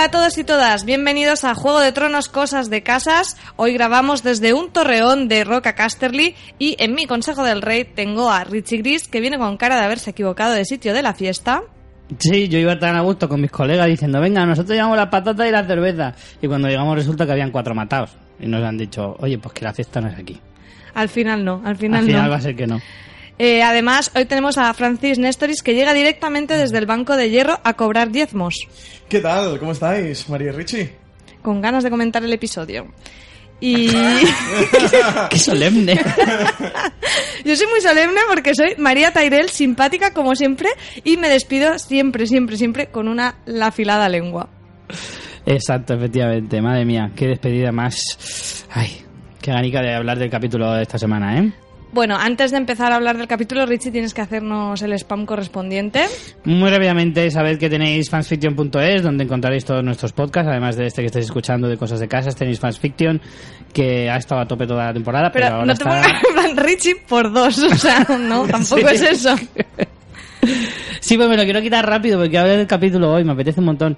Hola a todos y todas, bienvenidos a Juego de Tronos Cosas de Casas. Hoy grabamos desde un torreón de Roca Casterly y en mi Consejo del Rey tengo a Richie Gris que viene con cara de haberse equivocado de sitio de la fiesta. Sí, yo iba tan a gusto con mis colegas diciendo, venga, nosotros llevamos las patatas y la cerveza. Y cuando llegamos resulta que habían cuatro matados. Y nos han dicho, oye, pues que la fiesta no es aquí. Al final no, al final, Al final no. va a ser que no. Eh, además, hoy tenemos a Francis Nestoris que llega directamente desde el Banco de Hierro a cobrar diezmos, ¿Qué tal? ¿Cómo estáis, María Richie? con ganas de comentar el episodio. Y ¡Qué solemne! yo soy muy solemne porque soy María Tyrell, simpática como siempre, y me despido siempre, siempre, siempre con una la afilada lengua. Exacto, efectivamente. Madre mía, qué despedida más... Ay, qué ganica de hablar del capítulo de esta semana, ¿eh? Bueno, antes de empezar a hablar del capítulo, Richie, tienes que hacernos el spam correspondiente. Muy rápidamente, sabed que tenéis fansfiction.es, donde encontraréis todos nuestros podcasts, además de este que estáis escuchando de Cosas de Casas, tenéis fansfiction, que ha estado a tope toda la temporada, pero, Pero ahora no te está... pongas Richie por dos, o sea, no, tampoco Sí. es eso. Sí, pues me lo quiero quitar rápido porque hablo del capítulo hoy, me apetece un montón.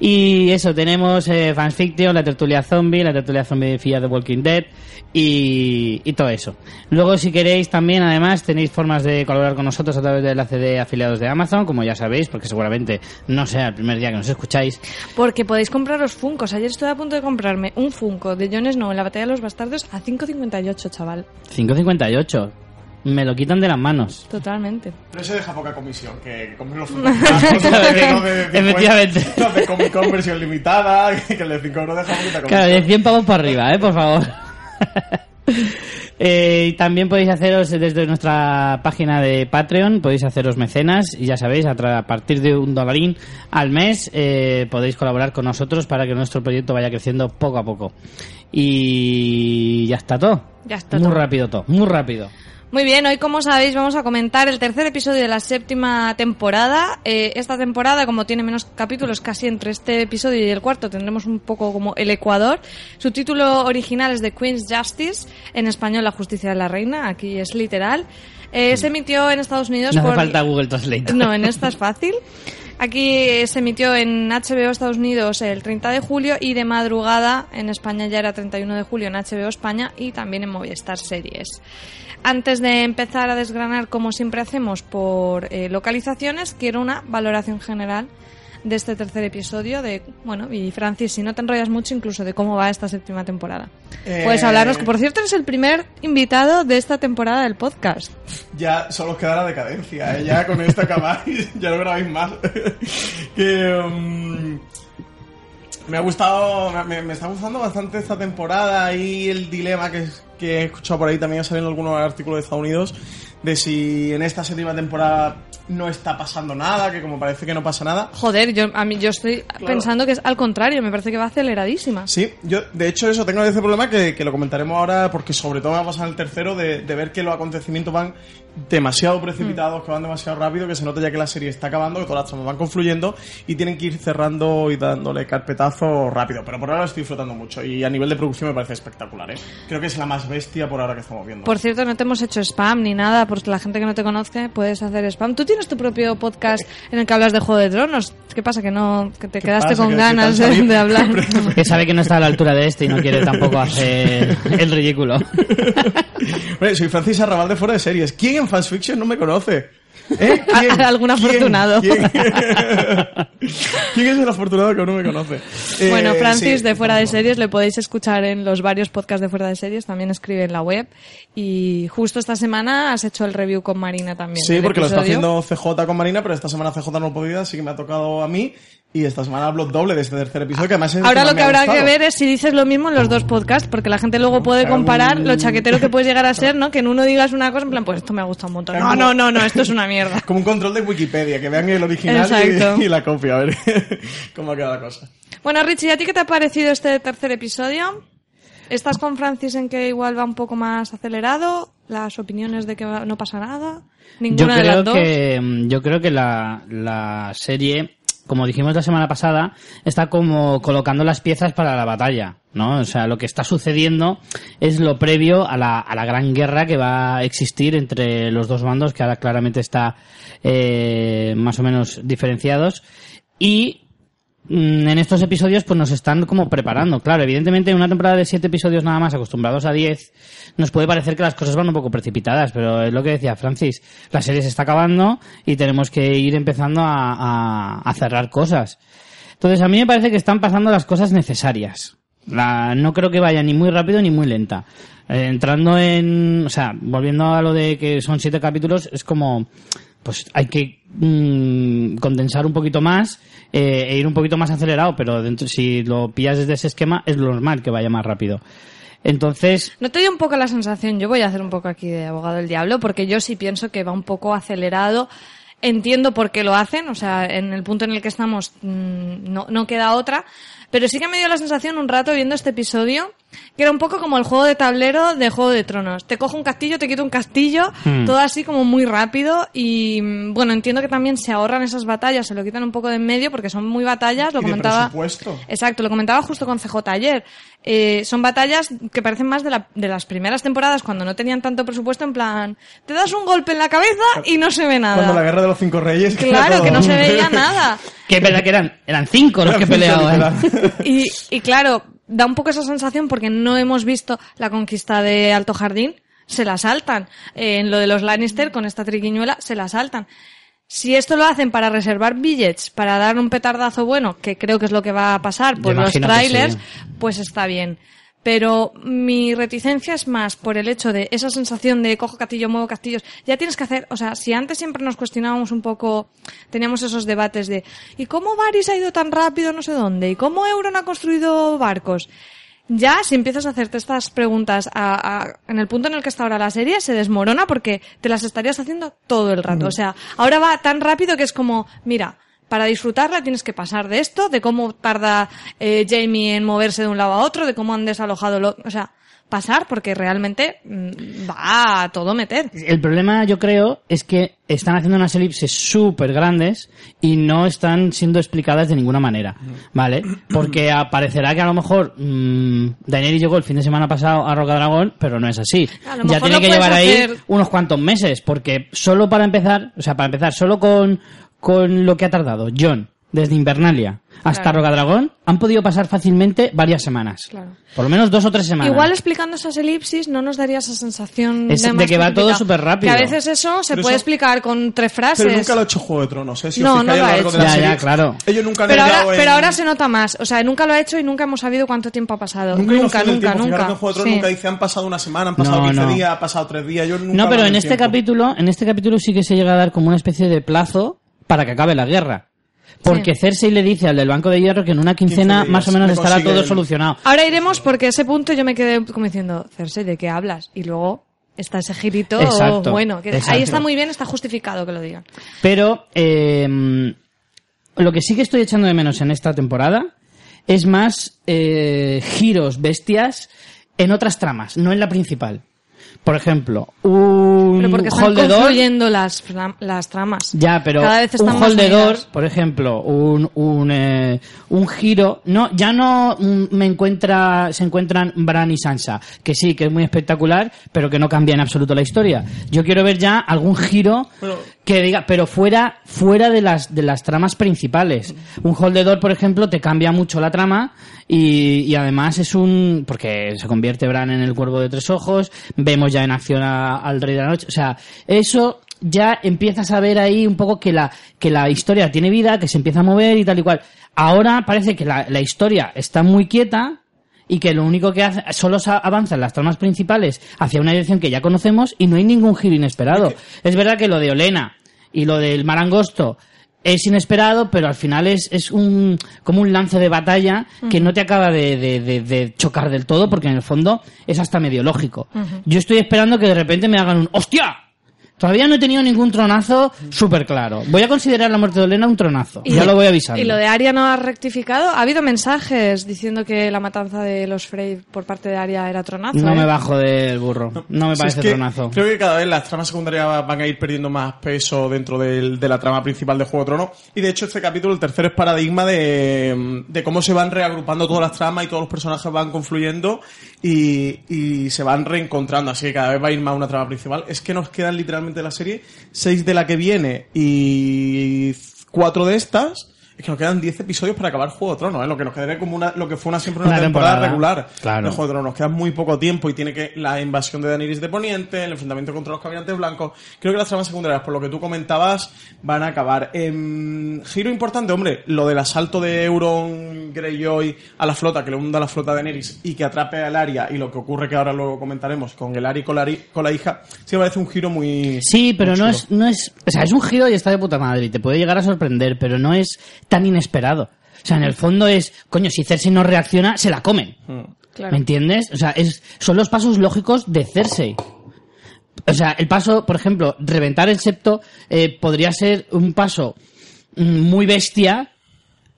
Y eso, tenemos eh, Fansfiction, la tertulia zombie, la tertulia zombie de de Walking Dead y, y todo eso. Luego, si queréis, también, además, tenéis formas de colaborar con nosotros a través del enlace de afiliados de Amazon, como ya sabéis, porque seguramente no sea el primer día que nos escucháis. Porque podéis compraros Funcos. Ayer estuve a punto de comprarme un Funko de Jon Snow en la Batalla de los Bastardos a 5.58, chaval. 5.58. Me lo quitan de las manos. Totalmente. Pero se deja poca comisión, que, compren los Efectivamente. Los de Comic Con versión limitada, que el de 5 euros deja poquita comisión. Claro, de 100 pavos para arriba, ¿eh? Por favor. Eh, y también podéis haceros desde nuestra página de Patreon, podéis haceros mecenas y ya sabéis, a, tra- a partir de un dolarín al mes eh, podéis colaborar con nosotros para que nuestro proyecto vaya creciendo poco a poco. Y ya está todo. Ya está Muy todo. rápido todo, muy rápido. Muy bien, hoy como sabéis vamos a comentar el tercer episodio de la séptima temporada. Eh, esta temporada, como tiene menos capítulos, casi entre este episodio y el cuarto tendremos un poco como el Ecuador. Su título original es The Queen's Justice, en español La Justicia de la Reina, aquí es literal. Eh, se emitió en Estados Unidos No por... falta Google Translate. No, en esta es fácil. Aquí se emitió en HBO Estados Unidos el 30 de julio y de madrugada en España ya era 31 de julio en HBO España y también en Movistar Series. Antes de empezar a desgranar, como siempre hacemos por eh, localizaciones, quiero una valoración general de este tercer episodio de, bueno, y Francis, si no te enrollas mucho, incluso de cómo va esta séptima temporada. Eh, Puedes hablarnos, que por cierto eres el primer invitado de esta temporada del podcast. Ya solo os queda la decadencia, ¿eh? ya con esto acabáis, ya no grabáis más. que um, me ha gustado, me, me está gustando bastante esta temporada y el dilema que, que he escuchado por ahí también ha salido en algunos artículos de Estados Unidos de si en esta séptima temporada no está pasando nada, que como parece que no pasa nada. Joder, yo, a mí, yo estoy pensando que es al contrario, me parece que va aceleradísima. Sí, yo de hecho eso tengo ese problema que, que lo comentaremos ahora porque sobre todo va a pasar en el tercero de, de ver que los acontecimientos van demasiado precipitados, que van demasiado rápido, que se nota ya que la serie está acabando, que todas las tramas van confluyendo y tienen que ir cerrando y dándole carpetazo rápido. Pero por ahora lo estoy disfrutando mucho y a nivel de producción me parece espectacular, ¿eh? Creo que es la más bestia por ahora que estamos viendo. Por cierto, no te hemos hecho spam ni nada, porque la gente que no te conozca puedes hacer spam. Tú tienes tu propio podcast en el que hablas de Juego de Tronos. ¿Qué pasa? Que no que te ¿Qué quedaste pasa? con ganas de, hablar. Que sabe que no está a la altura de este y no quiere tampoco hacer el ridículo. Soy Francis Arrabal de Fuera de Series. ¿Quién en Fiction no me conoce? ¿Eh? ¿Quién? Algún ¿Quién? afortunado. ¿Quién? ¿Quién es el afortunado que no me conoce? Bueno, Eh, Francis sí, de Fuera de Series le podéis escuchar en los varios podcasts de Fuera de Series, también escribe en la web. Y justo esta semana has hecho el review con Marina también. Sí, porque lo está episodio. haciendo CJ con Marina, pero esta semana CJ no ha podido, así que me ha tocado a mí. Y esta semana hablo doble de este tercer episodio, que además es Ahora más lo que ha habrá que ver es si dices lo mismo en los dos podcasts, porque la gente luego puede comparar lo chaquetero que puedes llegar a ser, ¿no? Que en uno digas una cosa, en plan, pues esto me ha gustado un montón. No, no, no, no, esto es una mierda. Como un control de Wikipedia, que vean el original y, y la copia, a ver cómo ha quedado la cosa. Bueno, Richie, ¿a ti qué te ha parecido este tercer episodio? ¿Estás con Francis en que igual va un poco más acelerado? ¿Las opiniones de que va- no pasa nada? Yo ¿Ninguna de las dos? que mm, yo creo que la, la serie, como dijimos la semana pasada, está como colocando las piezas para la batalla, ¿no? O sea, lo que está sucediendo es lo previo a la, a la gran guerra que va a existir entre los dos bandos, que ahora claramente está eh, más o menos diferenciados, y en estos episodios pues nos están como preparando. Claro, evidentemente en una temporada de siete episodios nada más acostumbrados a 10 nos puede parecer que las cosas van un poco precipitadas, pero es lo que decía Francis, la serie se está acabando y tenemos que ir empezando a, a- cerrar cosas. Entonces a mí me parece que están pasando las cosas necesarias. La- no creo que vaya ni muy rápido ni muy lenta. Eh, entrando en, o sea, volviendo a lo de que son siete capítulos, es como, pues hay que mm, condensar un poquito más eh, e ir un poquito más acelerado, pero dentro, si lo pillas desde ese esquema es lo normal que vaya más rápido. Entonces, ¿No te dio un poco la sensación? Yo voy a hacer un poco aquí de abogado del diablo, porque yo sí pienso que va un poco acelerado. Entiendo por qué lo hacen, o sea, en el punto en el que estamos mm, no, no queda otra, pero sí que me dio la sensación un rato viendo este episodio que era un poco como el juego de tablero de Juego de Tronos. Te cojo un castillo, te quito un castillo, Hmm. todo así como muy rápido y mm, bueno, entiendo que también se ahorran esas batallas, se lo quitan un poco de en medio porque son muy batallas, lo Y de comentaba. presupuesto. Exacto, lo comentaba justo con CJ ayer. Eh, son batallas que parecen más de, la- de las primeras temporadas cuando no tenían tanto presupuesto, en plan, te das un golpe en la cabeza y no se ve nada. Cuando la guerra de los cinco reyes. Claro, que no se veía nada. que es verdad que eran, eran cinco los que Era peleaban. Y, y claro, da un poco esa sensación porque no hemos visto la conquista de Alto Jardín, se la saltan. Eh, en lo de los Lannister, con esta triquiñuela, se la saltan. Si esto lo hacen para reservar billets, para dar un petardazo bueno, que creo que es lo que va a pasar por Yo los trailers, sí. pues está bien. Pero mi reticencia es más por el hecho de esa sensación de cojo castillo, muevo castillos. Ya tienes que hacer, o sea, si antes siempre nos cuestionábamos un poco, teníamos esos debates de ¿y cómo Varys ha ido tan rápido no sé dónde? ¿Y cómo Euron ha construido barcos? Ya, si empiezas a hacerte estas preguntas a- a- en el punto en el que está ahora la serie, se desmorona porque te las estarías haciendo todo el rato. O sea, ahora va tan rápido que es como, mira, para disfrutarla tienes que pasar de esto, de cómo tarda eh, Jamie en moverse de un lado a otro, de cómo han desalojado lo, o sea, pasar porque realmente mm, va a todo meter. El problema, yo creo, es que están haciendo unas elipses súper grandes y no están siendo explicadas de ninguna manera, ¿vale? Porque aparecerá que a lo mejor mmm, Daenerys llegó el fin de semana pasado a Roca Dragón, pero no es así. Ya tiene que llevar ahí unos cuantos meses, porque solo para empezar, o sea, para empezar, solo con, con lo que ha tardado John desde Invernalia hasta Claro. Roca Dragón, han podido pasar fácilmente varias semanas. Claro. Por lo menos dos o tres semanas. Igual explicando esas elipsis no nos daría esa sensación Es de, de que va todo precipitado. superrápido. Que a veces eso se Pero puede eso- explicar con tres frases. Pero nunca lo ha hecho Juego de Tronos, ¿eh? Si No, os no lo ha de hecho. la Ya, ya, claro. Ellos nunca han pero ahora, en- pero ahora se nota más. O sea, nunca lo ha hecho y nunca hemos sabido cuánto tiempo ha pasado. Nunca, Nunca, nunca, nunca. en Juego de Tronos Sí. nunca dice han pasado una semana, han pasado No, 15 no. días, ha pasado 3 días. Yo nunca No, pero en este capítulo, en este capítulo sí que se llega a dar como una especie de plazo para que acabe la guerra. Porque Sí. Cersei le dice al del Banco de Hierro que en una quincena 15 días, más o menos estará todo el- solucionado. Ahora iremos porque ese punto yo me quedé como diciendo, Cersei, ¿de qué hablas? Y luego está ese girito Exacto, bueno. Que exacto. ahí está muy bien, está justificado que lo digan. Pero eh, lo que sí que estoy echando de menos en esta temporada es más eh, giros bestias en otras tramas, no en la principal. Por ejemplo, un Pero porque están holdedor confluyendo las, las tramas. Ya, pero Cada vez un están holdedor, por ejemplo, un, un, eh, un giro, no, ya no mm, me encuentra, se encuentran Bran y Sansa, que sí, que es muy espectacular, pero que no cambia en absoluto la historia. Yo quiero ver ya algún giro Bueno. Que diga, pero fuera, fuera de las, de las tramas principales. Un holdedor, por ejemplo, te cambia mucho la trama y, y además es un, porque se convierte Bran en el cuervo de tres ojos, vemos ya en acción al Rey de la Noche, o sea, eso ya empiezas a ver ahí un poco que la, que la historia tiene vida, que se empieza a mover y tal y cual. Ahora parece que la, la historia está muy quieta y que lo único que hace, solo se avanzan las tramas principales hacia una dirección que ya conocemos y no hay ningún giro inesperado. Es verdad que lo de Olena y lo del Mar Angosto es inesperado, pero al final es, es un, como un lance de batalla que no te acaba de, de- de- de chocar del todo, porque en el fondo es hasta medio lógico. Yo estoy esperando que de repente me hagan un ¡Hostia! Todavía no he tenido ningún tronazo súper claro. Voy a considerar la muerte de Olena un tronazo. ya lo voy avisando. Y lo de Aria no ha rectificado. Ha habido mensajes diciendo que la matanza de los Frey por parte de Aria era tronazo. No ¿eh? me bajo del burro. No me Si parece es que tronazo. Creo que cada vez las tramas secundarias van a ir perdiendo más peso dentro del- de la trama principal de Juego de Tronos. Y de hecho, este capítulo, el tercero, es paradigma de, de cómo se van reagrupando todas las tramas y todos los personajes van confluyendo y, y se van reencontrando. Así que cada vez va a ir más una trama principal. Es que nos quedan literalmente de la serie seis de la que viene y cuatro de estas. Es que nos quedan 10 episodios para acabar Juego de Tronos, ¿eh? lo que nos quedaría como una, lo que fue una siempre una, Una temporada, temporada, regular claro. de Juego de Tronos. Nos queda muy poco tiempo y tiene que la invasión de Daenerys de Poniente, el enfrentamiento contra los caminantes blancos. Creo que las tramas secundarias, por lo que tú comentabas, van a acabar. Em, giro importante, hombre, lo del asalto de Euron Greyjoy a la flota, que le hunda la flota de Daenerys y que atrape al Arya y lo que ocurre que ahora luego comentaremos con el y con la, con la hija, sí me parece un giro muy... Sí, pero muy no es, no es. O sea, es un giro y está de puta madre. Y te puede llegar a sorprender, pero no es tan inesperado. O sea, en el fondo es. Coño, si Cersei no reacciona, se la comen. Claro. ¿Me entiendes? O sea, es, son los pasos lógicos de Cersei. O sea, el paso, por ejemplo, reventar el septo eh, podría ser un paso mm, muy bestia,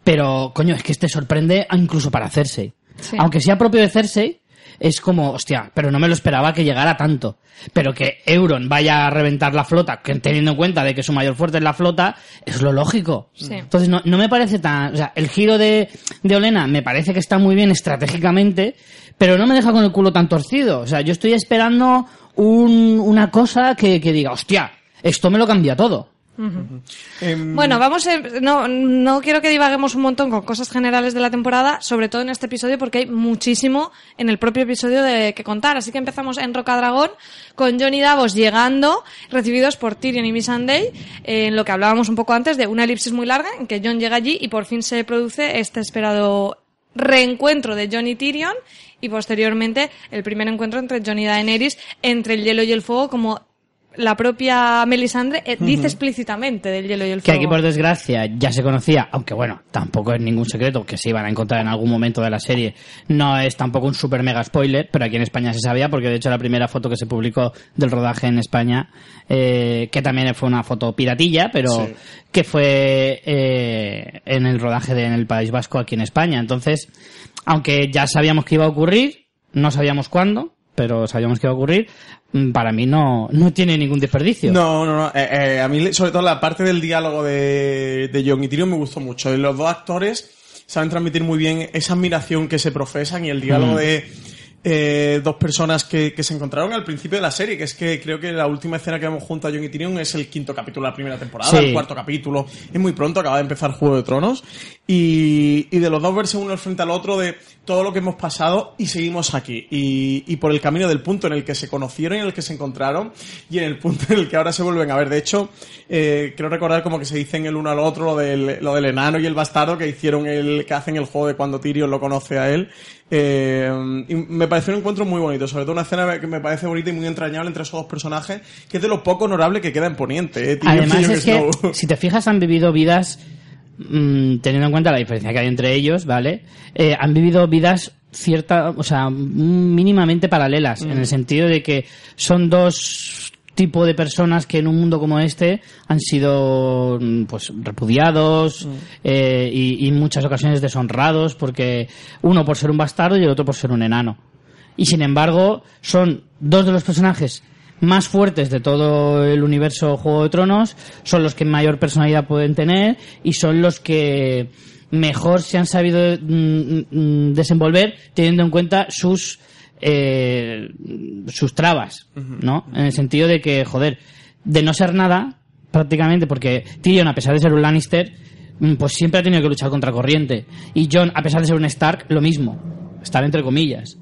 pero coño, es que este sorprende incluso para Cersei. Sí. Aunque sea propio de Cersei, es como, hostia, pero no me lo esperaba que llegara tanto. Pero que Euron vaya a reventar la flota, que teniendo en cuenta de que su mayor fuerte es la flota, es lo lógico. Sí. Entonces no, no me parece tan... O sea, el giro de, de Olena me parece que está muy bien estratégicamente, pero no me deja con el culo tan torcido. O sea, yo estoy esperando un- una cosa que, que diga, hostia, esto me lo cambia todo. Em, Bueno, vamos, a- no, no quiero que divaguemos un montón con cosas generales de la temporada, sobre todo en este episodio, porque hay muchísimo en el propio episodio de que contar. Así que empezamos en Rocadragón con Johnny Davos llegando, recibidos por Tyrion y Missandei, en lo que hablábamos un poco antes de una elipsis muy larga, en que John llega allí y por fin se produce este esperado reencuentro de John y Tyrion y posteriormente el primer encuentro entre John y Daenerys entre el hielo y el fuego como la propia Melisandre eh, dice explícitamente del hielo y el Que fuego. aquí, por desgracia, ya se conocía, aunque bueno, tampoco es ningún secreto que se iban a encontrar en algún momento de la serie. No es tampoco un super mega spoiler, pero aquí en España se sabía, porque de hecho la primera foto que se publicó del rodaje en España, eh, que también fue una foto piratilla, pero Sí. que fue eh, en el rodaje de, en el País Vasco aquí en España. Entonces, aunque ya sabíamos que iba a ocurrir, no sabíamos cuándo, pero sabíamos que iba a ocurrir, mm, para mí no, no tiene ningún desperdicio. No, no, no. Eh, eh, a mí, sobre todo, la parte del diálogo de, de John y Tyrion me gustó mucho. Y los dos actores saben transmitir muy bien esa admiración que se profesan y el diálogo Mm. de eh, dos personas que, que se encontraron al principio de la serie, que es que creo que la última escena que vemos junto a John y Tyrion es el quinto capítulo de la primera temporada, Sí. el cuarto capítulo. Es muy pronto, acaba de empezar Juego de Tronos. Y, y de los dos verse uno frente al otro de todo lo que hemos pasado y seguimos aquí. Y, y por el camino del punto en el que se conocieron y en el que se encontraron y en el punto en el que ahora se vuelven a ver. De hecho, eh, creo recordar como que se dicen el uno al otro lo del, lo del enano y el bastardo que hicieron el, que hacen el juego de cuando Tyrion lo conoce a él. Eh, y me pareció un encuentro muy bonito, sobre todo una escena que me parece bonita y muy entrañable entre esos dos personajes, que es de lo poco honorable que queda en Poniente. eh, Tyrion Además es que, si te fijas, han vivido vidas, mm, teniendo en cuenta la diferencia que hay entre ellos, ¿vale? Eh, han vivido vidas cierta, o sea, mm, mínimamente paralelas, en el sentido de que son dos tipos de personas que en un mundo como este han sido mm, pues repudiados eh, y, y en muchas ocasiones deshonrados porque uno por ser un bastardo y el otro por ser un enano. Y sin embargo son dos de los personajes más fuertes de todo el universo Juego de Tronos, son los que mayor personalidad pueden tener y son los que mejor se han sabido mm, mm, desenvolver teniendo en cuenta sus eh, sus trabas, ¿no? En el sentido de que, joder, de no ser nada, prácticamente, porque Tyrion, a pesar de ser un Lannister, mm, pues siempre ha tenido que luchar contra corriente. Y Jon, a pesar de ser un Stark, lo mismo. Estar entre comillas.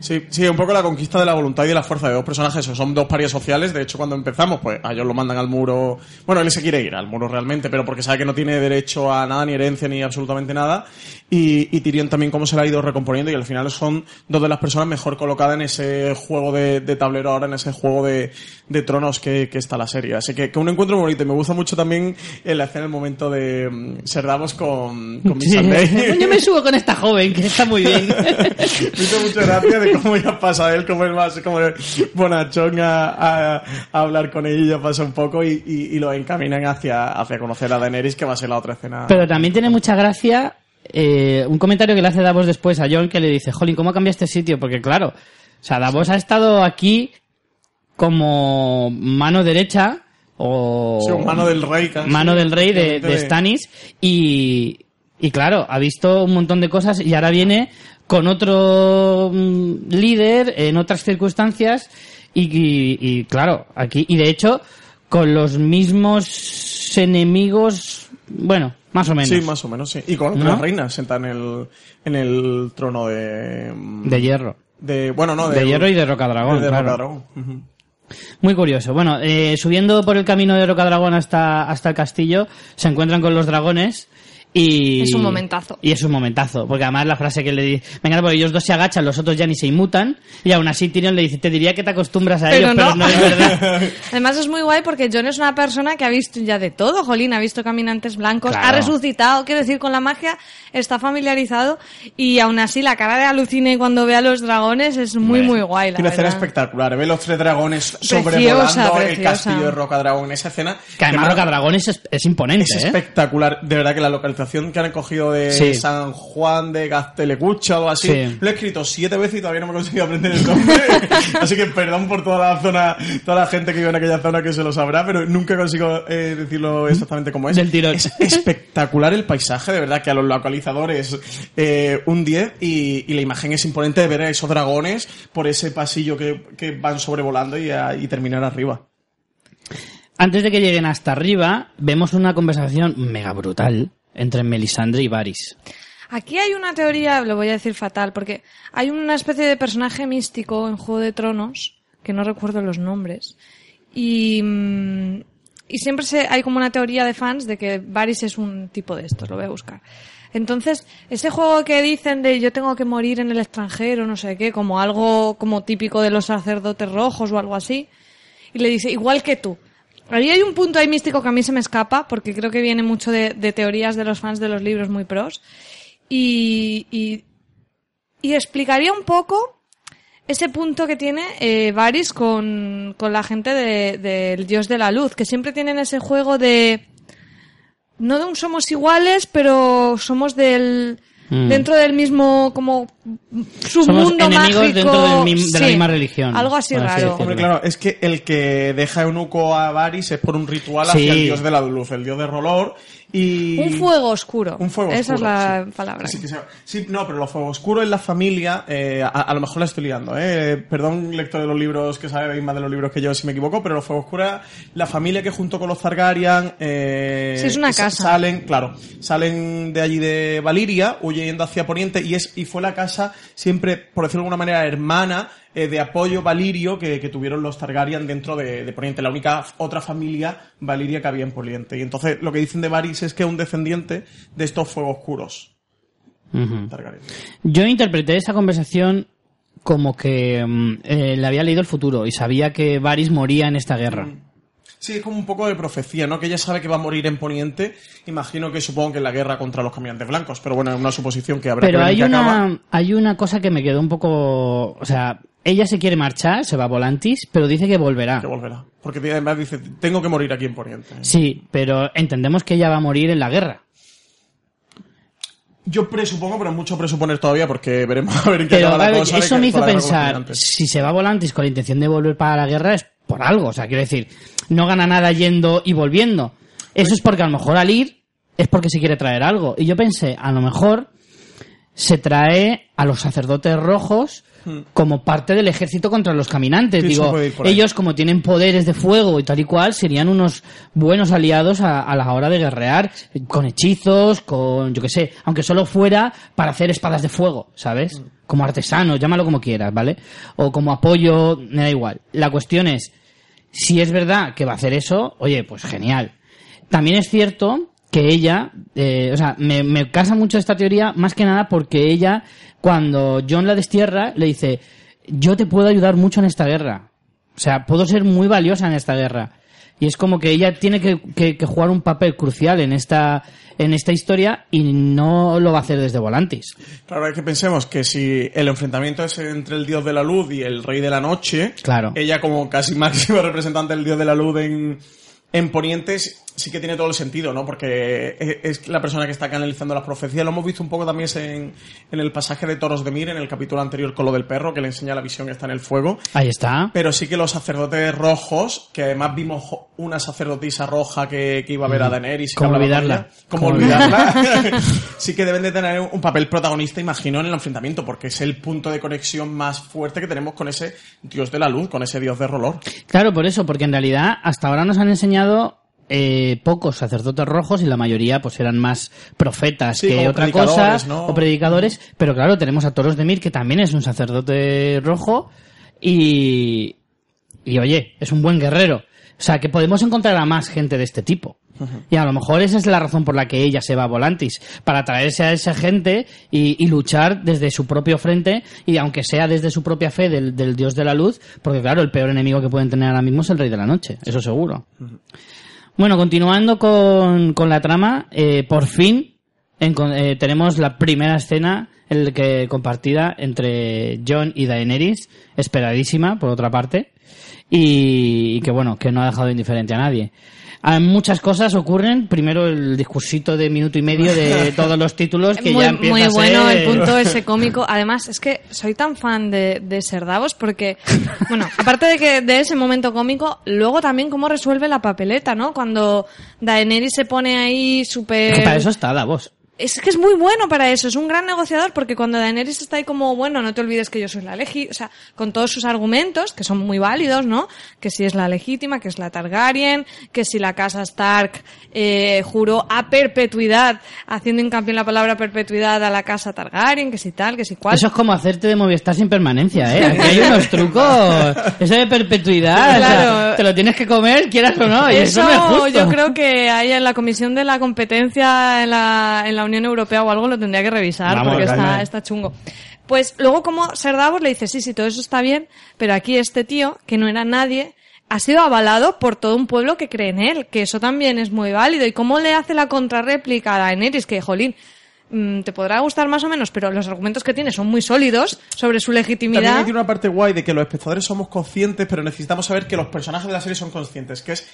Sí, sí, un poco la conquista de la voluntad y de la fuerza de dos personajes. Son dos parias sociales. De hecho, cuando empezamos, pues a ellos lo mandan al muro. Bueno, él se quiere ir al muro realmente, pero porque sabe que no tiene derecho a nada, ni herencia, ni absolutamente nada. Y, y Tyrion también, cómo se la ha ido recomponiendo. Y al final son dos de las personas mejor colocadas en ese juego de, de tablero ahora, en ese juego de, de tronos que, que está la serie. Así que, que un encuentro bonito. Y me gusta mucho también en la escena, el momento de mm, Ser Davos con, con Miss Sunday. Yo me subo con esta joven, que está muy bien. Me hizo mucha gracia de cómo ya pasa él, como es más como bonachón a, a, a hablar con ella, pasa un poco y, y, y lo encaminan hacia, hacia conocer a Daenerys, que va a ser la otra escena. Pero también tiene mucha gracia eh, un comentario que le hace Davos después a John que le dice, Jolín, ¿cómo cambia este sitio? Porque claro, o sea, Davos ha estado aquí como mano derecha o Sí, o mano del rey, casi. mano del rey de de- Stannis y, y claro, ha visto un montón de cosas y ahora viene con otro mm, líder en otras circunstancias y, y- y, claro, aquí y de hecho con los mismos enemigos Bueno, más o menos. Sí, más o menos, sí. Y con ¿No? tres reinas sentada en el, en el trono de... De hierro. de- bueno, no, De hierro y de rocadragón, De, claro. Rocadragón. Muy curioso. Bueno, eh, subiendo por el camino de Rocadragón hasta, hasta el castillo, se encuentran con los dragones y... Es un momentazo. Y es un momentazo, porque además la frase que le dice... Venga, porque ellos dos se agachan, los otros ya ni se inmutan, y aún así Tyrion le dice, te diría que te acostumbras a Pero ellos, pero no. no es verdad. Además es muy guay porque John es una persona que ha visto ya de todo, Jolín, ha visto caminantes blancos, Claro. ha resucitado, quiero decir, con la magia está familiarizado y aún así la cara de alucine cuando ve a los dragones es muy, muy guay, la una escena espectacular. Ve los tres dragones Preciosa, sobrevolando el preciosa. ¿eh? castillo de Rocadragón. Esa escena... Que además me- Rocadragón es, es imponente, Es ¿eh? espectacular. De verdad que la localización que han cogido de Sí. San Juan de Gaztelecucha o algo así, Sí. lo he escrito siete veces y todavía no me he conseguido aprender el nombre. así que perdón por toda la zona, toda la gente que vive en aquella zona que se lo sabrá, pero nunca consigo eh, decirlo exactamente como es. Del tirón. Es espectacular el paisaje, de verdad que a los localizadores eh, un 10 y, y la imagen es imponente de ver a esos dragones por ese pasillo que, que van sobrevolando y, a- y terminar arriba. Antes de que lleguen hasta arriba, vemos una conversación mega brutal entre Melisandre y Varys. Aquí hay una teoría, lo voy a decir fatal, porque hay una especie de personaje místico en Juego de Tronos, que no recuerdo los nombres, y, mm, y siempre se, hay como una teoría de fans de que Varys es un tipo de estos, lo voy a buscar. Entonces, ese juego que dicen de yo tengo que morir en el extranjero, no sé qué, como algo como típico de los sacerdotes rojos o algo así, y le dice, igual que tú. Ahí hay un punto ahí místico que a mí se me escapa, porque creo que viene mucho de, de teorías de los fans de los libros muy pros. Y, y, y explicaría un poco ese punto que tiene eh, con, con la gente de- del dios de la luz, que siempre tienen ese juego de... No de un somos iguales, pero somos del... Mm. Dentro del mismo como submundo enemigos mágico. dentro del mim- de la Sí, misma religión, Algo así así raro. decirlo. Hombre, claro, es que el que deja eunuco a Varys es por un ritual Sí. hacia el dios de la luz, el dios de Rolor. Y... Un fuego oscuro. Un fuego Esa oscuro. es la sí. palabra. Que sí, no, pero los fuegos oscuros en la familia, eh, a, a lo mejor la estoy liando, eh. Perdón, lector de los libros que sabéis más de los libros que yo si me equivoco, pero los fuegos oscuros, la familia que junto con los Targaryen, eh, Sí, es una sa- casa. Salen, claro, salen de allí de Valiria, huyendo hacia Poniente, y es, y fue la casa siempre, por decirlo de alguna manera, hermana, eh, de apoyo valirio que, que tuvieron los Targaryen dentro de, de Poniente, la única otra familia valiria que había en Poniente. Y entonces lo que dicen de Varys es que es un descendiente de estos fuegos oscuros. Targaryen. Yo interpreté esa conversación como que mm, eh, le había leído el futuro y sabía que Varys moría en esta guerra. Sí, es como un poco de profecía, ¿no? Que ella sabe que va a morir en Poniente. Imagino que supongo que en la guerra contra los caminantes blancos, pero bueno, es una suposición que habrá Pero que ver hay acaba. hay una cosa que me quedó un poco... O sea, ella se quiere marchar, se va a Volantis, pero dice que volverá. Que volverá. Porque además dice, tengo que morir aquí en Poniente. Sí, pero entendemos que ella va a morir en la guerra. Yo presupongo, pero mucho presuponer todavía porque veremos a ver en qué Pero acaba la cosa. eso me hizo pensar, si se va a Volantis con la intención de volver para la guerra es por algo. O sea, quiero decir, no gana nada yendo y volviendo. Eso es porque a lo mejor al ir es porque se quiere traer algo. Y yo pensé, a lo mejor se trae a los sacerdotes rojos como parte del ejército contra los caminantes. Sí, Digo, ellos como tienen poderes de fuego y tal y cual, serían unos buenos aliados a, a la hora de guerrear, con hechizos, con, yo qué sé, aunque solo fuera para hacer espadas de fuego, ¿sabes? Como artesanos, llámalo como quieras, ¿vale? O como apoyo, me da igual. La cuestión es, si es verdad que va a hacer eso, oye, pues genial. También es cierto que ella, eh, o sea, me, me casa mucho esta teoría más que nada porque ella, cuando John la destierra, le dice, yo te puedo ayudar mucho en esta guerra. O sea, puedo ser muy valiosa en esta guerra. Y es como que ella tiene que, que- que jugar un papel crucial en esta, en esta historia y no lo va a hacer desde Volantis. Claro, es que pensemos que si el enfrentamiento es entre el dios de la luz y el rey de la noche, Claro. ella como casi máximo representante del dios de la luz en, en Ponientes sí que tiene todo el sentido, ¿no? Porque es, es la persona que está canalizando las profecías. Lo hemos visto un poco también en, en el pasaje de Toros de Mir, en el capítulo anterior con lo del perro, que le enseña la visión que está en el fuego. Ahí está. Pero sí que los sacerdotes rojos, que además vimos una sacerdotisa roja que, que iba a ver a Daenerys. y que ¿Cómo olvidarla? ella. ¿Cómo ¿Cómo olvidarla? sí que deben de tener un papel protagonista, imagino, en el enfrentamiento, porque es el punto de conexión más fuerte que tenemos con ese dios de la luz, con ese dios de Rolor. Claro, por eso, porque en realidad hasta ahora nos han enseñado eh, pocos sacerdotes rojos y la mayoría pues eran más profetas Sí, que otra cosa o predicadores. Pero claro tenemos a Toros de Mir que también es un sacerdote rojo y y oye es un buen guerrero. O sea que podemos encontrar a más gente de este tipo. Y a lo mejor esa es la razón por la que ella se va a Volantis, para traerse a esa gente y, y luchar desde su propio frente y aunque sea desde su propia fe del, del dios de la luz, porque claro, el peor enemigo que pueden tener ahora mismo es el rey de la noche, eso seguro. Bueno, continuando con, con la trama, eh, por fin encon- eh, tenemos la primera escena el que compartida entre John y Daenerys, esperadísima por otra parte, y, y que bueno, que no ha dejado indiferente a nadie. Muchas cosas ocurren. Primero el discursito de minuto y medio de todos los títulos que muy, ya empieza muy a bueno ser- el punto ese cómico. Además, es que soy tan fan de, de Ser Davos porque, bueno, aparte de que de ese momento cómico, luego también cómo resuelve la papeleta, ¿no? Cuando Daenerys se pone ahí súper... Para eso está Davos. Es que es muy bueno para eso, es un gran negociador porque cuando Daenerys está ahí como, bueno, no te olvides que yo soy la legítima, o sea, con todos sus argumentos, que son muy válidos, ¿no? Que si es la legítima, que es la Targaryen, que si la casa Stark eh, juró a perpetuidad, haciendo hincapié en la palabra perpetuidad a la casa Targaryen, que si tal, que si cual. Eso es como hacerte de Movistar sin permanencia, ¿eh? Aquí hay unos trucos. Eso de perpetuidad, o sea, te lo tienes que comer, quieras o no, y eso, no es justo. yo creo que ahí en la Comisión de la Competencia en la, en la Unión Europea o algo lo tendría que revisar Vamos, porque está, chungo. Pues luego como Ser Davos le dice, sí, sí, todo eso está bien, pero aquí este tío, que no era nadie, ha sido avalado por todo un pueblo que cree en él, que eso también es muy válido. ¿Y cómo le hace la contrarréplica a Daenerys? Que, jolín, mm, te podrá gustar más o menos, pero los argumentos que tiene son muy sólidos sobre su También legitimidad. ahí tiene una parte guay de que los espectadores somos conscientes, pero necesitamos saber que los personajes de la serie son conscientes, que es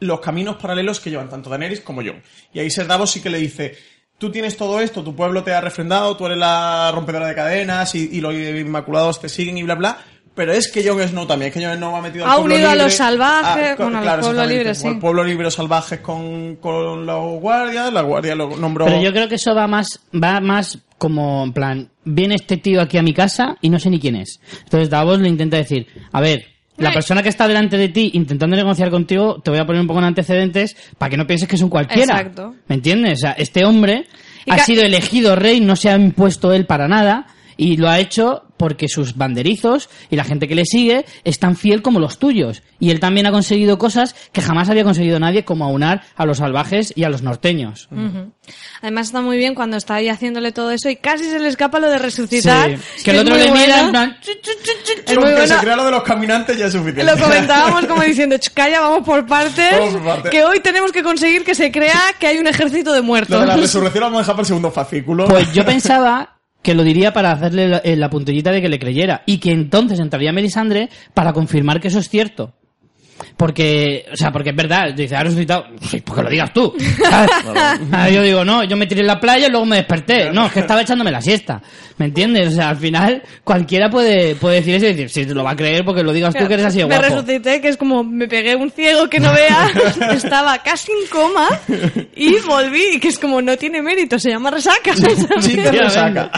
los caminos paralelos que llevan tanto Daenerys como Jon. Y ahí Ser Davos sí que le dice, tú tienes todo esto, tu pueblo te ha refrendado, tú eres la rompedora de cadenas y, y los inmaculados te siguen y bla bla. Pero es que Jon Snow también, es que Jon Snow ha metido al Ha pueblo unido a libre- los salvajes, co- bueno, a los claro, exactamente, libres, como sí. El pueblo libre, los salvajes con, con los guardias, la guardia lo nombró... Pero yo creo que eso va más, va más como en plan, viene este tío aquí a mi casa y no sé ni quién es. Entonces Davos le intenta decir, a ver, la persona que está delante de ti intentando negociar contigo, te voy a poner un poco en antecedentes para que no pienses que es un cualquiera. Exacto. ¿Me entiendes? O sea, este hombre ha sido elegido rey, no se ha impuesto él para nada y lo ha hecho porque sus banderizos y la gente que le sigue es tan fiel como los tuyos. Y él también ha conseguido cosas que jamás había conseguido nadie, como aunar a los salvajes y a los norteños. Además está muy bien cuando está ahí haciéndole todo eso y casi se le escapa lo de resucitar. Sí. Que el otro le mira en plan, "Chu, chu, chu, chu, chu". Es Con muy que bueno. se crea lo de los caminantes ya es suficiente. Lo comentábamos como diciendo, "Ch, calla, vamos por partes, Vamos por partes. que hoy tenemos que conseguir que se crea que hay un ejército de Lo muertos. de la resurrección lo vamos a dejar para el segundo fascículo. Pues yo pensaba que lo diría para hacerle la, eh, puntillita de que le creyera y que entonces entraría Melisandre para confirmar que eso es cierto. Porque, o sea, porque es verdad, dice, ha resucitado, sí, porque lo digas tú. ¿sabes? Ah, yo digo, no, yo me tiré en la playa y luego me desperté. No, es que estaba echándome la siesta. ¿Me entiendes? O sea, al final, cualquiera puede, puede decir eso y decir, sí, te lo va a creer porque lo digas tú que eres así de me guapo. resucité, que es como me pegué un ciego que no vea, estaba casi en coma y volví, que es como no tiene mérito, se llama resaca. Sí, te resaca.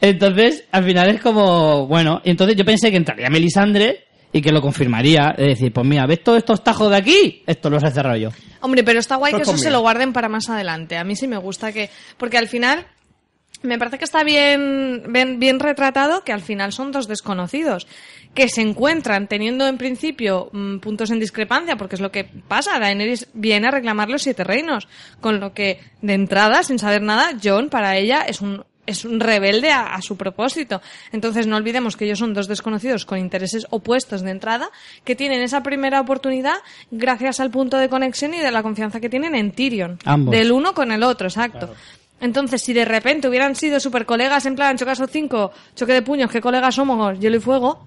Entonces, al final es como, bueno, y entonces yo pensé que entraría Melisandre y que lo confirmaría, es decir, pues mira, ¿ves todos estos tajos de aquí? Esto los he cerrado yo. Hombre, pero está guay que eso conmigo. se lo guarden para más adelante. A mí sí me gusta que... Porque al final... Me parece que está bien, bien, bien retratado que al final son dos desconocidos que se encuentran teniendo en principio mm, puntos en discrepancia, porque es lo que pasa. Daenerys viene a reclamar los siete reinos, con lo que de entrada, sin saber nada, John para ella es un es un rebelde a, a su propósito. Entonces no olvidemos que ellos son dos desconocidos con intereses opuestos de entrada, que tienen esa primera oportunidad gracias al punto de conexión y de la confianza que tienen en Tyrion. Ambos. Del uno con el otro, exacto. Entonces, si de repente hubieran sido super colegas en plan Chocaso 5, choque de puños, qué colegas somos, hielo y fuego,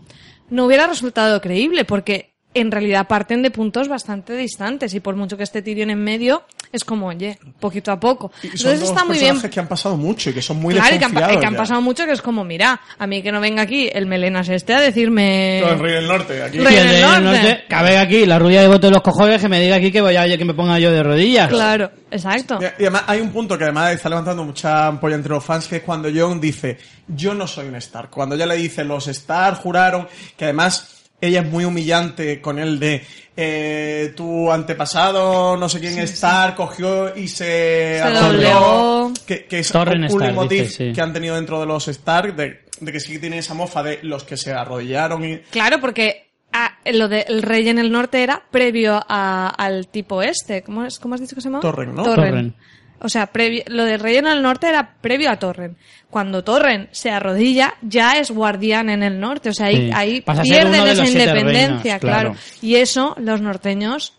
no hubiera resultado creíble, porque en realidad parten de puntos bastante distantes y por mucho que esté Tyrion en medio, es como, oye, poquito a poco. Y son Entonces dos está muy bien personajes que han pasado mucho y que son muy claro, y que han, pa- desconfiados y que han ya. pasado mucho que es como, mira, a mí que no venga aquí el melenas este a decirme... No, el Rey del Norte, aquí. Rey del de- norte. venga aquí, la rubia de voto de los cojones, que me diga aquí que voy a que me ponga yo de rodillas. Claro, exacto. Y y además hay un punto que además está levantando mucha ampolla entre los fans, que es cuando Jon dice, yo no soy un Stark. Cuando ella le dice, los Stark juraron, que además ella es muy humillante con él de eh, tu antepasado, no sé quién Stark, cogió y se, Se que, que es Torren un, sí. que han tenido dentro de los Stark, de, de que sí que tiene esa mofa de los que se arrodillaron y... Claro, porque ah, lo del rey en el norte era previo a- al tipo este. ¿Cómo, es, ¿Cómo has dicho que se llama? Torren, ¿no? Torren. O sea, previ- lo del rey en el norte era previo a Torren. Cuando Torren se arrodilla, ya es guardián en el norte. O sea, ahí, Sí. pierden de esa independencia, reinos, claro. claro. Y eso los norteños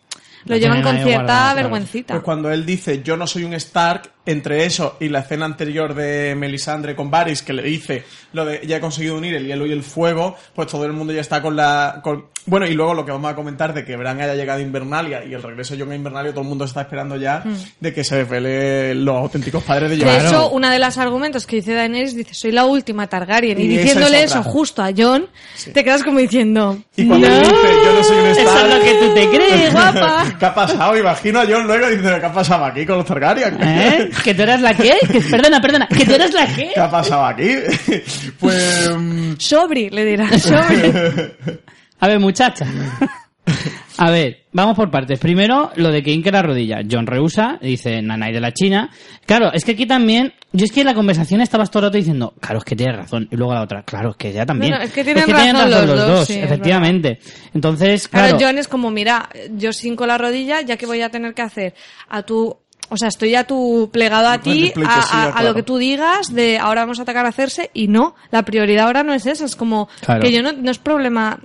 lo llevan con cierta guardado, claro. vergüencita. Pues cuando él dice yo no soy un Stark, entre eso y la escena anterior de Melisandre con Varys, que le dice lo de ya he conseguido unir el hielo y el fuego, pues todo el mundo ya está con la... Con... Bueno, y luego lo que vamos a comentar de que Bran haya llegado a Invernalia y el regreso de Jon a Invernalia, todo el mundo está esperando ya de que se desvele los auténticos padres de De Jon. hecho, una de las argumentos que dice Daenerys dice, soy la última Targaryen. Y, Y diciéndole es eso justo a John, te quedas como diciendo, Y cuando "No". dice yo no soy un Eso Stark... es lo que tú te crees, guapa. ¿Qué ha pasado? Imagino a Jon luego diciendo ¿qué ha pasado aquí con los Targaryen? ¿Eh? ¿Que tú eras la qué? Que- perdona, perdona. ¿Que tú eras la qué? ¿Qué ha pasado aquí? pues... mm, Sobri, le dirá, Sobri. A ver, muchacha. A ver, vamos por partes. Primero, lo de que Inke la rodilla. John rehúsa, dice Nanay de la China. Claro, es que aquí también. Yo es que en la conversación estabas todo el rato diciendo, claro, es que tienes razón. Y luego la otra, claro, es que ella también. No, no, es que tienen razón los dos, sí, es efectivamente. Entonces, Claro, claro. John es como, mira, yo sinco la rodilla, ya que voy a tener que hacer a tu... O sea, estoy a tu plegado a ti, a, lo que tú digas, de ahora vamos a atacar a hacerse, y no, la prioridad ahora no es esa, es como Claro. que yo no, no es problema.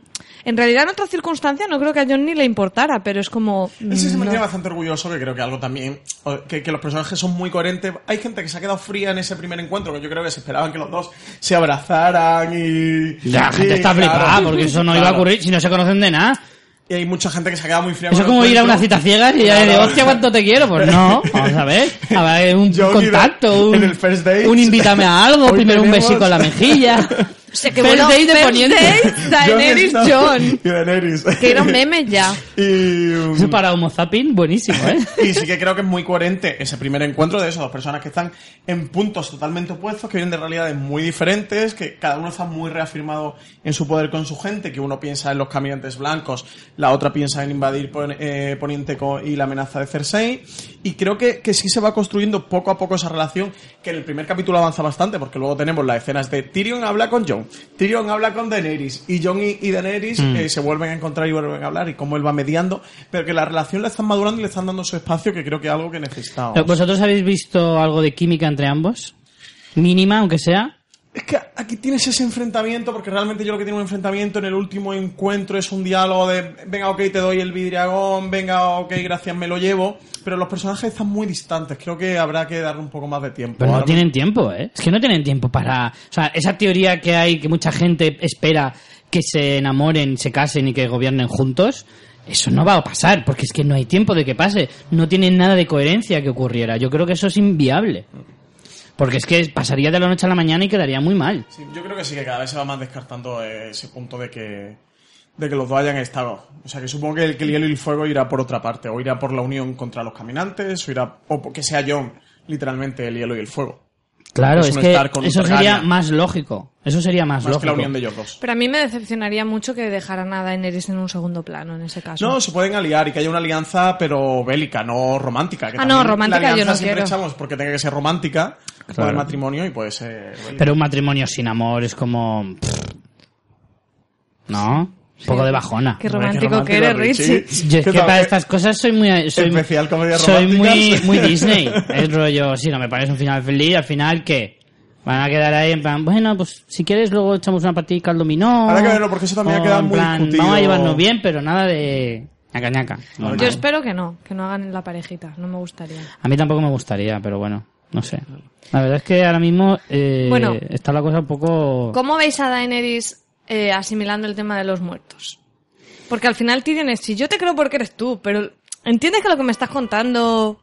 En realidad, en otra circunstancia, no creo que a John ni le importara, pero es como. Ese se me no. tiene bastante orgulloso, que creo que algo también, que, que los personajes son muy coherentes. Hay gente que se ha quedado fría en ese primer encuentro, que yo creo que se esperaban que los dos se abrazaran y... La gente está claro, flipada porque eso no iba a claro. ocurrir si no se conocen de nada. Y hay mucha gente que se ha quedado muy fría Eso es como ir a una cita ciega y ya Claro. de hostia, ¿cuánto te quiero? Pues no, vamos a ver. A ver, un contacto, un, en el first date. un invítame a algo, Hoy primero un tenemos- besico en la mejilla. O sea, que First bueno, date de first Poniente. Daenerys Jon John. Y Daenerys. Que era un meme ya. y, um, Eso para Homo Zapping, buenísimo, ¿eh? Y sí que creo que es muy coherente ese primer encuentro de esas dos personas que están en puntos totalmente opuestos, que vienen de realidades muy diferentes, que cada uno está muy reafirmado en su poder con su gente, que uno piensa en los caminantes blancos, la otra piensa en invadir Pon- eh, Poniente co- y la amenaza de Cersei. Y creo que, que sí se va construyendo poco a poco esa relación, que en el primer capítulo avanza bastante, porque luego tenemos las escenas de Tyrion habla con Jon, Tyrion habla con Daenerys, y Jon y, y Daenerys eh, se vuelven a encontrar y vuelven a hablar, y cómo él va mediando, pero que la relación la están madurando y le están dando su espacio, que creo que es algo que necesitábamos. ¿Vosotros habéis visto algo de química entre ambos? Mínima, aunque sea. Es que aquí tienes ese enfrentamiento, porque realmente yo lo que tiene un enfrentamiento en el último encuentro es un diálogo de, venga, ok, te doy el vidriagón, venga, ok, gracias, me lo llevo, pero los personajes están muy distantes, creo que habrá que darle un poco más de tiempo. Pero no tienen tiempo, ¿eh? Es que no tienen tiempo para... O sea, esa teoría que hay, que mucha gente espera que se enamoren, se casen y que gobiernen juntos, eso no va a pasar, porque es que no hay tiempo de que pase. No tienen nada de coherencia que ocurriera. Yo creo que eso es inviable. Porque es que pasaría de la noche a la mañana y quedaría muy mal. Sí, yo creo que sí que cada vez se va más descartando ese punto de que de que los dos hayan estado. O sea, que supongo que el, que el hielo y el fuego irá por otra parte, o irá por la unión contra los caminantes, o irá o que sea John, literalmente el hielo y el fuego. Claro, Es que eso sería Targaryen. más lógico. Eso sería más, Más que lógico. la unión de ellos dos. Pero a mí me decepcionaría mucho que dejaran a Daenerys en un segundo plano, en ese caso. No, se pueden aliar y que haya una alianza, pero bélica, no romántica. que Ah, no, romántica la alianza yo no siempre quiero. echamos porque tenga que ser romántica, puede Claro. matrimonio y puede ser bélica. Pero un matrimonio sin amor es como... ¿No? Un poco de bajona. Qué Hombre, qué romántico que eres, Richie. Richie. Yo es ¿Qué que para estas cosas soy muy... Soy, Especial comedias soy muy, muy Disney. Es rollo, si no me pones un final feliz, al final, ¿qué? Van a quedar ahí en plan, bueno, pues si quieres luego echamos una partida al dominó. Habrá que verlo, porque eso también ha quedado en muy plan, discutido. Vamos a llevarnos bien, pero nada de... ñaca ñaca. Normal. Yo espero que no, que no hagan la parejita, no me gustaría. A mí tampoco me gustaría, pero bueno, no sé. La verdad es que ahora mismo eh, Bueno. está la cosa un poco... ¿Cómo veis a Daenerys eh, asimilando el tema de los muertos? Porque al final Tyrion es, si yo te creo porque eres tú, pero ¿entiendes que lo que me estás contando...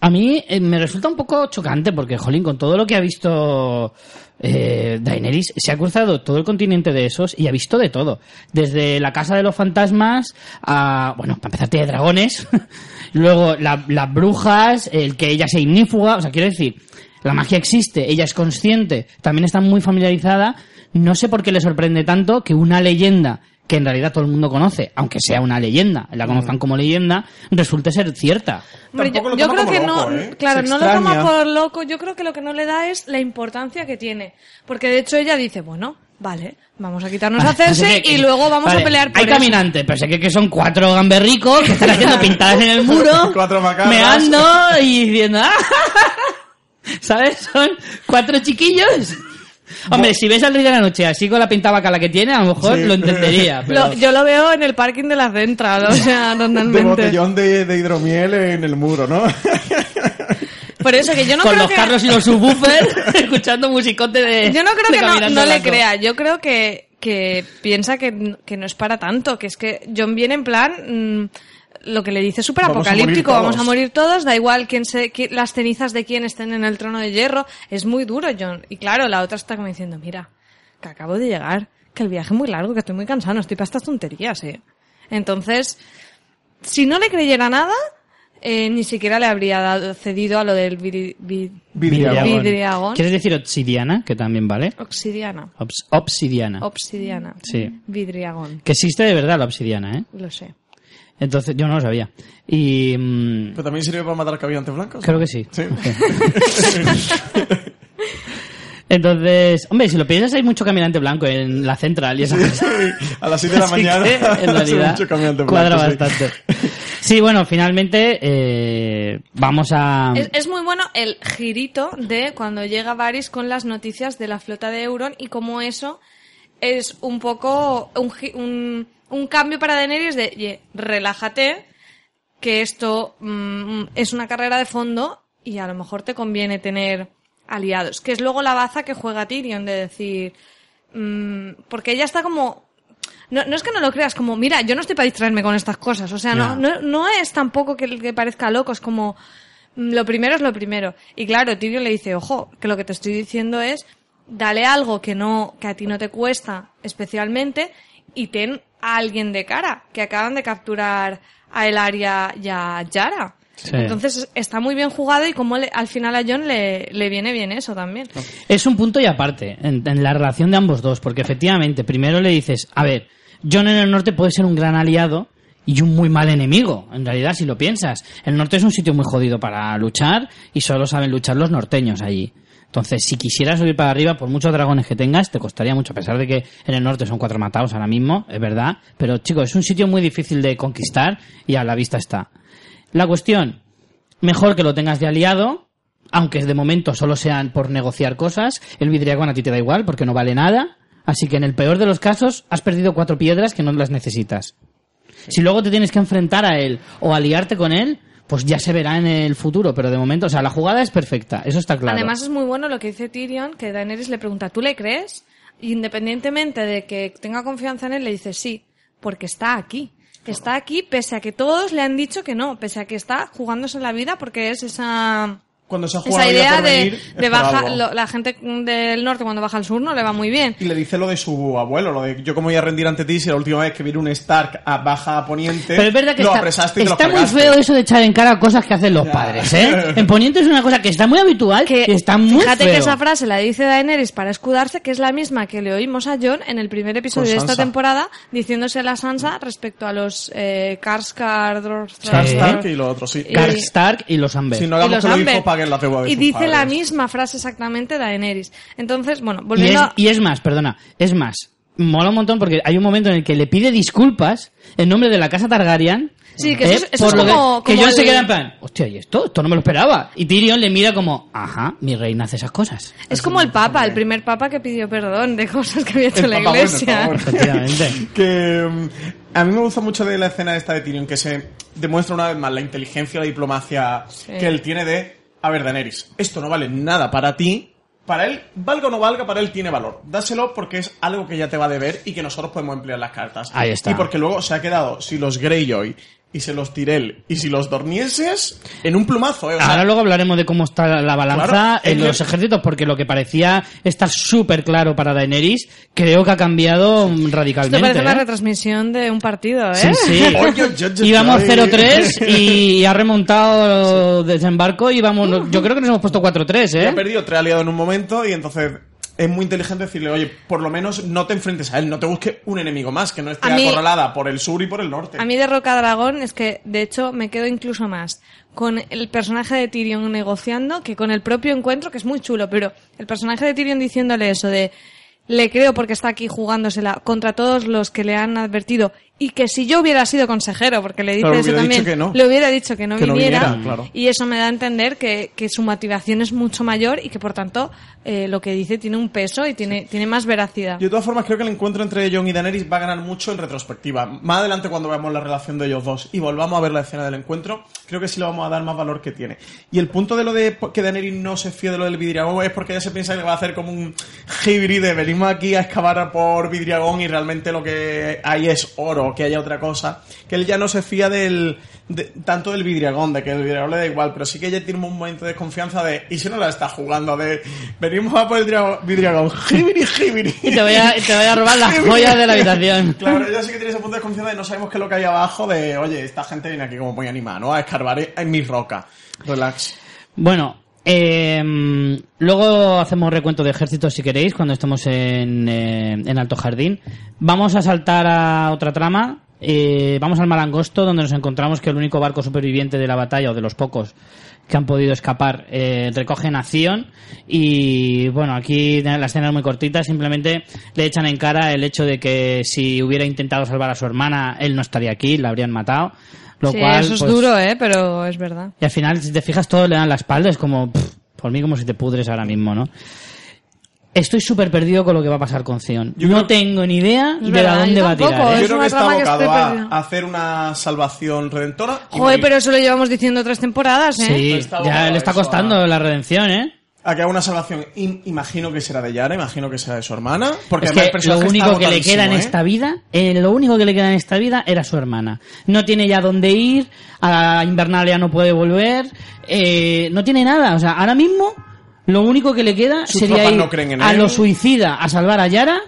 A mí eh, me resulta un poco chocante porque, jolín, con todo lo que ha visto eh, Daenerys, se ha cruzado todo el continente de esos y ha visto de todo. Desde la casa de los fantasmas a, bueno, para empezar, tiene dragones, luego la- las brujas, el que ella sea ignífuga, o sea, quiero decir, la magia existe, ella es consciente, también está muy familiarizada. No sé por qué le sorprende tanto que una leyenda que en realidad todo el mundo conoce, aunque sea una leyenda, la conozcan como leyenda, resulte ser cierta. Hombre, yo, creo que loco, no, ¿eh? claro, Se no lo toma por loco. Yo creo que lo que no le da es la importancia que tiene, porque de hecho ella dice, bueno, vale, vamos a quitarnos a Vale, sé Cersei qué- y luego vamos vale, a pelear por Hay eso. caminantes, pero sé que, que son cuatro gamberricos que están haciendo pintadas en el muro, Cuatro macarras. meando y diciendo, "Ah". ¿sabes? Son cuatro chiquillos. Hombre, si ves al Rey de la Noche así con la pinta bacala que tiene, a lo mejor Sí. lo entendería. Pero... Lo- yo lo veo en el parking de la Central, o sea, De normalmente. botellón de, de hidromiel en el muro, ¿no? Por eso que yo no con creo los que... carros y los subwoofers escuchando musicote de Yo no creo que no, le crea. Yo creo que, que piensa que, que no es para tanto. Que es que John viene en plan. mm, lo que le dice súper Vamos a morir apocalíptico. Vamos a todos. morir todos. Da igual quién se, las cenizas de quién estén en el trono de hierro. Es muy duro, John. Y claro, la otra está como diciendo: Mira, que acabo de llegar. Que el viaje es muy largo. Que estoy muy cansado. No estoy para estas tonterías, eh. Entonces, si no le creyera nada. Eh, ni siquiera le habría dado, cedido a lo del Vidriagón. ¿Quieres decir obsidiana? Que también vale. obsidiana. Obs- obsidiana. Obsidiana. Sí. Vidriagón. Que existe de verdad la obsidiana, ¿eh? Lo sé. Entonces, yo no lo sabía. Y. mm, ¿Pero también sirve para matar caminantes blancos? creo que sí. Sí. Entonces, hombre, si lo piensas, hay mucho caminante blanco en la central y esas cosas. A las 7 de la Así mañana. que, en realidad, mucho caminante cuadra sí. bastante. Sí, bueno, finalmente eh, vamos a... Es, muy bueno el girito de cuando llega Varys con las noticias de la flota de Euron y cómo eso es un poco un, un, un cambio para Daenerys de, "Oye, relájate, que esto mm, es una carrera de fondo y a lo mejor te conviene tener aliados. Que es luego la baza que juega Tyrion de decir, mm, porque ella está como no, no es que no lo creas, como, mira, yo no estoy para distraerme con estas cosas. O sea, no, no, no es tampoco que, que parezca loco, es como, mm, lo primero es lo primero. Y claro, Tyrion le dice, ojo, que lo que te estoy diciendo es, dale algo que no, que a ti no te cuesta especialmente y ten a alguien de cara, que acaban de capturar a Elaria y a Yara. Sí. Entonces está muy bien jugado y como le- al final a John le, le viene bien eso también. Es un punto y aparte en, en la relación de ambos dos, porque efectivamente, primero le dices, a ver, John en el norte puede ser un gran aliado y un muy mal enemigo, en realidad, si lo piensas. El norte es un sitio muy jodido para luchar y solo saben luchar los norteños allí. Entonces, si quisieras subir para arriba, por muchos dragones que tengas, te costaría mucho, a pesar de que en el norte son cuatro matados ahora mismo, es verdad. Pero, chicos, es un sitio muy difícil de conquistar y a la vista está. La cuestión, mejor que lo tengas de aliado, aunque de momento solo sean por negociar cosas, el vidriagón a ti te da igual porque no vale nada, así que en el peor de los casos has perdido cuatro piedras que no las necesitas. Si luego te tienes que enfrentar a él o aliarte con él, pues ya se verá en el futuro, pero de momento, o sea, la jugada es perfecta, eso está claro. Además es muy bueno lo que dice Tyrion, que Daenerys le pregunta, ¿tú le crees? Y independientemente de que tenga confianza en él, le dice sí, porque está aquí. Está aquí pese a que todos le han dicho que no, pese a que está jugándose la vida porque es esa... Cuando se ha jugado Esa idea de, venir, baja, lo- la gente del norte cuando baja al sur no le va muy bien. Y le dice lo de su abuelo, lo de yo como voy a rendir ante ti si la última vez que viene un Stark a baja a poniente Pero es verdad que lo está, apresaste y te lo está muy feo eso de echar en cara cosas que hacen los Ya. padres, ¿eh? En Poniente es una cosa que está muy habitual Que, y está muy fíjate feo. que esa frase la dice Daenerys para escudarse, que es la misma que le oímos a John en el primer episodio de esta temporada, diciéndose a Sansa respecto a los eh, Karstar, Stark, Sí. Stark y lo otro, sí. Y- los Amber. Si no y hagamos los que lo Amber. Paguen la de Y sus dice la misma frase exactamente Daenerys. Entonces, bueno, Y es, volviendo a... y es más, perdona, es más. Mola un montón porque hay un momento en el que le pide disculpas en nombre de la casa Targaryen. Sí, que eso ¿eh? es- eso es como- que, que como Jon se el- queda en plan, hostia, ¿y esto? Esto no me lo esperaba. Y Tyrion le mira como, ajá, mi reina hace esas cosas. Es como el Papa, el primer Papa que pidió perdón de cosas que había hecho El la Papa iglesia. Bueno. Efectivamente. que mm, a mí me gusta mucho de la escena esta de Tyrion que se demuestra una vez más la inteligencia y la diplomacia que él tiene de a ver Daenerys esto no vale nada para ti. Para él valga o no valga para él tiene valor. Dáselo porque es algo que ya te va a deber y que nosotros podemos emplear las cartas. Ahí está. y porque luego se ha quedado si los Greyjoy y si los Tyrell y si los Dornieses en un plumazo ¿eh? O sea, Ahora luego hablaremos de cómo está la balanza Claro, en que- los ejércitos, porque lo que parecía estar súper claro para Daenerys, creo que ha cambiado mm, Esto radicalmente. parece una ¿eh? retransmisión de un partido, ¿eh? Sí, sí. Oye, Íbamos oye. 0-3 y ha remontado desembarco y vamos, yo creo que nos hemos puesto 4-3, Ya ha ¿eh? perdido tres aliados en un momento y entonces es muy inteligente decirle, oye, por lo menos no te enfrentes a él, no te busques un enemigo más, que no esté mí- acorralada por el sur y por el norte. A mí de Roca Dragón es que, de hecho, me quedo incluso más con el personaje de Tyrion negociando que con el propio encuentro, que es muy chulo, pero el personaje de Tyrion diciéndole eso de le creo porque está aquí jugándosela contra todos los que le han advertido y que si yo hubiera sido consejero, porque le dice Claro, eso hubiera también, dicho que no. le hubiera dicho que no Que no viniera, viniera, claro. y eso me da a entender que, que su motivación es mucho mayor y que por tanto eh, lo que dice tiene un peso y tiene, tiene más veracidad. Yo de todas formas creo que el encuentro entre Jon y Daenerys va a ganar mucho en retrospectiva. Más adelante cuando veamos la relación de ellos dos y volvamos a ver la escena del encuentro, creo que sí le vamos a dar más valor que tiene. Y el punto de lo de que Daenerys no se fíe de lo del Vidriagón es porque ella se piensa que va a hacer como un híbrido de venimos aquí a excavar por Vidriagón y realmente lo que hay es oro, que haya otra cosa. Que él ya no se fía del de- tanto del Vidriagón, de que el Vidriagón le da igual, pero sí que ella tiene un momento de desconfianza de y si no la está jugando de venimos a por el Vidriagón, híbridi, híbridi. Y te voy a, te voy a robar las joyas de la habitación. Claro, ella sí que tiene ese punto de confianza de no sabemos qué es lo que hay abajo, de oye, esta gente viene aquí como muy animada, ¿no? A escarbar en mi roca. Relax. Bueno, eh, luego hacemos recuento de ejércitos si queréis, cuando estemos en, eh, en Alto Jardín. Vamos a saltar a otra trama. eh, vamos al Mar Angosto, donde nos encontramos que el único barco superviviente de la batalla, o de los pocos que han podido escapar, eh, recoge nación. Y bueno, aquí la escena es muy cortita, simplemente le echan en cara el hecho de que si hubiera intentado salvar a su hermana, él no estaría aquí, la habrían matado. Lo Sí, cual, eso es pues, duro, ¿eh? Pero es verdad. y al final, si te fijas, todos le dan la espalda. Es como, pff, por mí, como si te pudres ahora mismo, ¿no? Estoy súper perdido con lo que va a pasar con Zion. Yo no creo- tengo ni idea Es de verdad, a dónde va a tirar. ¿eh? Yo creo que está que abocado a, a hacer una salvación redentora. Joder, morir. pero eso lo llevamos diciendo tres temporadas, ¿eh? Sí, Está ya le está costando a- la redención, ¿eh? A que haga una salvación. im- imagino que será de Yara, imagino que será de su hermana. Porque Es el lo único que le queda en agotadísimo, esta ¿eh? vida, eh, lo único que le queda en esta vida era su hermana. No tiene ya dónde ir, a Invernalia no puede volver, eh, no tiene nada. O sea, ahora mismo lo único que le queda Sus sería ir no creen en a él. lo suicida a salvar a Yara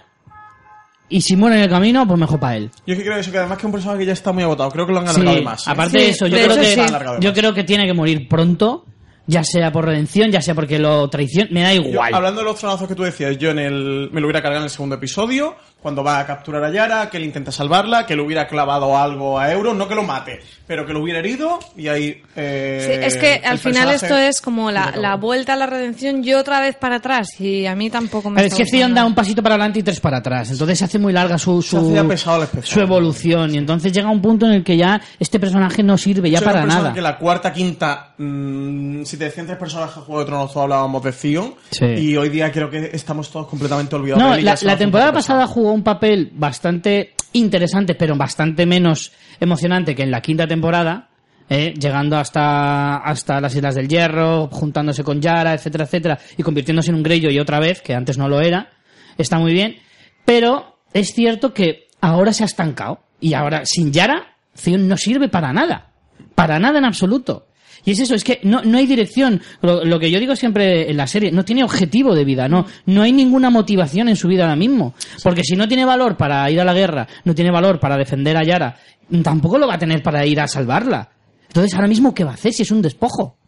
y si muere en el camino, pues mejor para él. Yo es que creo eso, que además que es un personaje que ya está muy agotado. Creo que lo han alargado de más. ¿eh? aparte Sí, de eso, yo de creo hecho que sí. Alargado de yo más. creo que tiene que morir pronto, ya sea por redención, ya sea porque lo traición, me da Yo, igual. hablando de los tronazos que tú decías, yo en el, me lo hubiera cargado en el segundo episodio, cuando va a capturar a Yara, que él intenta salvarla, que le hubiera clavado algo a Euro, no que lo mate, pero que lo hubiera herido y ahí... eh, Sí, es que al final esto es como la, vuelta a la redención y otra vez para atrás y a mí tampoco me Pero es que Theon da un pasito para adelante y tres para atrás. Entonces se hace muy larga su, Se hace ya su, evolución. Y entonces llega un punto en el que ya este personaje no sirve ya Soy para nada. que la cuarta, quinta, mm, si te decían tres personajes de Juego de Tronos, todos hablábamos de Theon. Sí. Y hoy día creo que estamos todos completamente olvidados No, de él la, la temporada pasada pesado. Un papel bastante interesante, pero bastante menos emocionante que en la quinta temporada. eh, llegando hasta, hasta las Islas del Hierro, juntándose con Yara, etcétera, etcétera, y convirtiéndose en un Greyjoy otra vez, que antes no lo era. Está muy bien. Pero es cierto que ahora se ha estancado. Y ahora, sin Yara, Theon no sirve para nada. Para nada en absoluto. Y es eso, es que no, no hay dirección. Lo, lo que yo digo siempre en la serie, no tiene objetivo de vida, no, no hay ninguna motivación en su vida ahora mismo. Porque si no tiene valor para ir a la guerra, no tiene valor para defender a Yara, tampoco lo va a tener para ir a salvarla. Entonces, ahora mismo, ¿qué va a hacer si es un despojo?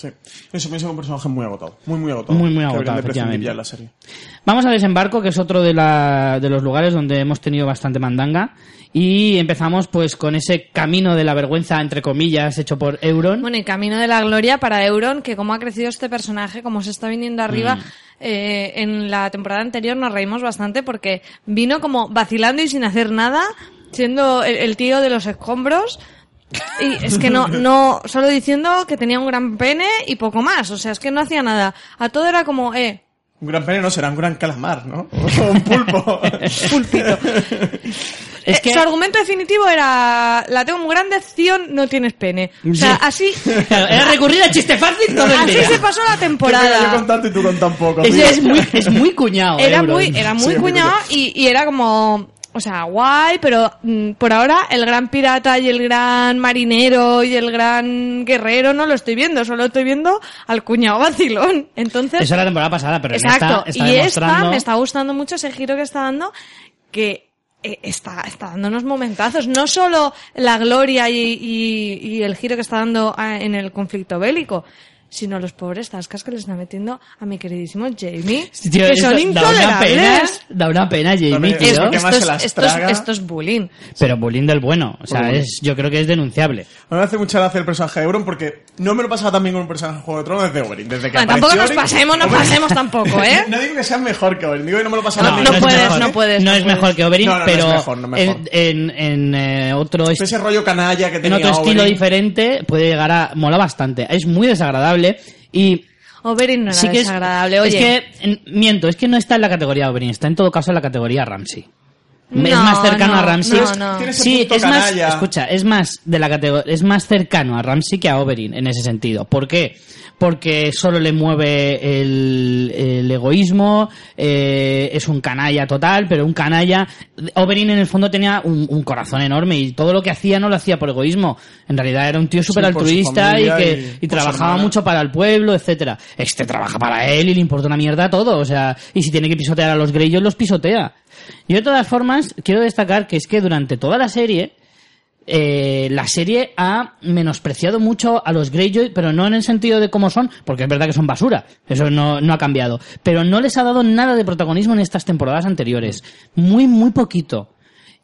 Sí. Eso me es un personaje muy agotado. Muy, muy agotado. Muy, muy agotado, efectivamente. ya la serie. Vamos a Desembarco, que es otro de, la- de los lugares donde hemos tenido bastante mandanga. Y empezamos pues con ese camino de la vergüenza, entre comillas, hecho por Euron. Bueno, y camino de la gloria para Euron, que como ha crecido este personaje, como se está viniendo arriba, Mm. eh, en la temporada anterior nos reímos bastante porque vino como vacilando y sin hacer nada, siendo el, el tío de los escombros. Y es que no, no, solo diciendo que tenía un gran pene y poco más. O sea, es que no hacía nada. A todo era como, eh, Un gran pene no será un gran calamar, ¿no? O un pulpo. pulpito. Es Eh, que- Su argumento definitivo era, la tengo muy grande, Zion, no tienes pene. O sea, Sí. así, Era recurrir a chiste fácil todo el así se pasó la mira, yo temporada. con tanto y tú con tan poco. Es muy, es muy cuñado. Era Euron. muy, era muy Sí, cuñado y, y era como, o sea, guay, pero mm, por ahora el gran pirata y el gran marinero y el gran guerrero no lo estoy viendo, solo estoy viendo al cuñado vacilón. Entonces, Eso era la temporada pasada, pero exacto. esta está y demostrando... esta me está gustando mucho ese giro que está dando, que eh, está, está dando unos momentazos. No solo la gloria y, y- y el giro que está dando ah, en el conflicto bélico, sino los pobres tascas que le están metiendo a mi queridísimo Jamie, Sí, tío, que son da una pena, intolerables. da una pena, Jamie, tío. es Esto, es, esto es- esto es bullying. Pero bullying del bueno. O sea, es, yo creo que es denunciable. A mí me hace mucha gracia el personaje de Euron porque no me lo pasaba tan bien con un personaje de Juego de Tronos desde Oberyn. Desde que Bueno, tampoco nos pasemos, no pasemos tampoco, ¿eh? No digo que sea mejor que Oberyn, digo que no me lo pasaba No, tan no bien. es puedes, mejor. no puedes, No no es puedes. mejor que Oberyn, No, no, no pero es mejor, no es mejor. en, en, en, eh, otro est- Ese rollo canalla que en tenía otro estilo Oberyn. diferente puede llegar a mola bastante. Es muy desagradable y Oberyn no era sí que es- desagradable. Oye, Es que en- miento, es que no está en la categoría Oberyn, está en todo caso en la categoría Ramsey. Es más cercano no, a Ramsey. no, Sí, es más, escucha, es más de la categoría, es más cercano a Ramsey que a Oberyn en ese sentido. ¿Por qué? Porque solo le mueve el, el egoísmo, eh, es un canalla total, pero un canalla. Oberyn en el fondo tenía un, un corazón enorme y todo lo que hacía no lo hacía por egoísmo. En realidad era un tío súper altruista y que y trabajaba mucho para el pueblo, etcétera. Este trabaja para él y le importa una mierda todo, o sea, y si tiene que pisotear a los Greyjoy los pisotea. Yo de todas formas quiero destacar que es que durante toda la serie eh, la serie ha menospreciado mucho a los Greyjoy, pero no en el sentido de cómo son, porque es verdad que son basura, eso no, no ha cambiado, pero no les ha dado nada de protagonismo en estas temporadas anteriores, muy muy poquito.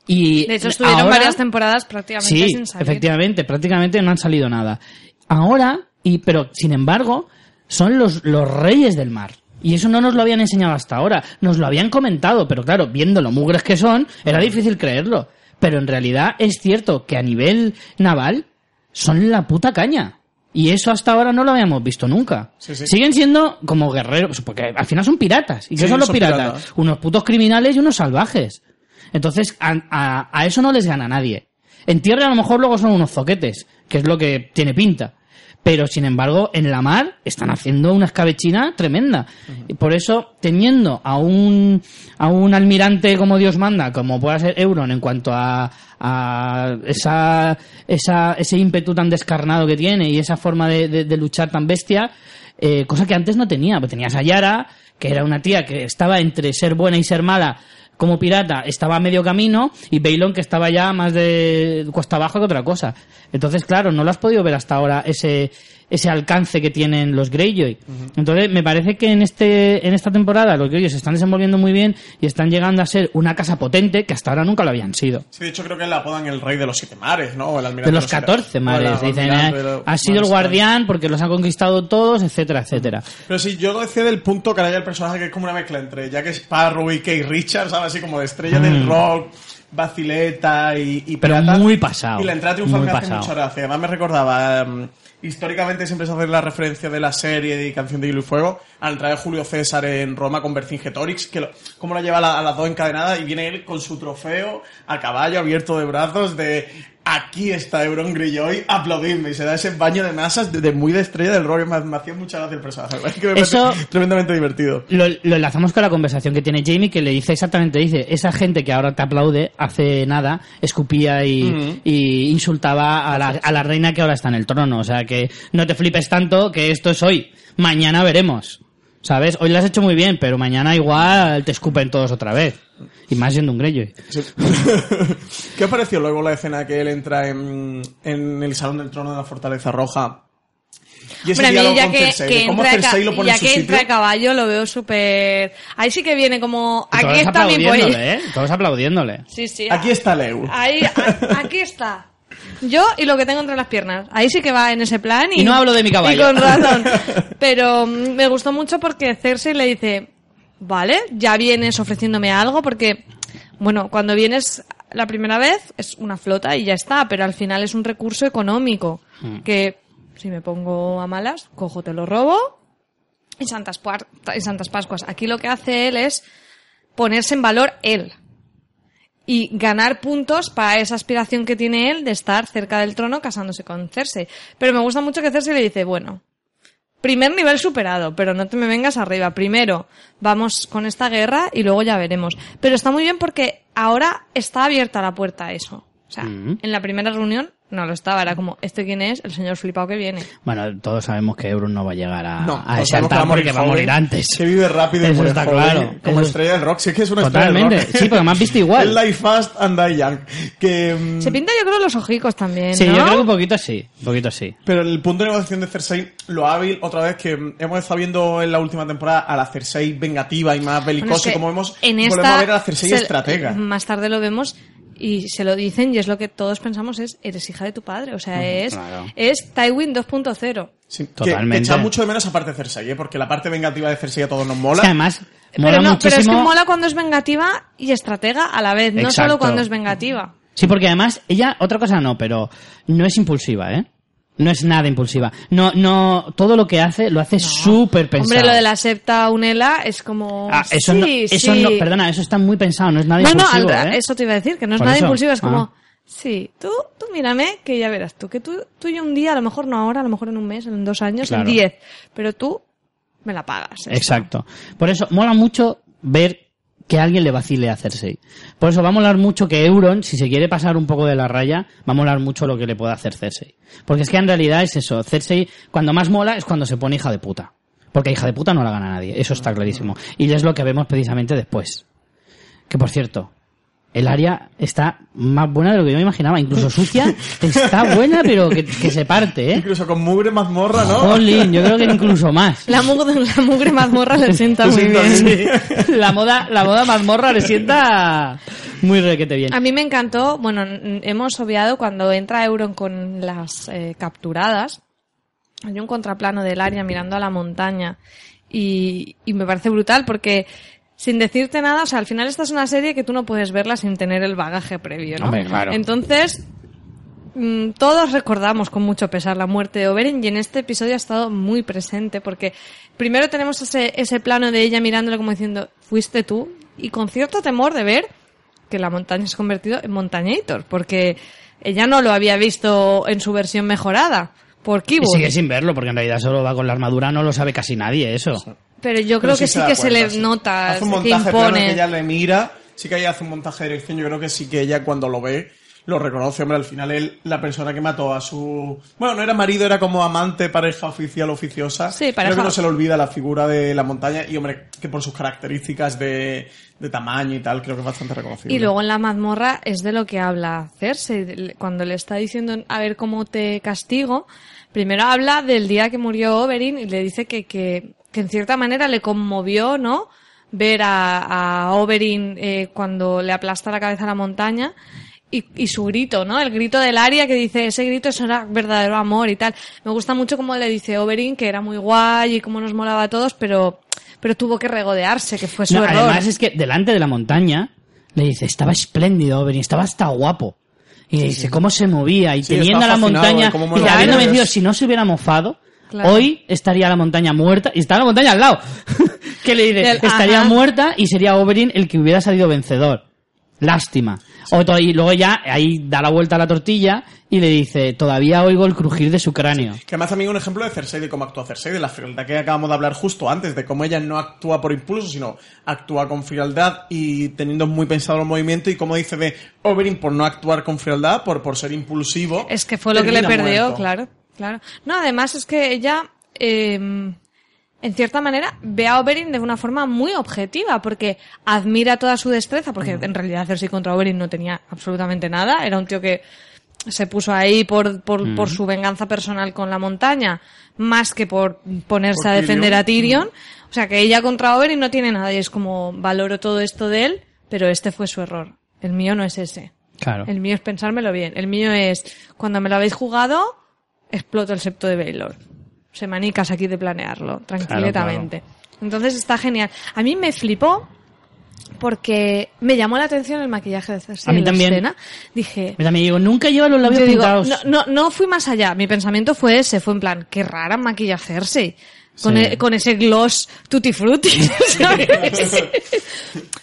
Y de hecho estuvieron ahora- varias temporadas prácticamente Sí, sin salir. efectivamente, prácticamente no han salido nada. Ahora, y pero sin embargo, son los, los reyes del mar. Y eso no nos lo habían enseñado hasta ahora. Nos lo habían comentado, pero claro, viendo lo mugres que son, era difícil creerlo. Pero en realidad es cierto que a nivel naval son la puta caña. Y eso hasta ahora no lo habíamos visto nunca. Sí, sí. Siguen siendo como guerreros, porque al final son piratas. ¿Y qué Sí, son los son piratas? piratas. Unos putos criminales y unos salvajes. Entonces, a, a- a eso no les gana nadie. En tierra a lo mejor luego son unos zoquetes, que es lo que tiene pinta. Pero, sin embargo, en la mar están haciendo una escabechina tremenda. Y por eso, teniendo a un, a un almirante como Dios manda, como pueda ser Euron, en cuanto a, a esa, esa, ese ímpetu tan descarnado que tiene y esa forma de, de- de luchar tan bestia, eh, cosa que antes no tenía. Pues tenías a Yara, que era una tía que estaba entre ser buena y ser mala como pirata, estaba a medio camino, y Bailon que estaba ya más de cuesta abajo que otra cosa. Entonces, claro, no lo has podido ver hasta ahora ese, ese alcance que tienen los Greyjoy. Entonces, me parece que en este, en esta temporada los Greyjoy se están desenvolviendo muy bien y están llegando a ser una casa potente que hasta ahora nunca lo habían sido. Sí, de hecho creo que le apodan el rey de los siete mares, ¿no? El De los siete- 14 o mares. Dicen, eh, los ha sido el guardián porque los ha conquistado todos, etcétera, etcétera. Pero sí, yo decía del punto que hay el personaje que es como una mezcla entre Jack Sparrow y Kate Richards, ¿sabes? Así como de estrella del rock, vacileta y, y Mm. Pero pirata. muy pasado, Y la entrada triunfal me hace mucha gracia. Además me recordaba... em, históricamente siempre se hace la referencia de la serie de Canción de Hielo y Fuego a la entrada de Julio César en Roma con Vercingetorix, que lo, cómo la lleva a las dos encadenadas y viene él con su trofeo a caballo abierto de brazos de aquí está Euron Greyjoy, aplaudidme y se da ese baño de masas de, de muy de estrella del rock me, me hacía mucha gracia el personaje, verdad que me Eso- tremendamente divertido. Lo, lo enlazamos con la conversación que tiene Jamie, que le dice exactamente, dice, esa gente que ahora te aplaude, hace nada, escupía y, y insultaba a la, a la reina que ahora está en el trono. O sea, que no te flipes tanto, que esto es hoy. Mañana veremos. ¿Sabes? Hoy lo has hecho muy bien, pero mañana igual te escupen todos otra vez. Y más siendo un Greyjoy. Sí. ¿Qué os pareció luego la escena que él entra en, en el salón del trono de la Fortaleza Roja? Y ese Hombre, a mí ya que, que entra, a lo pone ya en su que sitio. entra a caballo lo veo súper... Ahí sí que viene como... Aquí todos está mi aplaudiéndole, pollo. ¿eh? Todos aplaudiéndole. Sí, sí. Aquí está Leu. Ahí, a- aquí está. Yo y lo que tengo entre las piernas. Ahí sí que va en ese plan. Y, Y no hablo de mi caballo. Y con razón. Pero mm, me gustó mucho porque Cersei le dice, vale, ya vienes ofreciéndome algo porque, bueno, cuando vienes la primera vez es una flota y ya está, pero al final es un recurso económico Mm. que si me pongo a malas, cojo, te lo robo y Santas, y Santas Pascuas. Aquí lo que hace él es ponerse en valor él y ganar puntos para esa aspiración que tiene él de estar cerca del trono casándose con Cersei. Pero me gusta mucho que Cersei le dice, bueno, primer nivel superado, pero no te me vengas arriba. Primero vamos con esta guerra y luego ya veremos. Pero está muy bien porque ahora está abierta la puerta a eso. O sea, Mm. en la primera reunión no lo estaba. Era como, ¿este quién es? El señor flipado que viene. Bueno, todos sabemos que Euron no va a llegar a, No, a ese que altar porque va a morir antes. Que vive rápido y Eso muere está joven, claro. Como Eso- estrella del rock. Sí, es que es una Totalmente. estrella del rock. Sí, porque me has visto igual. El Life Fast and Die Young. Que, mm, Se pinta yo creo los ojicos también, Sí, ¿no? yo creo que un poquito sí. Un poquito sí. Pero el punto de negociación de Cersei, lo hábil, otra vez que mm, hemos estado viendo en la última temporada a la Cersei vengativa y más Bueno, belicosa, es que y como vemos, en volvemos esta a ver a la Cersei se- estratega. Más tarde lo vemos y se lo dicen y es lo que todos pensamos es eres hija de tu padre, o sea, es claro. es Tywin 2.0. Sí, que- Totalmente. Que, echa mucho de menos aparte de Cersei, ¿eh? porque la parte vengativa de Cersei a todos nos Es mola. que además, mola Pero no, pero es que mola cuando es vengativa y estratega a la vez, no Exacto. solo cuando es vengativa. Sí, porque además, ella, otra cosa no, pero no es impulsiva, ¿eh? No es nada impulsiva. No, no, todo lo que hace lo hace súper pensado. Hombre, lo de la septa unela es como Ah, eso sí, no, eso sí. no, perdona, eso está muy pensado, no es nada No, no, impulsivo, al- ¿eh? eso te iba a decir, que no es nada eso. impulsivo, es como, Ah. sí, tú, tú mírame, que ya verás tú, que tú, tú y un día, a lo mejor no ahora, a lo mejor en un mes, en dos años, Claro. en diez, pero tú me la pagas. Exacto. Por eso, mola mucho ver que alguien le vacile a Cersei. Por eso va a molar mucho que Euron, si se quiere pasar un poco de la raya, va a molar mucho lo que le pueda hacer Cersei. Porque es que en realidad es eso. Cersei, cuando más mola es cuando se pone hija de puta. Porque hija de puta no la gana nadie. Eso está clarísimo. Y es lo que vemos precisamente después. Que por cierto, el área está más buena de lo que yo me imaginaba. Incluso sucia. Está buena, pero que, que se parte, ¿eh? Incluso con mugre mazmorra, ¿no? Jolín, yo creo que incluso más. La mugre, la mugre mazmorra le sienta muy bien. la moda, la moda mazmorra le sienta muy requete bien. A mí me encantó, bueno, hemos obviado cuando entra Euron con las eh, capturadas, hay un contraplano del área mirando a la montaña y, y me parece brutal porque sin decirte nada, o sea, al final esta es una serie que tú no puedes verla sin tener el bagaje previo, ¿no? Hombre, claro. Entonces, mm, todos recordamos con mucho pesar la muerte de Oberyn y en este episodio ha estado muy presente porque primero tenemos ese, ese plano de ella mirándolo como diciendo, fuiste tú, y con cierto temor de ver que la montaña se ha convertido en Montañator, porque ella no lo había visto en su versión mejorada por Y Kibble. sigue sin verlo, porque en realidad solo va con la armadura, no lo sabe casi nadie eso. Pero yo Pero creo que sí, que se cuenta, le sí. nota, Hace un que montaje plano impone. que ella le mira. Sí que ella hace un montaje de dirección. Yo creo que sí que ella cuando lo ve lo reconoce. Hombre, al final él, la persona que mató a su... Bueno, no era marido, era como amante, pareja oficial, oficiosa. Sí, pareja. Creo que no se le olvida la figura de la montaña. Y hombre, que por sus características de, de tamaño y tal, creo que es bastante reconocible. Y luego en la mazmorra es de lo que habla Cersei. Cuando le está diciendo a ver cómo te castigo, primero habla del día que murió Oberyn y le dice que, que, que en cierta manera le conmovió, ¿no? Ver a, a Oberyn eh, cuando le aplasta la cabeza a la montaña. Y, y su grito, ¿no? El grito del Aria que dice, ese grito eso era verdadero amor y tal. Me gusta mucho cómo le dice Oberyn que era muy guay y cómo nos molaba a todos, pero, pero tuvo que regodearse, que fue su No, error. además es que delante de la montaña le dice, estaba espléndido, Oberyn, estaba hasta guapo. Y le dice cómo se movía y Sí, teniendo la montaña y habiendo vencido, si no se hubiera mofado, Claro. hoy estaría la montaña muerta y está la montaña al lado. que le dice, El- estaría ajá. muerta y sería Oberyn el que hubiera salido vencedor. Lástima. O to- y luego ya ahí da la vuelta a la tortilla y le dice, todavía oigo el crujir de su cráneo. Que además también un ejemplo de Cersei, de cómo actúa Cersei, de la frialdad que acabamos de hablar justo antes, de cómo ella no actúa por impulso, sino actúa con frialdad y teniendo muy pensado el movimiento, y como dice de Oberyn por no actuar con frialdad, por, por ser impulsivo. Es que fue lo que le perdió, muerto. claro, claro. No, además es que ella, eh, en cierta manera, ve a Oberyn de una forma muy objetiva, porque admira toda su destreza, porque en realidad Cersei contra Oberyn no tenía absolutamente nada, era un tío que se puso ahí por, por, por su venganza personal con la montaña, más que por ponerse Por a defender Tyrion. a Tyrion. O sea que ella contra Oberyn no tiene nada, y es como, valoro todo esto de él, pero este fue su error. El mío no es ese. Claro. El mío es pensármelo bien. El mío es, cuando me lo habéis jugado, exploto el septo de Baylor. Semanicas aquí de planearlo, tranquilamente. Entonces está genial. A mí me flipó porque me llamó la atención el maquillaje de Cersei A mí en la también. escena. Dije, Yo también digo, nunca lleva los labios digo, pintados. no, no, no fui más allá. Mi pensamiento fue ese, fue en plan, qué rara maquilla Cersei. Con, Sí. e- con ese gloss tutti frutti. ¿sabes?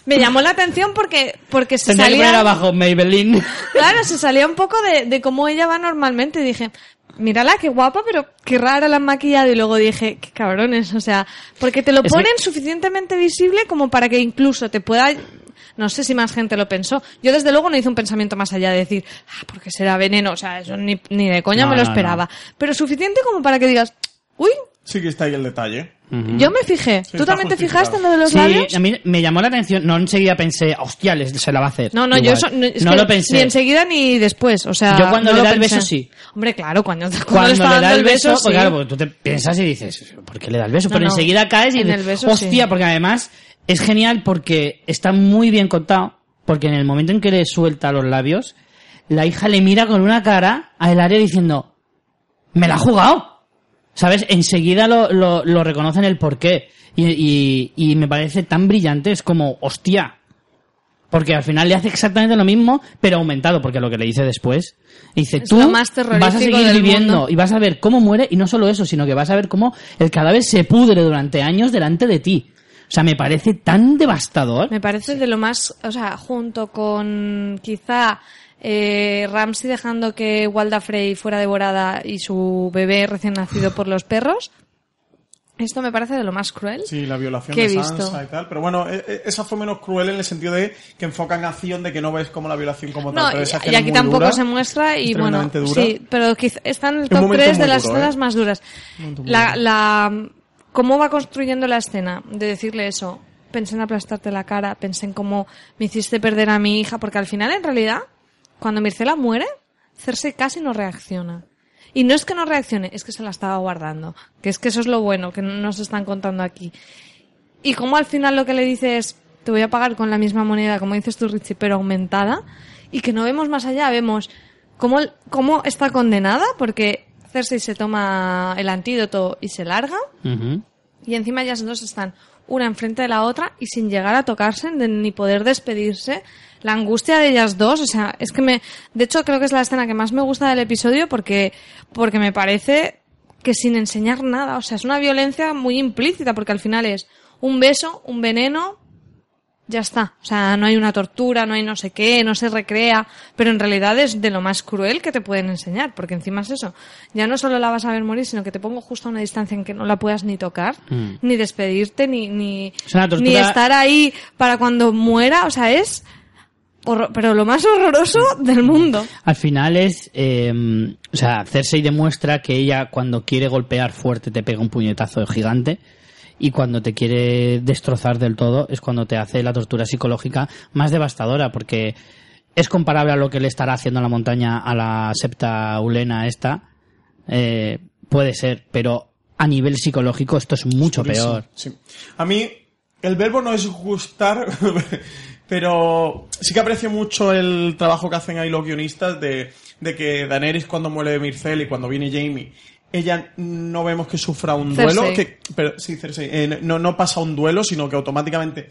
me llamó la atención porque, porque se Tendría que salía... abajo Maybelline. Claro, se salía un poco de, de cómo ella va normalmente. Y dije, mírala, qué guapa, pero qué rara la han maquillado. Y luego dije, qué cabrones, o sea, porque te lo Es ponen suficientemente visible como para que incluso te pueda No sé si más gente lo pensó. Yo desde luego no hice un pensamiento más allá de decir, ah, porque será veneno. O sea, eso ni, ni de coña No, me lo no, esperaba. Pero suficiente como para que digas, uy, Sí que está ahí el detalle. yo me fijé. ¿Tú también te fijaste en lo de los Sí, labios? a mí me llamó la atención. No enseguida pensé, hostia, les- se la va a hacer. No, no, yo eso, no, es No que lo pensé. ni enseguida ni después, o sea... Yo cuando no le da el pensé. beso, sí. Hombre, claro, cuando, cuando, Cuando le está le da dando el beso, pues sí. claro, porque tú te piensas y dices, ¿por qué le da el beso? No, Pero no, enseguida caes y en dices, el beso hostia, sí. porque además es genial porque está muy bien contado, porque en el momento en que le suelta los labios, la hija le mira con una cara a el área diciendo, me la ha jugado. ¿Sabes? Enseguida lo, lo, lo reconocen el porqué. Y, y, y me parece tan brillante, es como, hostia. Porque al final le hace exactamente lo mismo, pero aumentado, porque lo que le dice después, dice, Es tú más vas a seguir viviendo mundo". y vas a ver cómo muere, y no solo eso, sino que vas a ver cómo el cadáver se pudre durante años delante de ti. O sea, me parece tan devastador. Me parece de lo más, o sea, junto con quizá eh, Ramsey dejando que Walda Frey fuera devorada y su bebé recién nacido por los perros. Esto me parece de lo más cruel. Sí, la violación ¿Qué de visto? Sansa y tal. Pero bueno, e- e- esa fue menos cruel en el sentido de que enfocan acción de que no ves como la violación como tal. Pero esa y, y aquí tampoco dura, se muestra y bueno, dura. sí, pero quizá está en el top momento 3 de las duro, escenas ¿eh? más duras. La, la, ¿Cómo va construyendo la escena? De decirle eso. Pensé en aplastarte la cara, pensé en cómo me hiciste perder a mi hija, porque al final, en realidad, cuando Mircela muere, Cersei casi no reacciona. Y no es que no reaccione, es que se la estaba guardando. Que es que eso es lo bueno que nos están contando aquí. Y como al final lo que le dice es, te voy a pagar con la misma moneda, como dices tú, Richie, pero aumentada, y que no vemos más allá, vemos cómo, cómo está condenada, porque Cersei se toma el antídoto y se larga, y encima ellas dos están una enfrente de la otra y sin llegar a tocarse ni poder despedirse. La angustia de ellas dos, o sea, es que me, de hecho creo que es la escena que más me gusta del episodio porque, porque me parece que sin enseñar nada, o sea, es una violencia muy implícita porque al final es un beso, un veneno, ya está. O sea, no hay una tortura, no hay no sé qué, no se recrea, pero en realidad es de lo más cruel que te pueden enseñar, porque encima es eso. Ya no solo la vas a ver morir, sino que te pongo justo a una distancia en que no la puedas ni tocar, Mm. ni despedirte, ni, ni, Es una tortura- ni estar ahí para cuando muera. O sea, es, pero lo más horroroso del mundo. Al final es, eh, o sea, Cersei demuestra que ella cuando quiere golpear fuerte te pega un puñetazo gigante y cuando te quiere destrozar del todo es cuando te hace la tortura psicológica más devastadora porque es comparable a lo que le estará haciendo en la montaña a la septa ulena esta, eh, puede ser, pero a nivel psicológico esto es mucho peor. sí. A mí, el verbo no es gustar, pero sí que aprecio mucho el trabajo que hacen ahí los guionistas de, de que Daenerys cuando muere Myrcel y cuando viene Jamie, ella no vemos que sufra un Cersei. duelo, que, pero sí, Cersei, eh, no, no pasa un duelo, sino que automáticamente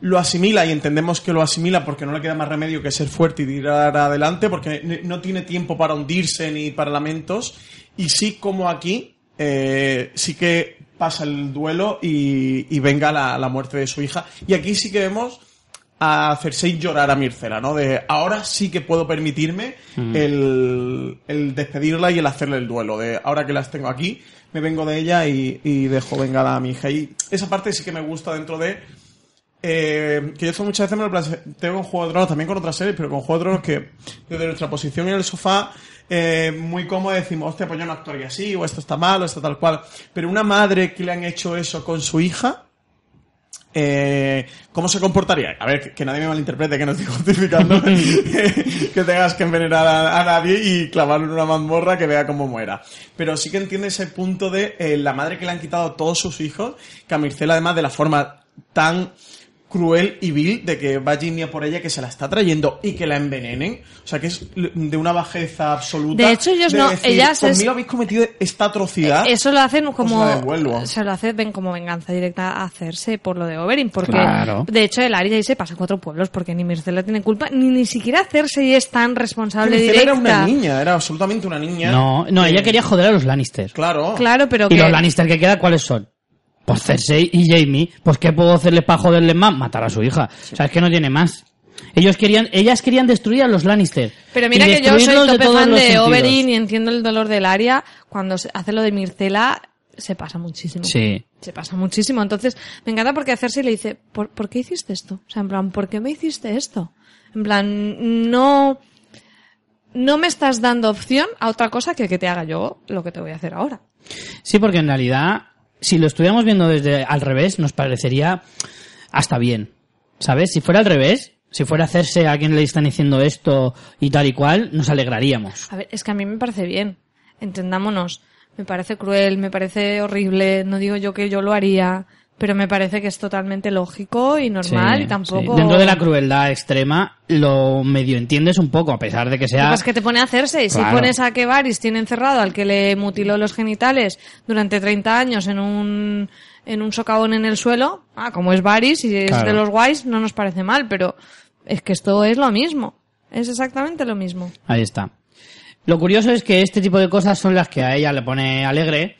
lo asimila y entendemos que lo asimila porque no le queda más remedio que ser fuerte y tirar adelante porque no tiene tiempo para hundirse ni para lamentos y sí como aquí eh, sí que pasa el duelo y, y venga la, la muerte de su hija y aquí sí que vemos a Cersei llorar a Myrcela, ¿no? De ahora sí que puedo permitirme el, el despedirla y el hacerle el duelo. De ahora que las tengo aquí, me vengo de ella y, y dejo vengada a mi hija. Y esa parte sí que me gusta dentro de eh, que yo esto muchas veces me lo planteo con Juego de Tronos, también con otras series, pero con Juego de Tronos que desde nuestra posición en el sofá, eh, muy cómodo decimos, hostia, pues yo no actuaría así, o esto está mal, o esto tal cual. Pero una madre que le han hecho eso con su hija, eh, ¿cómo se comportaría? A ver, que, nadie me malinterprete, que no estoy justificando que tengas que envenenar a, a nadie y clavarlo en una mazmorra que vea cómo muera. Pero sí que entiende ese punto de eh, la madre que le han quitado a todos sus hijos, que a Mircela además de la forma tan cruel y vil de que va Jimmy a por ella, que se la está trayendo y que la envenenen. O sea, que es de una bajeza absoluta. De hecho, ellos no- decir, ellas es- Conmigo habéis cometido esta atrocidad. Eso lo hacen como. La. Se lo hace ven como venganza directa a hacerse por lo de Oberyn. Porque, Claro. de hecho, el Arya ahí se pasa a cuatro pueblos porque ni Myrcella tiene culpa, ni ni siquiera hacerse y es tan responsable Mircela directa. era una niña, era absolutamente una niña. No, no, que- ella quería joder a los Lannister. Claro. Claro, pero ¿Y que. los Lannister que queda cuáles son? Pues Cersei y Jamie. Pues ¿qué puedo hacerles para joderles más? Matar a su hija. O sea, es que no tiene más. Ellos querían, ellas querían destruir a los Lannister. Pero mira que yo soy de tope todos fan de. Oberyn y entiendo el dolor del Arya cuando se hace lo de Mircela. se pasa muchísimo. Sí. Se pasa muchísimo. Entonces, me encanta porque a Cersei le dice, ¿por, ¿por qué hiciste esto? O sea, en plan, ¿por qué me hiciste esto? En plan, no, no me estás dando opción a otra cosa que que te haga yo lo que te voy a hacer ahora. Sí, porque en realidad, si lo estuviéramos viendo desde al revés, nos parecería hasta bien. ¿Sabes? Si fuera al revés, si fuera a hacerse a quien le están diciendo esto y tal y cual, nos alegraríamos. A ver, es que a mí me parece bien. Entendámonos. Me parece cruel, me parece horrible. No digo yo que yo lo haría, pero me parece que es totalmente lógico y normal Sí, y tampoco. sí. Dentro de la crueldad extrema, lo medio entiendes un poco, a pesar de que sea... que pasa es que te pone a hacerse y si pones a que Varys tiene encerrado al que le mutiló los genitales durante 30 años en un en un socavón en el suelo, ah, como es Varys y es Claro. de los guays, no nos parece mal, pero es que esto es lo mismo. Es exactamente lo mismo. Ahí está. Lo curioso es que este tipo de cosas son las que a ella le pone alegre,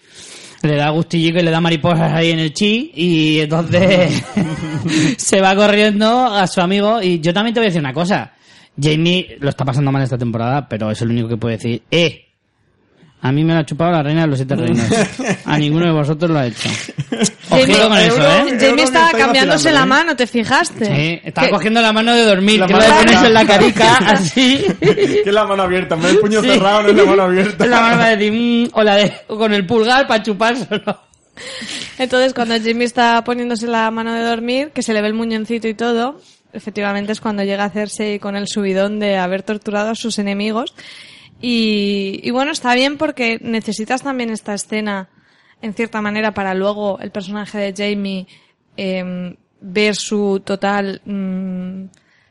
le da gustillo y le da mariposas ahí en el chi y entonces se va corriendo a su amigo y yo también te voy a decir una cosa. Jamie lo está pasando mal esta temporada, pero es el único que puede decir, eh, a mí me la ha chupado la reina de los siete reinos. A ninguno de vosotros lo ha hecho. Con eso, ¿eh? Jamie que estaba cambiándose la ¿eh? mano, ¿te fijaste? Sí, estaba cogiendo la mano de dormir, La que lo mano de ponerse abierta. en la carica, así. que es la mano abierta, vez del puño Sí. cerrado, no es la mano abierta. La mano va a decir, "Mm", o la de, con el pulgar para chupárselo. Entonces, cuando Jimmy está poniéndose la mano de dormir, que se le ve el muñoncito y todo, efectivamente es cuando llega a hacerse con el subidón de haber torturado a sus enemigos. Y, y bueno, está bien porque necesitas también esta escena, en cierta manera, para luego el personaje de Jamie em, ver su total mm,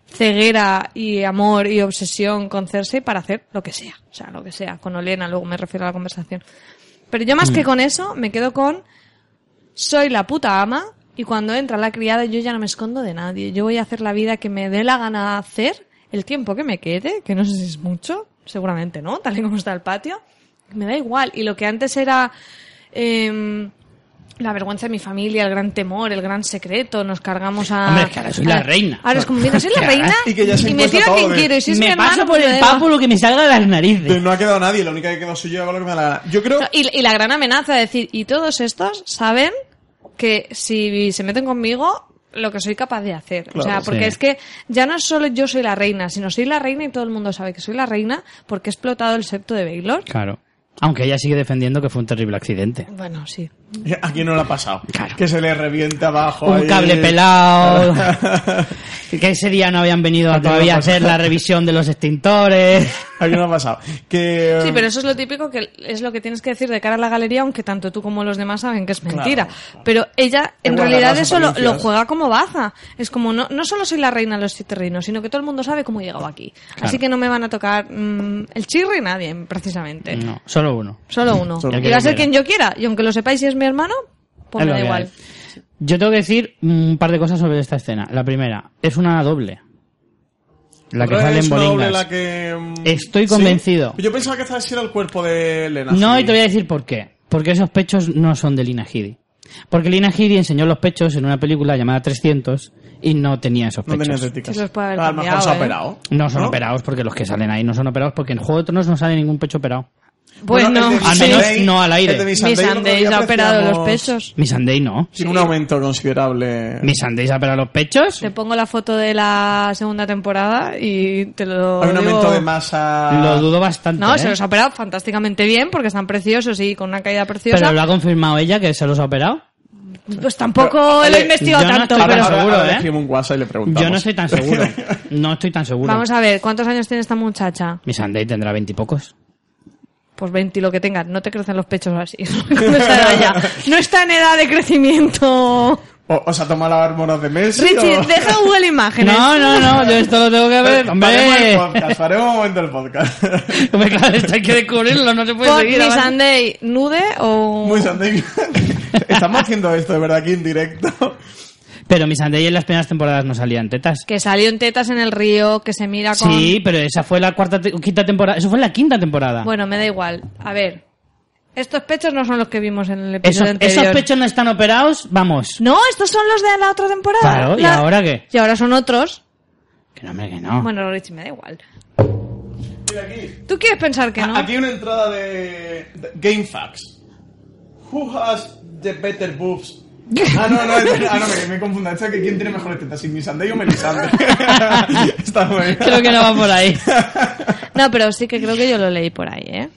ceguera y amor y obsesión con Cersei para hacer lo que sea. O sea, lo que sea. Con Olena, luego me refiero a la conversación. Pero yo más que con eso, me quedo con soy la puta ama y cuando entra la criada yo ya no me escondo de nadie. Yo voy a hacer la vida que me dé la gana hacer, el tiempo que me quede, que no sé si es mucho, seguramente no, tal y como está el patio. Me da igual. Y lo que antes era em, la vergüenza de mi familia, el gran temor, el gran secreto, nos cargamos a... Hombre, es que ahora soy la reina. Ahora es como, mira, soy la reina y que ya se ha y me tiro a quien quiero. Y si es mi me hermano, paso por pues el papo lo que me salga de las narices. No ha quedado nadie, la única que quedó soy yo, hago lo que me da la gana. Yo creo... Y, y la gran amenaza de decir, y todos estos saben que si se meten conmigo, lo que soy capaz de hacer. o sea, porque sí. es que ya no es solo yo soy la reina, sino soy la reina y todo el mundo sabe que soy la reina porque he explotado el septo de Baylor. Claro. Aunque ella sigue defendiendo que fue un terrible accidente. Bueno, sí. Aquí no le ha pasado. Claro. Que se le reviente abajo. Un ahí. cable pelado. que ese día no habían venido a todavía a hacer la revisión de los extintores. Aquí no ha pasado. Que, Sí, pero eso es lo típico que es lo que tienes que decir de cara a la galería, aunque tanto tú como los demás saben que es mentira. Pero ella, en realidad, eso lo, lo juega como baza. Es como, no, no solo soy la reina de los siete reinos, sino que todo el mundo sabe cómo he llegado aquí. Así que no me van a tocar mm, el chirri nadie, precisamente. No, solo uno. Solo uno. Solo y va a ser quien yo quiera. Y aunque lo sepáis si es mi hermano, pues Es me da igual. hay. Yo tengo que decir un par de cosas sobre esta escena. La primera, es una doble. La que sale en bolingas. la que, mm, Estoy ¿sí? convencido. Yo pensaba que ese era el cuerpo de Lena. No, y te voy a decir por qué. Porque esos pechos no son de Lina Headey. Porque Lina Headey enseñó los pechos en una película llamada 300 y no tenía esos No tenía pechos. teticas. Sí, los puede haber a lo mejor cambiado, se ha ¿eh? operado. no son operados porque los que salen ahí no son operados porque en Juego de Tronos no sale ningún pecho operado. Bueno, no. Al menos Sunday- no al aire. el de Miss Mi Sunday el otro Sunday día ha operado los pechos. Mi Sunday no. Tiene un aumento considerable. Mi Sunday se ha operado los pechos. Te pongo la foto de la segunda temporada y te lo Hay un digo- aumento de masa. Lo dudo bastante. No, ¿eh? se los ha operado fantásticamente bien porque están preciosos y con una caída preciosa. Pero lo ha confirmado ella que se los ha operado. Pues tampoco Pero, lo he investigado no tanto, estoy Ahora, pero... seguro, ahora ¿eh? escribimos un WhatsApp y le preguntamos. Yo no estoy tan seguro. No estoy tan seguro. Vamos a ver, ¿cuántos años tiene esta muchacha? Mi Sunday tendrá veintipocos. Pues 20 y lo que tenga, no te crecen los pechos así. No está en edad de crecimiento. O, o sea, toma las hormonas de Messi. Richie, o... deja Google Imágenes. No, no, no, yo esto lo tengo que ver. Faremos el Hombre, podcast, faremos un momento el podcast. Hombre, claro, esto hay que descubrirlo, no se puede seguir. avanti- Sunday nude o... Muy Sunday. Estamos haciendo esto de verdad aquí en directo. Pero mi Sunday en las primeras temporadas no salían tetas. Que salió en tetas en el río, que se mira con... Sí, pero esa fue la cuarta, te- quinta temporada. Eso fue la quinta temporada. Bueno, me da igual. A ver. Estos pechos no son los que vimos en el esos, episodio anterior. esos pechos no están operados, vamos. No, estos son los de la otra temporada. Claro, ¿y La- ahora qué? Y ahora son otros. Que no, hombre, que no. Bueno, Richie, me da igual. Mira aquí. ¿Tú quieres pensar que no? Aquí hay una entrada de, de Game Facts. Who has the better boobs? Ah, no, no, es- ah, no, me, me confundo. Esto es que quién tiene mejores tetas, si Missandei o Melisandre. Está muy bien. Creo que no va por ahí. No, pero sí que creo que yo lo leí por ahí, ¿eh?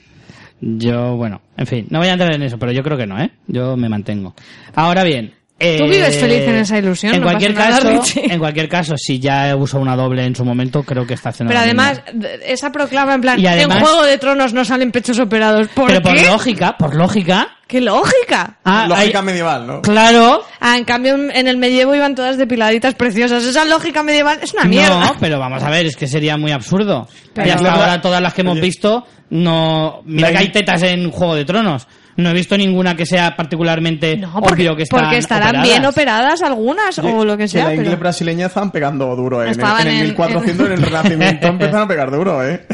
Yo, bueno, en fin, no voy a entrar en eso, pero yo creo que no, ¿eh? Yo me mantengo. Ahora bien. Eh, Tú vives feliz en esa ilusión, En no cualquier nada, caso, Richie. en cualquier caso, si ya uso una doble en su momento, creo que está haciendo. Pero además, esa proclama en plan, Y además- en Juego de Tronos no salen pechos operados. ¿Por Pero por qué? lógica, por lógica. ¡Qué lógica! ah, Lógica hay- medieval, ¿no? claro. Ah, en cambio, en el medievo iban todas depiladitas preciosas. Esa lógica medieval es una mierda. No, pero vamos a ver, es que sería muy absurdo. Pero- y hasta ahora todas las que hemos Oye. visto, no. Mira que hay tetas en Juego de Tronos. No he visto ninguna que sea particularmente No, porque, obvio que están porque estarán operadas. bien operadas algunas o lo que sea. la pero- inglés brasileña estaban pegando duro en, el, Estaban en el en- 1400, en el Renacimiento empezaron a pegar duro, ¿eh?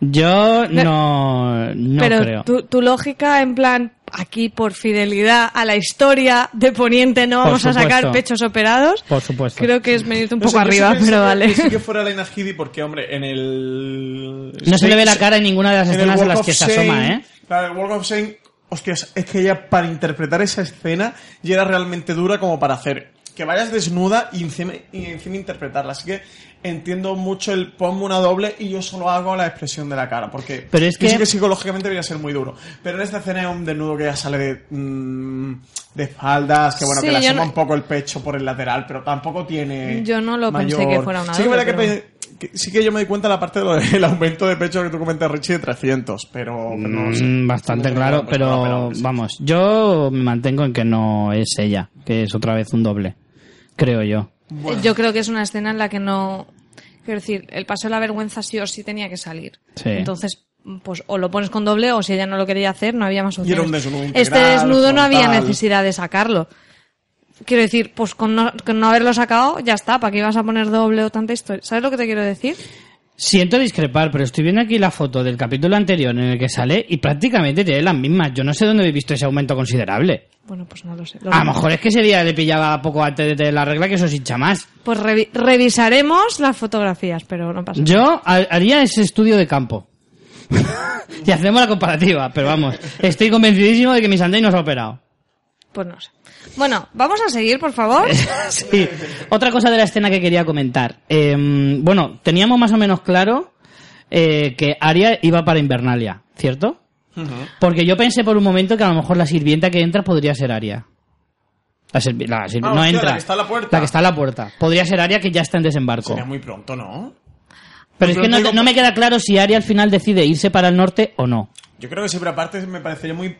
Yo no, no pero creo. Tu, tu lógica, en plan, aquí por fidelidad a la historia de Poniente no vamos a sacar pechos operados. Por supuesto. Creo que es venirte un No poco sé, arriba, pero vale. Que sí que fuera Lena Headey porque, hombre, en el... No se le ve la cara en ninguna de las escenas en las que se asoma, ¿eh? Claro, el Walk of Shame, hostias, es que ella para interpretar esa escena ya era realmente dura como para hacer que vayas desnuda y encima, y encima interpretarla. Así que entiendo mucho el ponme una doble y yo solo hago la expresión de la cara. Porque Pero es yo sé que- que psicológicamente debería ser muy duro. Pero en esta escena hay un desnudo que ya sale de, mm, de espaldas, que bueno, Sí, que le asoma no- un poco el pecho por el lateral, pero tampoco tiene. Yo no lo pensé mayor- que fuera una Sí que, doble, que pero- que- sí que yo me di cuenta de la parte del aumento de pecho que tú comentas, Richie, de 300, pero, pero no sé. Mm, Bastante claro, pero pero, vamos, yo me mantengo en que no es ella, que es otra vez un doble, creo yo. Yo creo que es una escena en la que no. Quiero decir, el paso de la vergüenza sí o sí tenía que salir. Sí. Entonces, pues o lo pones con doble o si ella no lo quería hacer, no había más Y era opciones. un desnudo este integral, desnudo no había necesidad de sacarlo. Quiero decir, pues con no, con no haberlo sacado, ya está. ¿Para qué ibas a poner doble o tanta historia? ¿Sabes lo que te quiero decir? Siento discrepar, pero estoy viendo aquí la foto del capítulo anterior en el que sale y prácticamente tiene las mismas. Yo no sé dónde he visto ese aumento considerable. Bueno, pues no lo sé. Lo A lo mejor es que ese día le pillaba poco antes de la regla que eso se hincha más. Pues revi- revisaremos las fotografías, pero no pasa nada. Yo ha- haría ese estudio de campo. y hacemos la comparativa, pero vamos, estoy convencidísimo de que mi Sunday no se ha operado. Pues no sé. Bueno, vamos a seguir, por favor. Sí. Otra cosa de la escena que quería comentar. Eh, bueno, teníamos más o menos claro eh, que Aria iba para Invernalia, ¿cierto? Porque yo pensé por un momento que a lo mejor la sirvienta que entra podría ser Aria. La, sirvi- la sirvi- Ah, no hostia, entra. la que está a la puerta. La que está a la puerta. Podría ser Aria que ya está en desembarco. Sería muy pronto, ¿no? Pero es que no, digo- no me queda claro si Aria al final decide irse para el norte o no. Yo creo que sí, pero aparte me parecería muy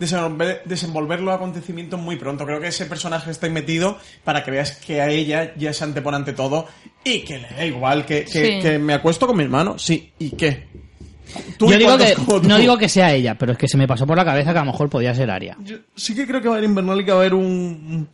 desenvolver, desenvolver los acontecimientos muy pronto. Creo que ese personaje está ahí metido para que veas que a ella ya se antepone ante todo y que le da igual, que, que, Sí. que me acuesto con mi hermano, sí, ¿y qué? Tú Yo y digo que, no digo que sea ella, pero es que se me pasó por la cabeza que a lo mejor podía ser Aria. Yo sí que creo que va a haber Invernal y que va a haber un,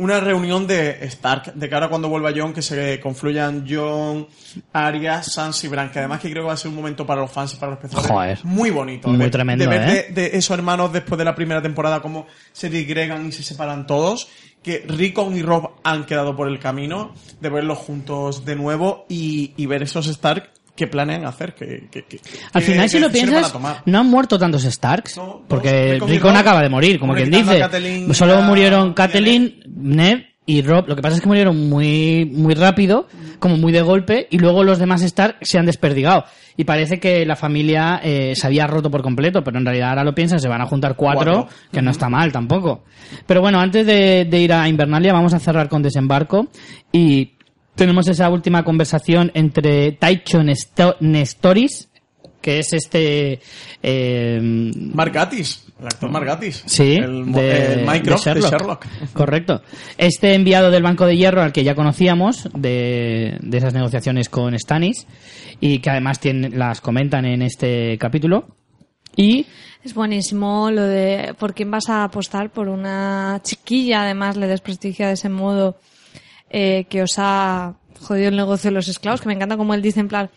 una reunión de Stark, de cara a cuando vuelva John, que se confluyan John, Arya, Sansa y Bran, que además que creo que va a ser un momento para los fans y para los espectadores muy bonito. Muy de, tremendo, de ver ¿eh? de, de esos hermanos después de la primera temporada cómo se disgregan y se separan todos, que Rickon y Rob han quedado por el camino, de verlos juntos de nuevo y, y ver esos Stark que planean hacer, que, que- que- Al final, si lo piensas, no han muerto tantos Starks. No, porque Rickon acaba de morir, como quien dice. Catelyn Solo murieron Catelyn, Ned y Rob. Lo que pasa es que murieron muy, muy rápido, como muy de golpe, y luego los demás Stark se han desperdigado. Y parece que la familia eh, se había roto por completo, pero en realidad ahora lo piensan, se van a juntar cuatro, Cuatro. que no está mal tampoco. Pero bueno, antes de, de ir a Invernalia, vamos a cerrar con desembarco y tenemos esa última conversación entre Taicho Nesto- Nestoris, que es este eh, Mark Gatiss, el actor Mark Gatiss. Sí, el, de, el Mike de Rock de Sherlock. Correcto. Este enviado del Banco de Hierro al que ya conocíamos de, de esas negociaciones con Stanis y que además tienen, las comentan en este capítulo. Y Es buenísimo lo de por quién vas a apostar por una chiquilla, además le desprestigia de ese modo eh, que os ha jodido el negocio de los esclavos, que me encanta como él dice en plan,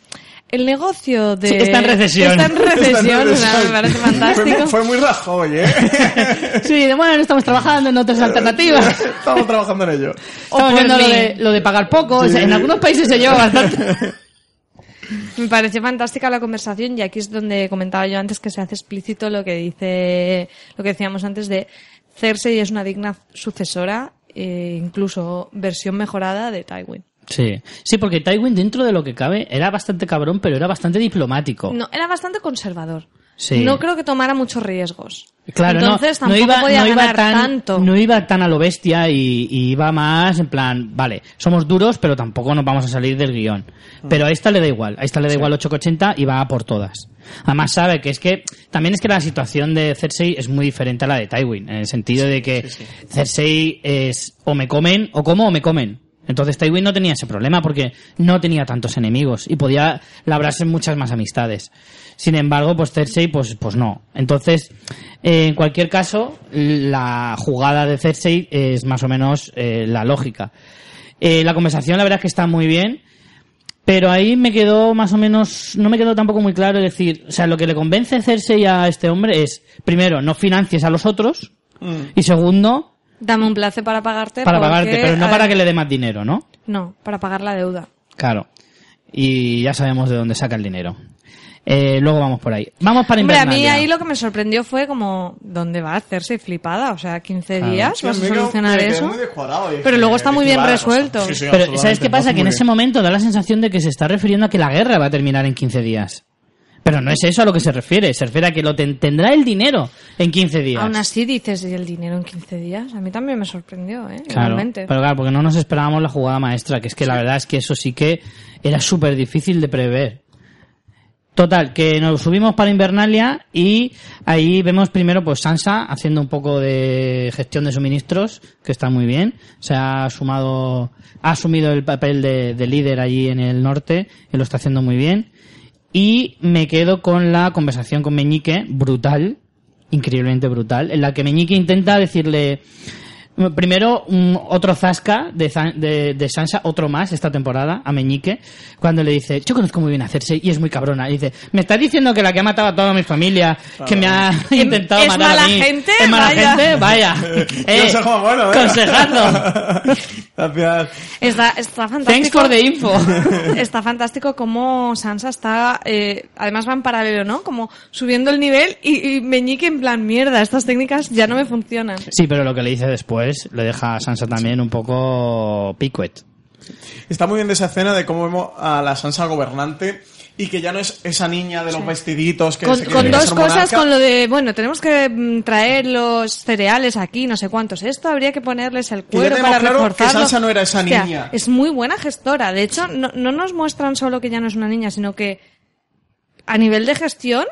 el negocio de... Sí, está en recesión. Está en recesión, o sea, me parece Fue, fantástico. fue muy Rajoy, ¿eh? sí, de bueno, estamos trabajando en otras alternativas. Estamos trabajando en ello. Estamos por viendo lo de, lo de pagar poco. o sea, en algunos países se lleva bastante. Me pareció fantástica la conversación y aquí es donde comentaba yo antes que se hace explícito lo que dice, lo que decíamos antes de Cersei es una digna sucesora, eh, incluso versión mejorada de Tywin. Sí, sí, porque Tywin dentro de lo que cabe era bastante cabrón, pero era bastante diplomático. No, era bastante conservador. Sí. No creo que tomara muchos riesgos. Claro, no- Entonces no, tampoco iba, podía no iba tan, tanto. no iba tan a lo bestia y, y iba más en plan, vale, somos duros, pero tampoco nos vamos a salir del guion. Pero a esta le da igual, a esta le da igual 8,80 y va a por todas. Además sabe que es que, también es que la situación de Cersei es muy diferente a la de Tywin, en el sentido de que Cersei es o me comen, o como o me comen. Entonces Tywin no tenía ese problema porque no tenía tantos enemigos y podía labrarse muchas más amistades. Sin embargo, pues Cersei, pues, pues no. Entonces, eh, en cualquier caso, la jugada de Cersei es más o menos eh, la lógica. Eh, la conversación, la verdad es que está muy bien, pero ahí me quedó más o menos, no me quedó tampoco muy claro es decir, o sea, lo que le convence Cersei a este hombre es, primero, no financies a los otros, y segundo, Dame un placer para pagarte. para porque, pagarte, pero no para ver, que le dé más dinero, ¿no? No, para pagar la deuda. Claro. Y ya sabemos de dónde saca el dinero. Eh, luego vamos por ahí. Vamos para Hombre, a Invernalia. mí ahí lo que me sorprendió fue como, ¿dónde va a hacerse flipada? O sea, 15 Claro. días, Sí, vas a solucionar me eso. muy Pero luego está muy bien "Vale, resuelto". Sí, sí, Pero ¿sabes qué pasa? Que en ese momento da la sensación de que se está refiriendo a que la guerra va a terminar en 15 días. Pero no es eso a lo que se refiere. Se refiere a que lo ten- tendrá el dinero en 15 días. Aún así dices, ¿y el dinero en 15 días? A mí también me sorprendió, ¿eh? Claro, Igualmente. pero claro, porque no nos esperábamos la jugada maestra, que es que la verdad es que eso sí que era súper difícil de prever. Total, que nos subimos para Invernalia y ahí vemos primero pues Sansa haciendo un poco de gestión de suministros, que está muy bien. Se ha sumado, ha asumido el papel de, de líder allí en el norte y lo está haciendo muy bien. Y me quedo con la conversación con Meñique, brutal, increíblemente brutal, en la que Meñique intenta decirle, Primero, un, otro zasca de, de, de Sansa, otro más esta temporada, a Meñique, cuando le dice, yo conozco muy bien a Cersei y es muy cabrona. Y dice, me estás diciendo que la que ha matado a toda mi familia, que me ha intentado ¿Es matar mala a mí, gente? es mala Vaya. gente, vaya. Eh, Consejo bueno, ¿eh? consejazo. Está, está fantástico. Thanks for the info. Está fantástico como Sansa está, eh, además va en paralelo, ¿no? Como subiendo el nivel y, y Meñique en plan, mierda, estas técnicas ya no me funcionan. Sí, pero lo que le dice después le deja a Sansa también un poco picuet. Está muy bien de esa escena de cómo vemos a la Sansa gobernante y que ya no es esa niña de los vestiditos que Con, se con dos cosas, con lo de, bueno, tenemos que mm, traer los cereales aquí, no sé cuántos. Esto habría que ponerles el cuero para claro que reforzarlo. Sansa no era esa Hostia, niña. Es muy buena gestora. De hecho, no, no nos muestran solo que ya no es una niña, sino que a nivel de gestión,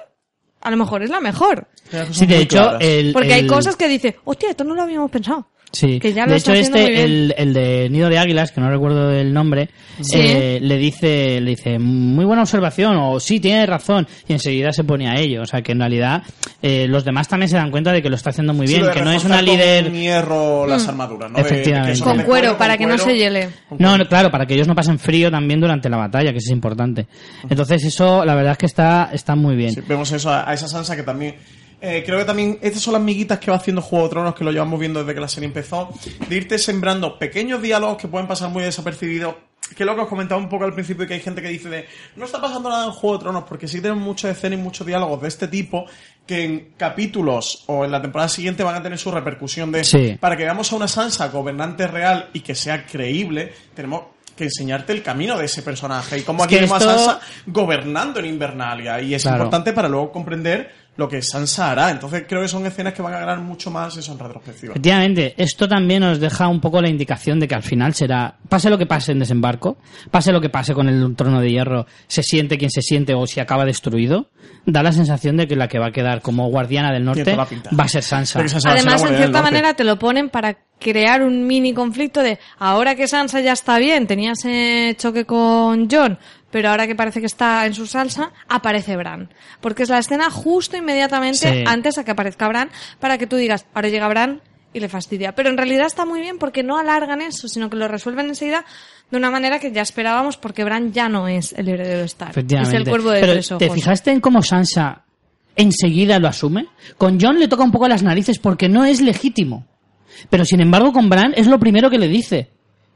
a lo mejor es la mejor. Sí, de hecho, el, Porque hay cosas que dice, hostia, esto no lo habíamos pensado. Sí, que ya lo de hecho este, el, el de Nido de Águilas, que no recuerdo el nombre, Sí. eh, le dice, le dice, muy buena observación, o sí, tiene razón, y enseguida se pone a ello. O sea que en realidad eh, los demás también se dan cuenta de que lo está haciendo muy Sí, bien, de que no es una líder... Con hierro las armaduras, ¿no? De- de Efectivamente. son Con de cuero, para que no se hiele. No, no, claro, para que ellos no pasen frío también durante la batalla, que eso es importante. Entonces eso, la verdad es que está, está muy bien. Sí, vemos eso a, a esa Sansa que también. Eh, creo que también estas son las miguitas que va haciendo Juego de Tronos, que lo llevamos viendo desde que la serie empezó, de irte sembrando pequeños diálogos que pueden pasar muy desapercibidos. Que es lo que os comentaba un poco al principio, que hay gente que dice de no está pasando nada en Juego de Tronos, porque sí tenemos muchas escenas y muchos diálogos de este tipo que en capítulos o en la temporada siguiente van a tener su repercusión de Sí. para que veamos a una Sansa gobernante real y que sea creíble, tenemos que enseñarte el camino de ese personaje y cómo aquí esto- a Sansa gobernando en Invernalia y es Claro. importante para luego comprender lo que Sansa hará. Entonces creo que son escenas que van a ganar mucho más eso en retrospectiva. Efectivamente, esto también nos deja un poco la indicación de que al final será, pase lo que pase en desembarco, pase lo que pase con el trono de hierro, se siente quien se siente o si acaba destruido, da la sensación de que la que va a quedar como guardiana del norte va a ser Sansa. Sansa Además, en cierta manera te lo ponen para crear un mini conflicto de ahora que Sansa ya está bien, tenía ese choque con John, pero ahora que parece que está en su salsa, aparece Bran. Porque es la escena justo inmediatamente Sí. antes a que aparezca Bran para que tú digas, ahora llega Bran y le fastidia. Pero en realidad está muy bien porque no alargan eso, sino que lo resuelven enseguida de una manera que ya esperábamos porque Bran ya no es el heredero de Stark. Es el cuervo de Pero tres ¿te fijaste en cómo Sansa enseguida lo asume? Con John le toca un poco las narices porque no es legítimo. Pero sin embargo con Bran es lo primero que le dice.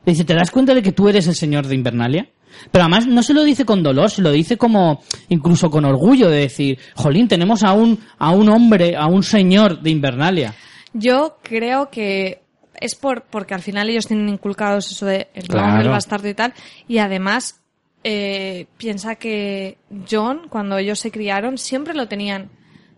Le dice, ¿te das cuenta de que tú eres el señor de Invernalia? Pero además no se lo dice con dolor, se lo dice como incluso con orgullo de decir, jolín, tenemos a un, a un hombre, a un señor de Invernalia. Yo creo que es por porque al final ellos tienen inculcados eso de el Claro. el bastardo y tal. Y además eh, piensa que John, cuando ellos se criaron, siempre lo tenían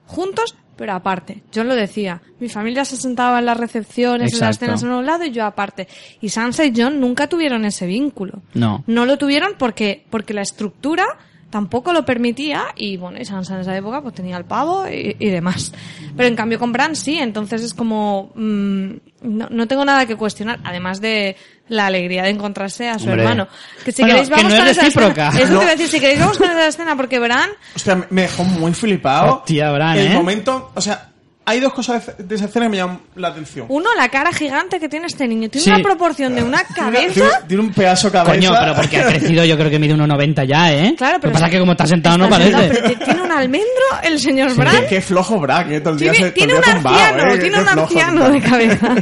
juntos, pero aparte. John lo decía. Mi familia se sentaba en las recepciones, en las cenas en un lado y yo aparte. Y Sansa y John nunca tuvieron ese vínculo. No. No lo tuvieron porque, porque la estructura tampoco lo permitía y bueno, y Sansa en esa época pues tenía el pavo y, y demás. Pero en cambio con Bran sí, entonces es como... mm, no, no tengo nada que cuestionar, además de la alegría de encontrarse a su Hombre. hermano. Que si Bueno, queréis que vamos no con es esa escena. Eso te No. iba a decir, si queréis vamos con esa escena porque Bran... Hostia, me- me dejó muy flipado. Hostia, Bran, El ¿eh? momento, o sea, hay dos cosas de, esa escena que me llaman la atención. Uno, la cara gigante que tiene este niño. Tiene Sí. una proporción de una cabeza... tiene- tiene un pedazo de cabeza. Coño, pero porque ha crecido yo creo que mide 1,90 ya, ¿eh? Claro, pero Lo que pasa es que como está sentado no parece. sentado, pero tiene un almendro el señor Bran. Qué, qué flojo Brack, eh, todo el día Tiene, se- todo tiene un tumbado, anciano, eh, tiene qué un flojo, anciano de Brack. cabeza.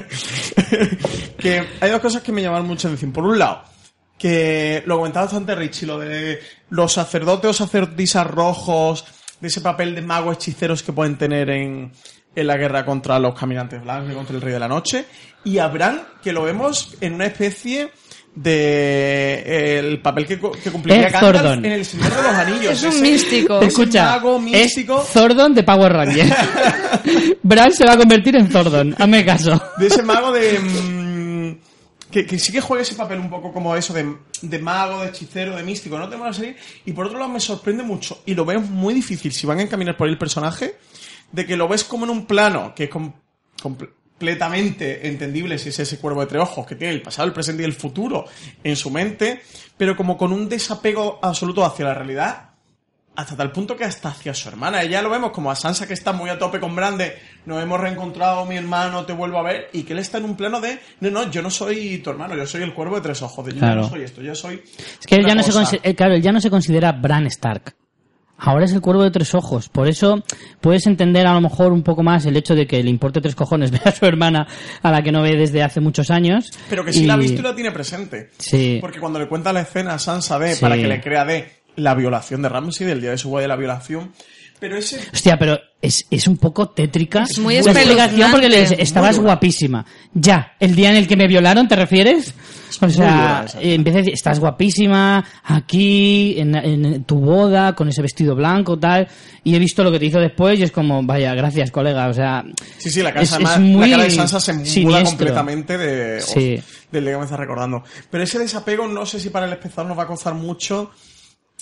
que hay dos cosas que me llamaron mucho la atención. Por un lado, que lo comentaba bastante Richie, lo de los sacerdotes o sacerdotisas rojos, de ese papel de magos hechiceros que pueden tener en, en la guerra contra los caminantes blancos y contra el rey de la noche. Y a Bran, que lo vemos en una especie de el papel que, que cumpliría Es Gandalf Zordon. en el Señor de los Anillos. Es un Ese- místico. ese Escucha, mago es místico. Zordon de Power Rangers. Bran se va a convertir en Zordon, hazme caso. de ese mago de. mm, que, que sí que juega ese papel un poco como eso, de, de mago, de hechicero, de místico, no tengo la serie. Y por otro lado me sorprende mucho, y lo veo muy difícil si van a encaminar por ahí el personaje, de que lo ves como en un plano que es com- completamente entendible si es ese cuervo de tres ojos que tiene el pasado, el presente y el futuro en su mente, pero como con un desapego absoluto hacia la realidad hasta tal punto que hasta hacia su hermana. Ella lo vemos como a Sansa que está muy a tope con Bran de nos hemos reencontrado, mi hermano, te vuelvo a ver, y que él está en un plano de no, no, yo no soy tu hermano, yo soy el cuervo de tres ojos, de yo Claro. no soy esto, yo soy. Es que él ya no, se cosa". consi- eh, claro, él ya no se considera Bran Stark. Ahora es el cuervo de tres ojos. Por eso puedes entender a lo mejor un poco más el hecho de que le importe tres cojones ver a su hermana a la que no ve desde hace muchos años. Pero que sí Y- la ha visto y la tiene presente. Sí. Porque cuando le cuenta la escena a Sansa de, Sí. para que le crea de la violación de Ramsay, del día de su boda de la violación. Pero ese. Hostia, pero es, es un poco tétrica. Es muy la explicación porque le dice, estabas guapísima. Ya, el día en el que me violaron, ¿te refieres? O sea, eh, empieza a decir, estás guapísima, aquí, en, en tu boda, con ese vestido blanco, tal. Y he visto lo que te hizo después y es como, vaya, gracias, colega. O sea, Sí, sí, la, casa, es- es además, muy la cara de Sansa se muda siniestro. completamente de, Sí. del día que me estás recordando. Pero ese desapego no sé si para el espectador nos va a costar mucho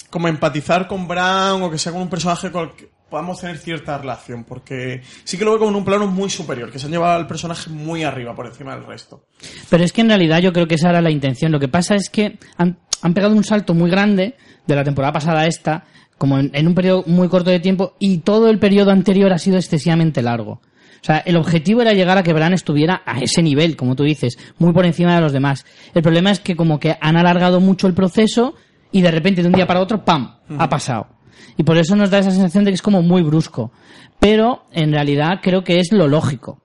como empatizar con Bran o que sea con un personaje con el que podamos tener cierta relación, porque sí que lo veo como un plano muy superior, que se han llevado al personaje muy arriba por encima del resto. Pero es que en realidad yo creo que esa era la intención. Lo que pasa es que han, han pegado un salto muy grande de la temporada pasada a esta, como en, en un periodo muy corto de tiempo, y todo el periodo anterior ha sido excesivamente largo. O sea, el objetivo era llegar a que Bran estuviera a ese nivel, como tú dices, muy por encima de los demás. El problema es que como que han alargado mucho el proceso y de repente de un día para otro, ¡pam!, ha pasado. Y por eso nos da esa sensación de que es como muy brusco. Pero en realidad creo que es lo lógico.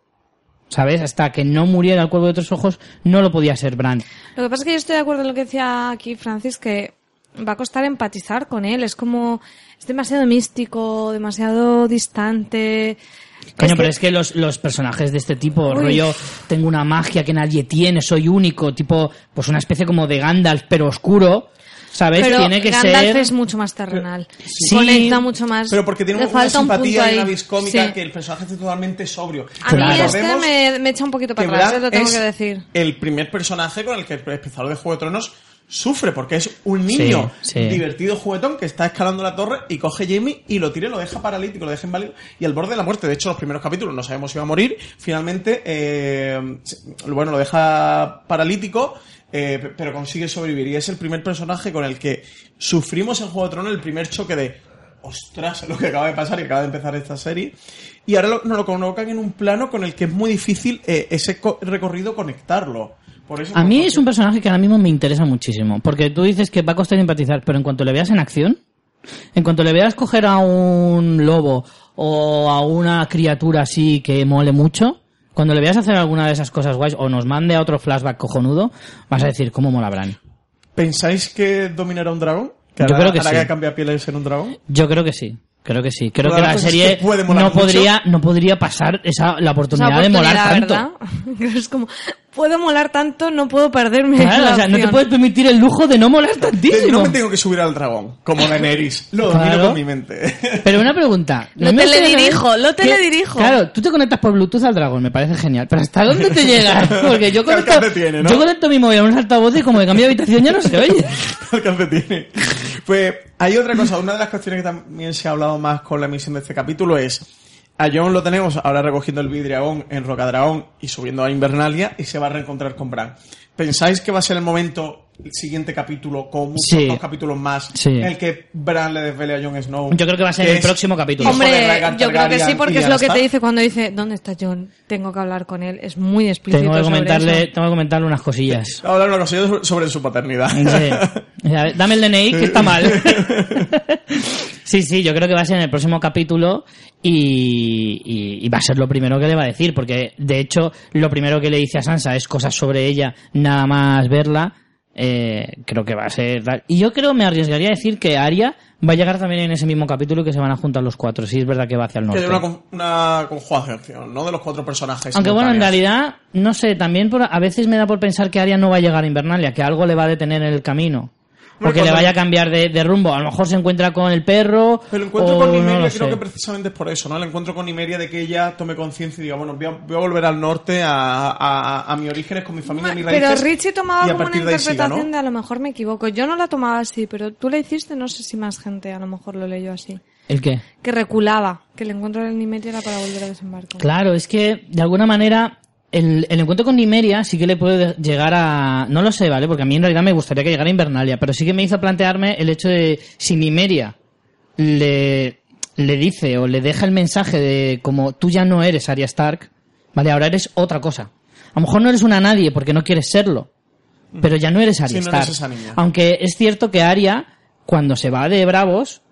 ¿Sabes? Hasta que no muriera el cuervo de otros ojos, no lo podía ser Bran. Lo que pasa es que yo estoy de acuerdo en lo que decía aquí Francis, que va a costar empatizar con él. Es como, es demasiado místico, demasiado distante. Coño, Es pero que- es que los, los personajes de este tipo, Uy. rollo, tengo una magia que nadie tiene, soy único, tipo, pues una especie como de Gandalf, pero oscuro, ¿sabes? Pero Tiene que Gandalf ser... es mucho más terrenal. Sí. Conecta mucho más. Pero porque tiene Le una falta un simpatía y una vis cómica Sí. que el personaje esté totalmente sobrio. A mí Claro. este Recordemos me, me echa un poquito para atrás, eh, lo tengo es que decir. el primer personaje con el que el espectador de Juego de Tronos sufre, porque es un niño Sí, sí. divertido juguetón que está escalando la torre y coge Jamie y lo tira y lo deja paralítico, lo deja inválido y al borde de la muerte. De hecho, los primeros capítulos no sabemos si va a morir. Finalmente, eh, bueno, lo deja paralítico, eh, pero consigue sobrevivir. Y es el primer personaje con el que sufrimos en Juego de Tronos el primer choque de ostras, lo que acaba de pasar y acaba de empezar esta serie. Y ahora lo- nos lo colocan en un plano con el que es muy difícil eh, ese co- recorrido conectarlo. Por eso A mí es un personaje que ahora mismo me interesa muchísimo, porque tú dices que va a costar empatizar, pero en cuanto le veas en acción, en cuanto le veas coger a un lobo o a una criatura así que mole mucho, cuando le veas hacer alguna de esas cosas guays o nos mande a otro flashback cojonudo, vas a decir cómo mola Bran. ¿Pensáis que dominará un dragón? ¿Que Yo hará- creo que hará sí. que cambie pieles en un dragón? Yo creo que sí. Creo que sí. Creo que la serie que no mucho- podría, no podría pasar esa, la Esa oportunidad de molar tanto. ¿verdad? es como, puedo molar tanto, no puedo perderme. Claro, la o sea, no te puedes permitir el lujo de no molar tantísimo. No me tengo que subir al dragón, como Daenerys. Lo domino Claro. con mi mente. Pero una pregunta. Lo ¿no teledirijo, lo qué- teledirijo. Claro, tú te conectas por Bluetooth al dragón, me parece genial. Pero ¿hasta dónde te llega? Porque yo ¿Qué conecto, alcance tiene, no? yo conecto mi móvil a un altavoces y como de cambio de habitación ya no se oye. alcance tiene. Pues hay otra cosa, una de las cuestiones que también se ha hablado más con la emisión de este capítulo es a Jon lo tenemos ahora recogiendo el vidriagón en Rocadragón y subiendo a Invernalia y se va a reencontrar con Bran. ¿Pensáis que va a ser el momento, el siguiente capítulo, con muchos Sí. dos capítulos más, Sí. en el que Bran le desvele a Jon Snow? Yo creo que va a ser el próximo capítulo. Hombre, yo creo que sí, porque es lo que te dice cuando dice, ¿dónde está John? Tengo que hablar con él. Es muy explícito Tengo que sobre comentarle, eso. tengo que comentarle unas cosillas. Hablar una cosilla sobre- su paternidad. Sí. A ver, Dame el DNI, que está mal. Sí, sí, yo creo que va a ser en el próximo capítulo y, y- y va a ser lo primero que le va a decir, porque de hecho lo primero que le dice a Sansa es cosas sobre ella, nada más verla. Eh, creo que va a ser... Y yo creo, me arriesgaría a decir que Arya va a llegar también en ese mismo capítulo y que se van a juntar los cuatro, si es verdad que va hacia el norte. una, una conjugación, ¿no? De los cuatro personajes. Aunque bueno, en realidad, no sé, también por, a veces me da por pensar que Arya no va a llegar a Invernalia, que algo le va a detener en el camino. O Hombre, que le vaya a cambiar de, de rumbo. A lo mejor se encuentra con el perro. Pero el encuentro o con Nimeria creo sé. que precisamente es por eso, ¿no? El encuentro con Nimeria de que ella tome conciencia y diga, bueno, voy a, voy a volver al norte, a, a, a mis orígenes, con mi familia, a mis Pero raíces. Richie tomaba como una de siga, interpretación ¿no? de a lo mejor me equivoco. Yo no la tomaba así, pero tú la hiciste, no sé si más gente a lo mejor lo leyó así. ¿El qué? Que reculaba, que el encuentro del Nimeria era para volver a desembarco. Claro, es que de alguna manera el, el encuentro con Nimeria sí que le puede llegar a... No lo sé, ¿vale? Porque a mí en realidad me gustaría que llegara a Invernalia, pero sí que me hizo plantearme el hecho de si Nimeria le, le dice o le deja el mensaje de como tú ya no eres Arya Stark, ¿vale? Ahora eres otra cosa. A lo mejor no eres una nadie porque no quieres serlo, pero ya no eres Arya Sí, no eres Stark. esa niña. Aunque es cierto que Arya, cuando se va de Bravos,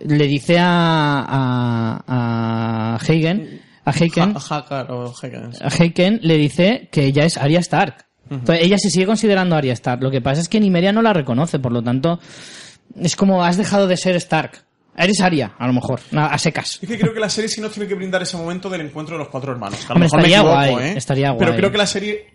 le dice a, a, a Hagen, a Ha- Hakar o a le dice que ella es Arya Stark. Entonces, ella se sigue considerando Arya Stark. Lo que pasa es que Nimeria no la reconoce, por lo tanto, es como has dejado de ser Stark. Eres Arya, a lo mejor, a secas. Es que creo que la serie sí nos tiene que brindar ese momento del encuentro de los cuatro hermanos. A lo Hombre, mejor me estaría equivoco, guay, ¿eh? estaría Pero guay. creo que la serie,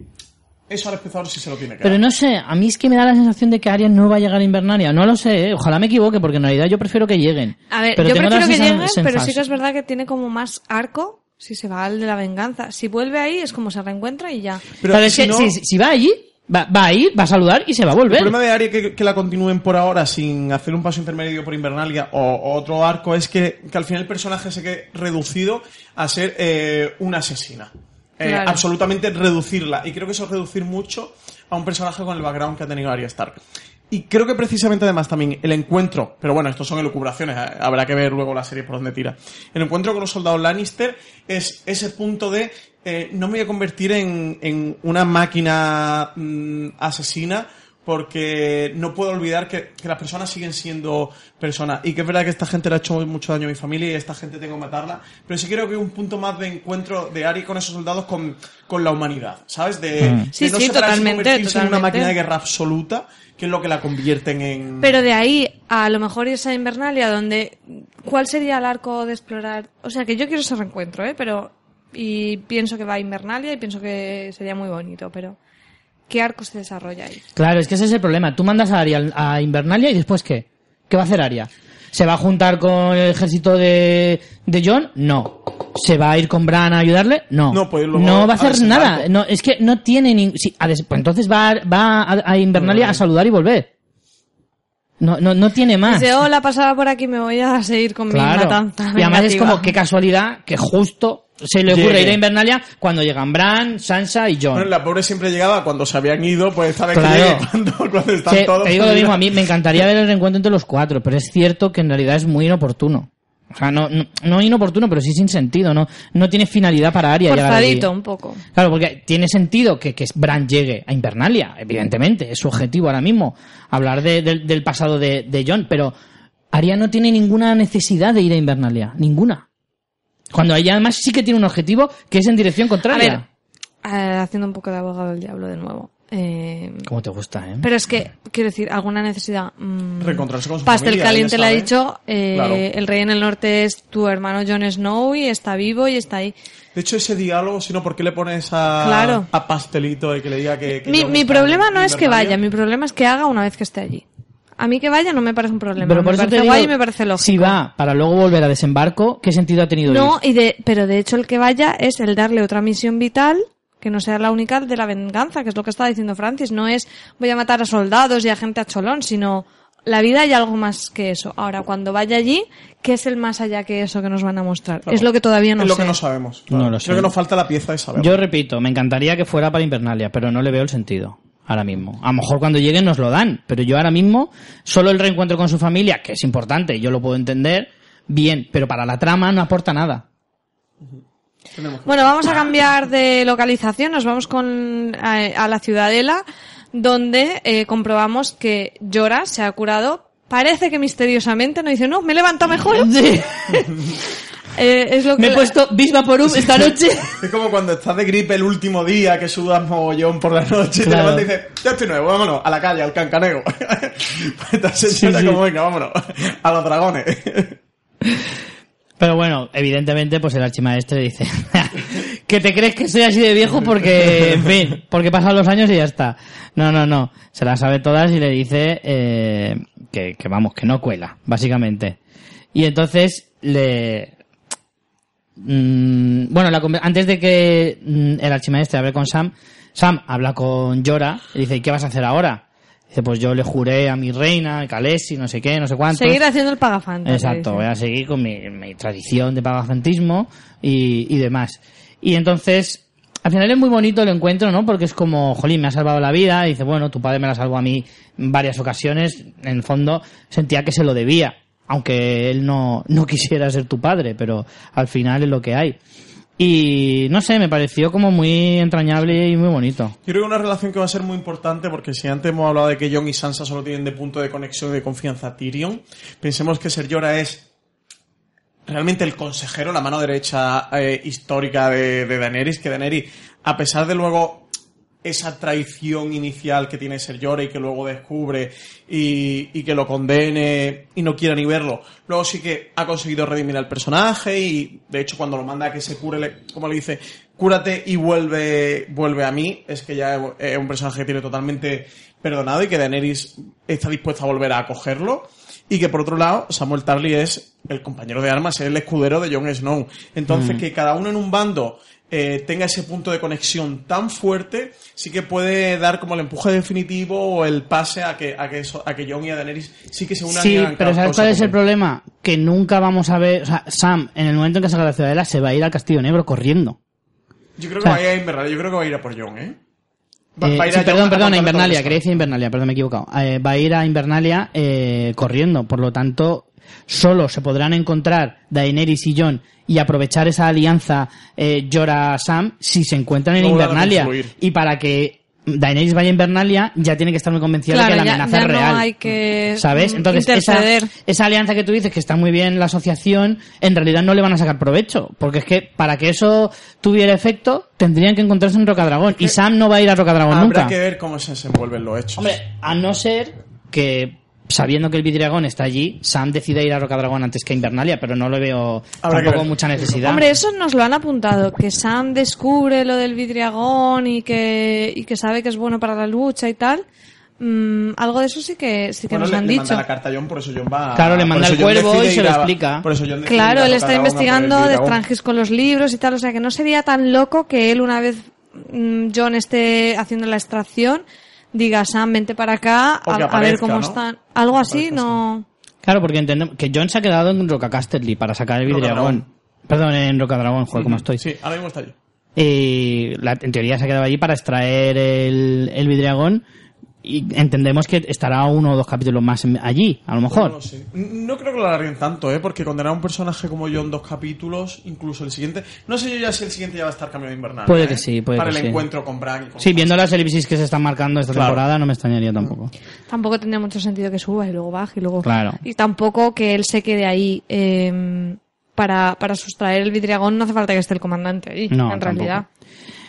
eso al espectador sí se lo tiene que Pero dar. no sé, a mí es que me da la sensación de que Arya no va a llegar a Invernalia. No lo sé, ¿eh? ojalá me equivoque, porque en realidad yo prefiero que lleguen. A ver, Pero yo prefiero que lleguen, pero sí que es verdad que tiene como más arco si se va al de la venganza. Si vuelve ahí es como se reencuentra y ya. Pero es si que no- si, si va allí, va, va a ir, va a saludar y se va a El volver. problema de Arya que, que la continúen por ahora sin hacer un paso intermedio por Invernalia o, o otro arco es que, que al final el personaje se quede reducido a ser eh, una asesina. Eh, Claro. Absolutamente reducirla. Y creo que eso es reducir mucho a un personaje con el background que ha tenido Arya Stark. Y creo que precisamente además también el encuentro, pero bueno, estos son elucubraciones, eh, habrá que ver luego la serie por donde tira. El encuentro con los soldados Lannister es ese punto de eh, no me voy a convertir en, en una máquina mm, asesina porque no puedo olvidar que, que las personas siguen siendo personas y que es verdad que esta gente le ha hecho mucho daño a mi familia y esta gente tengo que matarla, pero sí creo que hay un punto más de encuentro de Ari con esos soldados con, con la humanidad, ¿sabes? De, de Sí, no sí, totalmente, convertirse en una máquina de guerra absoluta, que es lo que la convierten en... Pero de ahí a lo mejor esa Invernalia donde ¿cuál sería el arco de explorar? O sea, que yo quiero ese reencuentro, ¿eh? Pero y pienso que va a Invernalia y pienso que sería muy bonito, pero ¿qué arco se desarrolla ahí? Claro, es que ese es el problema. Tú mandas a Arya al- a Invernalia y después ¿qué? ¿Qué va a hacer Arya? ¿Se va a juntar con el ejército de, de John? No. ¿Se va a ir con Bran a ayudarle? No. No, pues luego No va a hacer nada. No, es que no tiene ni... sí, a des- pues entonces va, a- va a, a Invernalia a saludar y volver. No, no, no tiene más. Dice, hola, pasaba por aquí, me voy a seguir con mi matanza. Y además es vengativa". como qué casualidad que justo se le ocurre ir a Invernalia cuando llegan Bran, Sansa y John. Bueno, la pobre siempre llegaba cuando se habían ido, pues sabes Claro. que llegue cuando, cuando están Sí, todos... te digo lo mismo, a mí me encantaría ver el reencuentro entre los cuatro, pero es cierto que en realidad es muy inoportuno. O sea, no, no, no inoportuno, pero sí sin sentido, no, no tiene finalidad para Arya llegar allí. Forzadito un poco. Claro, porque tiene sentido que, que Bran llegue a Invernalia, evidentemente, es su objetivo ahora mismo, hablar de- del- del pasado de, de John, pero Arya no tiene ninguna necesidad de ir a Invernalia, ninguna. Cuando ella además sí que tiene un objetivo que es en dirección A contraria. ver, eh, haciendo un poco de abogado del diablo de nuevo. Eh, ¿Cómo te gusta, eh? pero es que, quiero decir, alguna necesidad. mm, Reencontrarse con su Pastel familia, Caliente le ha dicho, eh, Claro. el rey en el norte es tu hermano Jon Snow y está vivo y está ahí. De hecho, ese diálogo, si no, ¿por qué le pones a, Claro. a Pastelito y que le diga que... que Mi, mi problema no es que vaya, mi problema es que haga una vez que esté allí. A mí que vaya no me parece un problema. Pero por me eso te parece digo, guay y me parece lógico. si va para luego volver a desembarco, ¿qué sentido ha tenido No, ir? y de, pero de hecho el que vaya es el darle otra misión vital que no sea la única de la venganza, que es lo que está diciendo Francis. No es voy a matar a soldados y a gente a cholón, sino la vida hay algo más que eso. Ahora, cuando vaya allí, ¿qué es el más allá que eso que nos van a mostrar? Claro. Es lo que todavía no es lo sé. que no sabemos. No claro. lo Creo que nos falta la pieza de saber. Yo repito, me encantaría que fuera para Invernalia, pero no le veo el sentido ahora mismo. A lo mejor cuando lleguen nos lo dan, pero yo ahora mismo, solo el reencuentro con su familia, que es importante, yo lo puedo entender, bien, pero para la trama no aporta nada. Bueno, vamos a cambiar de localización, nos vamos con a, a la Ciudadela, donde eh, comprobamos que Llora se ha curado. Parece que misteriosamente no dice, no, me he levantado mejor. Sí. Eh, es lo que Me he puesto Bisvaporub esta noche. Es como cuando estás de gripe el último día que sudas mogollón por la noche y te levantas y dices, ya estoy nuevo, vámonos, a la calle, al cancanego. pues señora Sí, sí. como, venga, vámonos, a los dragones. Pero bueno, evidentemente, pues el archimaestre dice que te crees que soy así de viejo porque, en fin, porque pasan los años y ya está. No, no, no. Se las sabe todas y le dice eh, que, que vamos, que no cuela, básicamente. Y entonces le... Mm, bueno, la antes de que mm, el archimaestre hable con Sam, Sam habla con Yora y dice, ¿y qué vas a hacer ahora? Dice, pues yo le juré a mi reina, Calesi, no sé qué, no sé cuánto. seguir haciendo el pagafanta. Exacto, voy a seguir con mi, mi tradición de pagafantismo y, y demás. Y entonces, al final es muy bonito el encuentro, ¿no? Porque es como, jolín, me ha salvado la vida. Y dice, bueno, tu padre me la salvó a mí en varias ocasiones. En el fondo, sentía que se lo debía. Aunque él no, no quisiera ser tu padre, pero al final es lo que hay. Y no sé, me pareció como muy entrañable y muy bonito. Yo creo que una relación que va a ser muy importante porque si antes hemos hablado de que Jon y Sansa solo tienen de punto de conexión y de confianza a Tyrion, pensemos que Ser Jorah es realmente el consejero, la mano derecha eh, histórica de, de Daenerys, que Daenerys, a pesar de luego esa traición inicial que tiene Ser Jorah y que luego descubre y, y que lo condene y no quiera ni verlo, luego sí que ha conseguido redimir al personaje y de hecho cuando lo manda a que se cure, le- como le dice, cúrate y vuelve, vuelve a mí, es que ya es un personaje que tiene totalmente perdonado y que Daenerys está dispuesta a volver a acogerlo. Y que por otro lado, Samuel Tarly es el compañero de armas, es el escudero de Jon Snow. Entonces, que cada uno en un bando eh, tenga ese punto de conexión tan fuerte, sí que puede dar como el empuje definitivo o el pase a que, a que, eso- a que Jon y a Daenerys sí que se unan Sí, pero ¿sabes cuál es el problema? Que nunca vamos a ver, o sea, Sam, en el momento en que salga de la ciudadela, se va a ir al Castillo Negro corriendo. Yo creo o que va a ir a Invernalia, yo creo que va a ir a por Jon, ¿eh? Va- Eh, va a ir sí, a Jon perdón, perdón, a Invernalia, quería decir Invernalia, perdón, me he equivocado. Eh, va a ir a Invernalia corriendo, por lo tanto, solo se podrán encontrar Daenerys y Jon y aprovechar esa alianza eh, Jorah-Sam si se encuentran en Invernalia. Y para que Daenerys vaya a Invernalia, ya tiene que estar muy convencida Claro, de que la amenaza ya es real. no hay que ¿Sabes? mm, Entonces, esa, esa alianza que tú dices que está muy bien la asociación, en realidad no le van a sacar provecho. Porque es que para que eso tuviera efecto, tendrían que encontrarse en Rocadragón. Y Sam no va a ir a Rocadragón Habrá nunca. que ver cómo se desenvuelven los hechos. Hombre, a no ser que, sabiendo que el Vidriagón está allí, Sam decida ir a Rocadragón antes que a Invernalia, pero no le veo Habrá que tampoco ver. mucha necesidad. Hombre, eso nos lo han apuntado, que Sam descubre lo del vidriagón y que, y que sabe que es bueno para la lucha y tal. Mm, algo de eso sí que, sí que Bueno, nos le, han le dicho. manda la carta a Jon, por eso Jon va a- Claro, le por manda eso el cuervo decide y se ir lo a- explica. Por eso decide Claro, a él está Rocadragón a por el investigando de Vidriagón. Strangis con los libros y tal, o sea que no sería tan loco que él una vez mm, John esté haciendo la extracción diga Sam vente para acá a, ver cómo ¿no? están. Algo así, aparezca, no. Claro, porque entendemos que John se ha quedado en Rocacasterly para sacar el Vidriagón. Perdón, en Rocadragón, joder, cómo estoy. Sí, ahora mismo está allí. Y la- en teoría se ha quedado allí para extraer el, el Vidriagón y entendemos que estará uno o dos capítulos más en- allí, a lo mejor. No, sé. No creo que lo alarguen tanto, ¿eh? Porque condenar a un personaje como Jon dos capítulos, incluso el siguiente... No sé yo ya si el siguiente ya va a estar camino de invernal. Puede ¿eh? que sí, puede Para que el sí. encuentro con Bran y con Sí, viendo las elipsis que se están marcando esta Claro. temporada no me extrañaría tampoco. Tampoco tendría mucho sentido que suba y luego baje y luego. Claro. Y tampoco que él se quede ahí eh, para, para sustraer el vidriagón. No hace falta que esté el comandante ahí, No, en tampoco. realidad.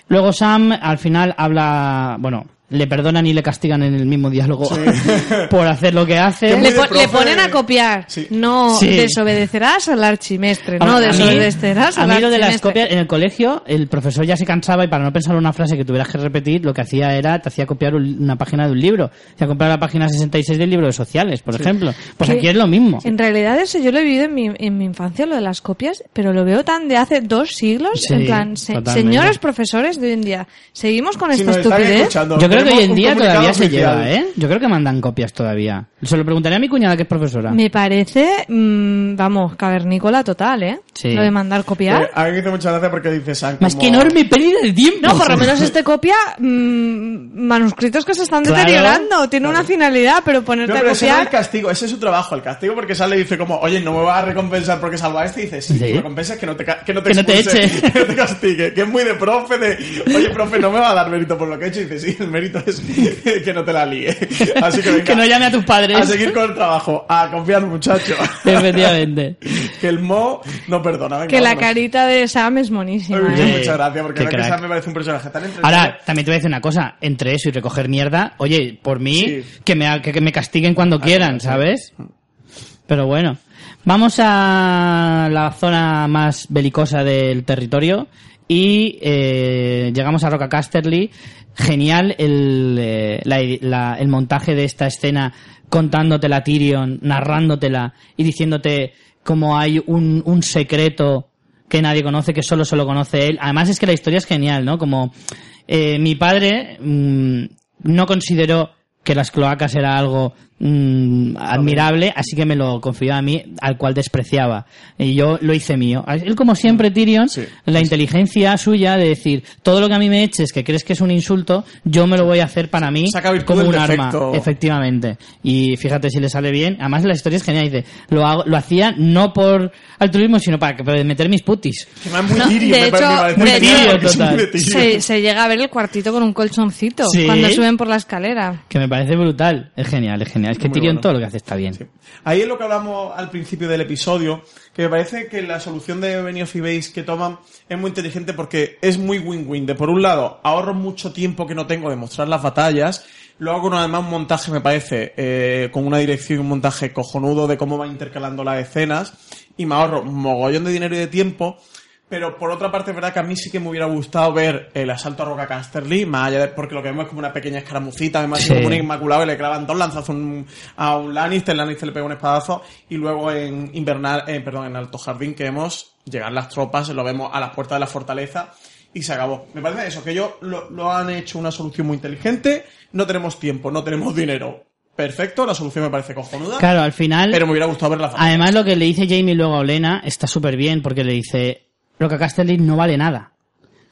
Luego Sam al final habla, bueno, le perdonan y le castigan en el mismo diálogo por hacer lo que hace. Le, po- le ponen a copiar. Sí. No Sí. desobedecerás al archimestre. A No mí- desobedecerás a al mí lo de las copias en el colegio el profesor ya se cansaba y para no pensar una frase que tuvieras que repetir lo que hacía era te hacía copiar un- una página de un libro te hacía copiar la página 66 del libro de sociales por ejemplo pues Que aquí es lo mismo En realidad eso yo lo he vivido en mi, en mi infancia, lo de las copias, pero lo veo tan de hace dos siglos. Sí, en plan, se- señores profesores de hoy en día, ¿seguimos con Si esta estupidez? yo creo que hoy en día todavía se lleva ¿eh? yo creo que mandan copias todavía se lo preguntaré a mi cuñada que es profesora Me parece, mm, vamos, cavernícola total, ¿eh? Sí. Lo de mandar copiar. Eh, a mí me hizo mucha gracia porque dice San más como- que enorme pérdida de tiempo No, por lo menos este copia mm, manuscritos que se están Claro. deteriorando. Tiene una finalidad, pero ponerte No, pero a ese no es el copiar... castigo, ese es su trabajo. El castigo porque sale y dice como, oye, no me vas a recompensar porque salva a este. Y dice, sí, Sí. tu recompensa es que no te, que no te, Que no te eche. que no te castigue. Que es muy de profe, de, oye, profe, no me va a dar mérito por lo que he hecho. Y dice, sí, el mérito es que no te la líe. Así que venga, que no llame a tus padres a seguir con el trabajo, a confiar, muchacho. efectivamente que el mo no perdona. Venga, Que la vámonos. carita de Sam es monísima. ¿eh? Muchas gracias, porque que. Sam me parece un personaje tan entretenido. Ahora, también te voy a decir una cosa, entre eso y recoger mierda, oye, por mí, Sí. que, me, que, que me castiguen cuando quieran, sí. ¿sabes? Pero bueno, vamos a la zona más belicosa del territorio y eh, llegamos a Roca Casterly. Genial el, eh, el montaje de esta escena contándotela a Tyrion, narrándotela y diciéndote cómo hay un, un secreto que nadie conoce, que solo se lo conoce él. Además es que la historia es genial, ¿no? Como eh, mi padre mm, no consideró que las cloacas era algo mm, admirable, así que me lo confió a mí, al cual despreciaba. Y yo lo hice mío. Él, como siempre, Tyrion, Sí. la inteligencia suya de decir, todo lo que a mí me eches, que crees que es un insulto, yo me lo voy a hacer para mí como un arma. Efectivamente. Y fíjate si le sale bien. Además, la historia es genial. Dice, lo, hago, lo hacía no por altruismo, sino para, que- para meter mis putis. Que me es muy No, de hecho- muy muy total. Se, se llega a ver el cuartito con un colchoncito Sí. cuando suben por la escalera. Que me parece brutal. Es genial, es genial. Es que Tyrion bueno. todo lo que hace está bien. Ahí es lo que hablamos al principio del episodio, que me parece que la solución de Benioff y Base que toman es muy inteligente porque es muy win-win. De por un lado, ahorro mucho tiempo que no tengo de mostrar las batallas, luego con además un montaje, me parece, eh, con una dirección y un montaje cojonudo de cómo va intercalando las escenas, y me ahorro un mogollón de dinero y de tiempo, pero por otra parte es verdad que a mí sí que me hubiera gustado ver el asalto a Roca Casterly, más allá de, porque lo que vemos es como una pequeña escaramucita, además Sí. es como un inmaculado y le clavan dos lanzazos un- a un Lannister, el Lannister le pega un espadazo y luego en Invernal, eh, perdón, en Alto Jardín que vemos llegar las tropas, lo vemos a las puertas de la fortaleza y se acabó. Me parece eso, que ellos lo, lo han hecho una solución muy inteligente, no tenemos tiempo, no tenemos dinero. Perfecto, la solución me parece cojonuda, Claro, al final... pero me hubiera gustado ver la batalla. Además, lo que le dice Jamie luego a Olena está súper bien, porque le dice, Roca Casterly no vale nada.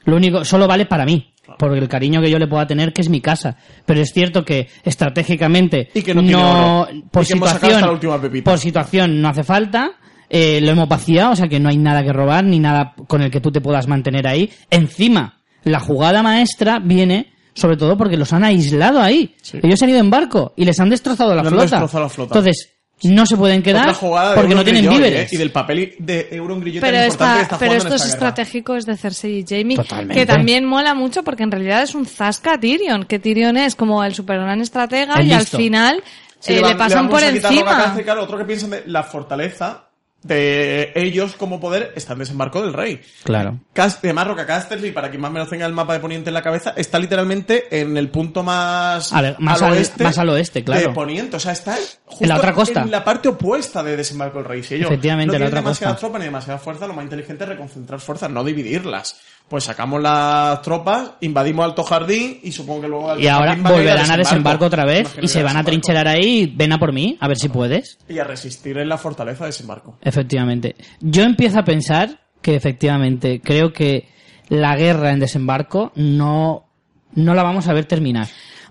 Lo único, solo vale para mí. Por el cariño que yo le pueda tener, que es mi casa. Pero es cierto que estratégicamente Y que no tiene oro. por Y que hemos sacado situación, hasta la última pepita. por situación no hace falta. eh, lo hemos vaciado, o sea que no hay nada que robar ni nada con el que tú te puedas mantener ahí. Encima, la jugada maestra viene sobre todo porque los han aislado ahí. Sí. Ellos se han ido en barco y les han destrozado la Le han flota. destrozado la flota. Entonces, no se pueden quedar porque no tienen víveres. ¿eh? Y del papel de Euron Pero, tan importante que está pero esto en es guerra. estratégico es de Cersei y Jamie, Totalmente. que también mola mucho porque en realidad es un zasca a Tyrion, que Tyrion es como el super gran estratega El y al final Sí, eh, le pasan vamos por Roca encima. Claro, otro que piensan de la fortaleza de ellos como poder está en desembarco del rey. Claro. Cas- Además, Roca Casterly, para quien más menos tenga el mapa de Poniente en la cabeza, está literalmente en el punto más, ver, más al- más al oeste, claro. De Poniente, o sea, está justo En la otra costa. En la parte opuesta de desembarco del rey. Si ellos Efectivamente, no la tienen otra demasiada costa. tropa ni demasiada fuerza, lo más inteligente es reconcentrar fuerzas, no dividirlas. Pues sacamos las tropas, invadimos Alto Jardín y supongo que luego... Y ahora volverán a desembarco otra vez y se van a trincherar ahí ven a por mí, a ver si puedes. Y a resistir en la fortaleza de desembarco. Efectivamente. Yo empiezo a pensar que efectivamente creo que la guerra en desembarco no, no la vamos a ver terminar.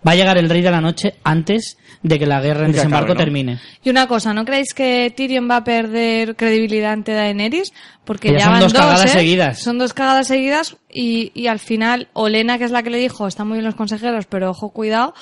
Va a llegar el rey de la noche antes de que la guerra en que desembarco acabe, ¿no? termine. Y una cosa, ¿no creéis que Tyrion va a perder credibilidad ante Daenerys? Porque Que ya ya, son van dos cagadas ¿eh? seguidas. Son dos cagadas seguidas y, y al final Olena, que es la que le dijo, están muy bien los consejeros, pero ojo, cuidado.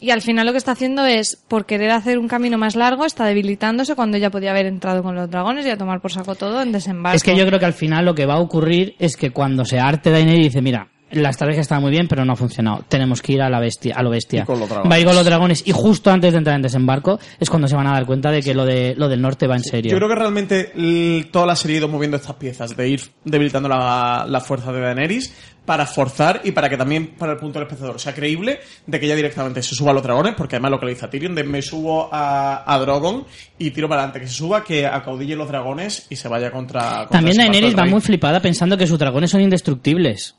Y al final lo que está haciendo es, por querer hacer un camino más largo, está debilitándose cuando ya podía haber entrado con los dragones y a tomar por saco todo en desembarco. Es que yo creo que al final lo que va a ocurrir es que cuando se arte Daenerys dice, mira, la estrategia estaba muy bien, pero no ha funcionado. Tenemos que ir a la bestia, a lo bestia. Y con los dragones. Va a ir con los dragones. Y justo antes de entrar en desembarco es cuando se van a dar cuenta de que lo de lo del norte va en serio. Yo creo que realmente l- toda la serie ha ido moviendo estas piezas, de ir debilitando la, la fuerza de Daenerys para forzar y para que también para el punto del espectador sea creíble de que ella directamente se suba a los dragones, porque además lo que le dice a Tyrion, de me subo a, a Drogon y tiro para adelante, que se suba, que acaudille los dragones y se vaya contra... contra También Daenerys va muy flipada pensando que sus dragones son indestructibles.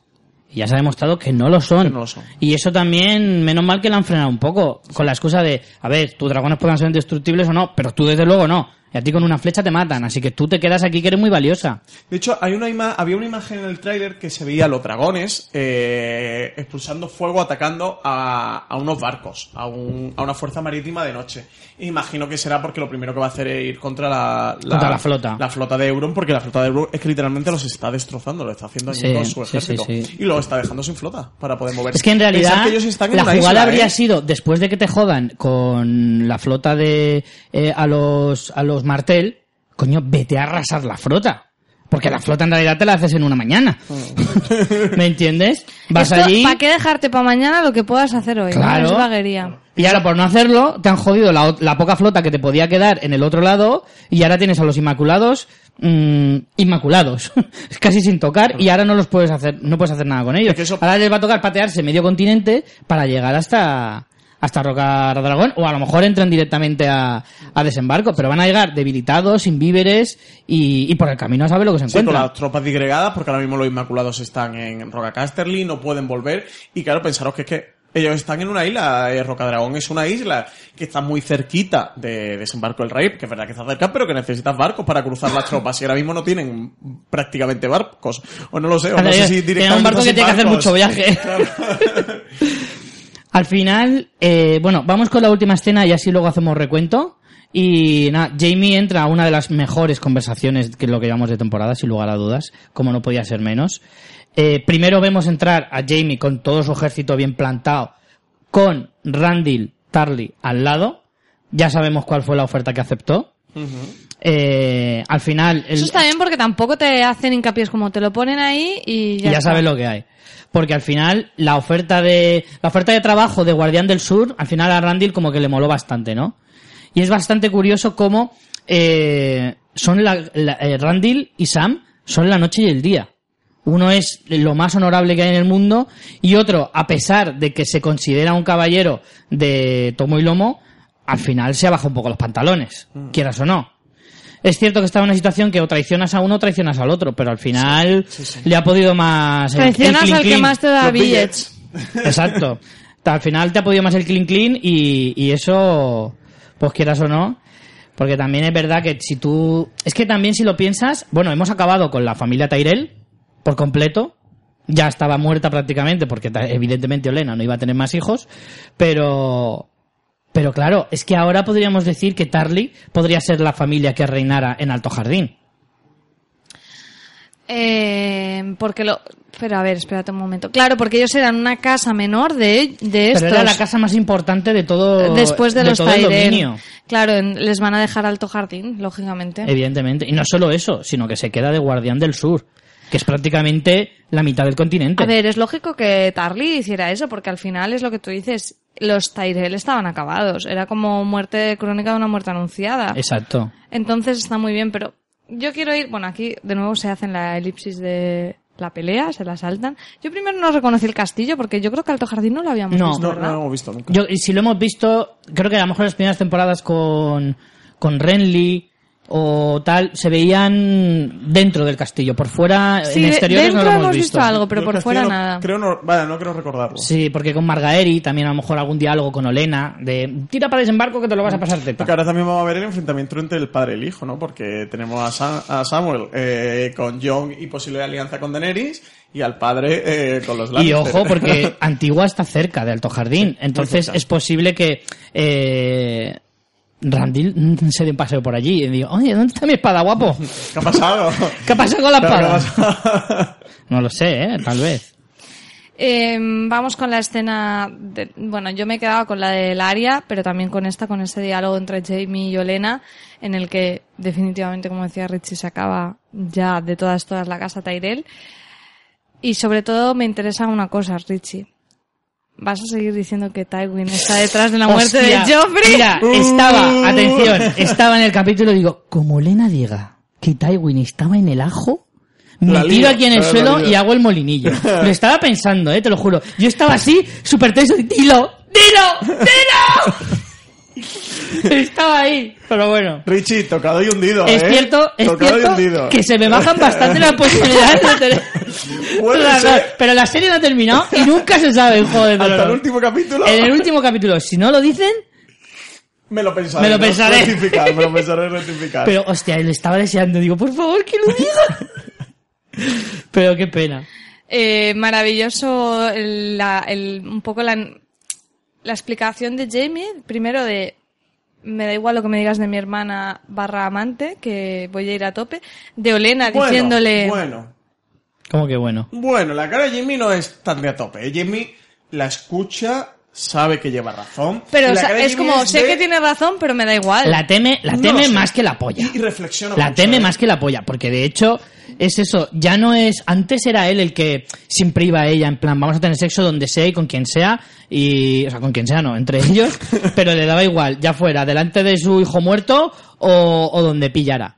Ya se ha demostrado que no lo son. Que no lo son. Y eso también, menos mal que la han frenado un poco. Con la excusa de, a ver, tus dragones puedan ser indestructibles o no, pero tú desde luego no. Y a ti con una flecha te matan. Así que tú te quedas aquí que eres muy valiosa. De hecho, hay una ima- había una imagen en el tráiler que se veía a los dragones eh, expulsando fuego, atacando a, a unos barcos, a, un- a una fuerza marítima de noche. Imagino que será porque lo primero que va a hacer es ir contra la, Contra la flota. La flota de Euron, porque la flota de Euron es que literalmente los está destrozando, lo está haciendo Sí, con su sí, sí, ejército. sí. Y lo está dejando sin flota para poder moverse. Es que en realidad que en la jugada isla, habría ¿eh? sido después de que te jodan con la flota de eh, a los a los Martel, coño, vete a arrasar la flota. Porque la flota en realidad te la haces en una mañana. ¿Me entiendes? Vas allí ¿Para qué dejarte para mañana lo que puedas hacer hoy? ¿no? Claro. Es vaguería. y ahora por no hacerlo te han jodido la, poca flota que te podía quedar en el otro lado y ahora tienes a los Inmaculados mm, inmaculados, casi sin tocar y ahora no los puedes hacer, no puedes hacer nada con ellos. Es que eso- Ahora les va a tocar patearse medio continente para llegar hasta hasta Roca Dragón o a lo mejor entran directamente a, a desembarco, pero van a llegar debilitados, sin víveres y, y por el camino a saber lo que se Sí, con encuentran. las tropas digregadas, porque ahora mismo los Inmaculados están en Roca Casterly, no pueden volver. Y claro, pensaros que es que ellos están en una isla, eh, Roca Dragón es una isla que está muy cerquita de desembarco del rey, que es verdad que está cerca, pero que necesitas barcos para cruzar las tropas. Y ahora mismo no tienen prácticamente barcos. O no lo sé, o no sé si directamente un barco que tiene que hacer mucho viaje. Al final, eh, bueno, vamos con la última escena y así luego hacemos recuento. Y nada, Jamie entra a una de las mejores conversaciones que lo que llevamos de temporada, sin lugar a dudas, como no podía ser menos. Eh, primero vemos entrar a Jamie con todo su ejército bien plantado, con Randall Tarly al lado. Ya sabemos cuál fue la oferta que aceptó. Eh, al final, el- Eso está bien porque tampoco te hacen hincapié, es como te lo ponen ahí y y ya, está. sabes lo que hay. Porque al final, la oferta de, la oferta de trabajo de Guardián del Sur, al final a Randall como que le moló bastante, ¿no? Y es bastante curioso cómo, eh, son la, la- eh, Randall y Sam son la noche y el día. Uno es lo más honorable que hay en el mundo y otro, a pesar de que se considera un caballero de tomo y lomo, al final se abaja un poco los pantalones, quieras o no. Es cierto que está en una situación que o traicionas a uno o traicionas al otro, pero al final le ha podido más... el- el Traicionas al que más te da billets. Exacto. Al final te ha podido más el clean clean y, y eso, pues quieras o no. Porque también es verdad que si tú... Es que también si lo piensas, bueno, hemos acabado con la familia Tyrell por completo. Ya estaba muerta prácticamente porque evidentemente Olena no iba a tener más hijos. Pero... Pero claro, es que ahora podríamos decir que Tarly podría ser la familia que reinara en Alto Jardín. Eh, porque lo... Pero a ver, espérate un momento. Claro, porque ellos eran una casa menor de, de estos. Pero era la casa más importante de todo, Después de, los todo el Tyrell. dominio. Claro, les van a dejar alto jardín, lógicamente. Evidentemente. Y no solo eso, sino que se queda de guardián del sur, que es prácticamente la mitad del continente. A ver, es lógico que Tarly hiciera eso, porque al final es lo que tú dices. Los Tyrell estaban acabados. Era como muerte crónica de una muerte anunciada. Exacto. Entonces está muy bien, pero yo quiero ir. Bueno, aquí de nuevo se hacen la elipsis de la pelea, se la saltan. Yo primero no reconocí el castillo, porque yo creo que Alto Jardín no lo habíamos No. visto, No, no ¿verdad? lo hemos visto nunca. Yo, y si lo hemos visto, creo que a lo mejor las primeras temporadas con, con Renly o tal, se veían dentro del castillo. Por fuera, Sí, en exteriores dentro no lo hemos, hemos visto algo, pero por el fuera no- nada. Creo no, vaya, no quiero recordarlo. Sí, porque con Margaeri también a lo mejor algún diálogo con Olena de tira para desembarco que te lo vas a pasar teta. Porque ahora también vamos a ver el enfrentamiento entre el padre y el hijo, ¿no? Porque tenemos a, Sam- a Samuel eh, con Jon y posible alianza con Daenerys y al padre eh, con los Y Lannister. ojo, porque Antigua está cerca de Alto Jardín. Entonces es posible que eh, Randall se dé un paseo por allí y diga, oye, ¿dónde está mi espada, guapo? ¿Qué ha pasado? ¿Qué ha pasado con la Claro, ¿qué ha espada? No lo sé, ¿eh? Tal vez. Eh, vamos con la escena. de- bueno, yo me he quedado con la del Aria, pero también con esta, con ese diálogo entre Jamie y Olena, en el que definitivamente, como decía Richie, se acaba ya de todas, todas la casa Tyrell. Y sobre todo me interesa una cosa, Richie. ¿Vas a seguir diciendo que Tywin está detrás de la muerte de Joffrey? Mira, estaba, atención, estaba en el capítulo, digo, como Lena diga que Tywin estaba en el ajo, me La tiro lío, aquí en el suelo y hago el molinillo. Lo estaba pensando, eh, te lo juro. Yo estaba así, súper tenso, y, dilo, dilo, dilo. estaba ahí, pero bueno. Richie, tocado y hundido, Es ¿eh? cierto, es Tocado cierto hundido. que se me bajan bastante las posibilidades de tener... La-. Pero la serie no ha terminado y nunca se sabe de Hasta el último capítulo. En el último capítulo, si no lo dicen, Me lo pensaré. Me lo ¿no? pensaré. Rectificar, me lo pensaré rectificar. Pero, hostia, le estaba deseando. Digo, por favor, que lo diga. Pero qué pena. Eh, maravilloso el- la- el- un poco la, la explicación de Jamie, primero de me da igual lo que me digas de mi hermana barra amante, que voy a ir a tope, de Olena Bueno, diciéndole Bueno, ¿Cómo que bueno? bueno, la cara de Jimmy no es tan de a tope. Jimmy la escucha, sabe que lleva razón. pero o sea, es como, es sé de- que tiene razón, pero me da igual. La teme, la No teme sé. más que la polla. Y, y reflexiona La mucho, teme ¿eh? más que la polla, porque de hecho es eso, ya no es, antes era él el que siempre iba a ella, en plan, vamos a tener sexo donde sea y con quien sea, y, o sea, con quien sea no, entre ellos, pero le daba igual, ya fuera, delante de su hijo muerto o, o donde pillara.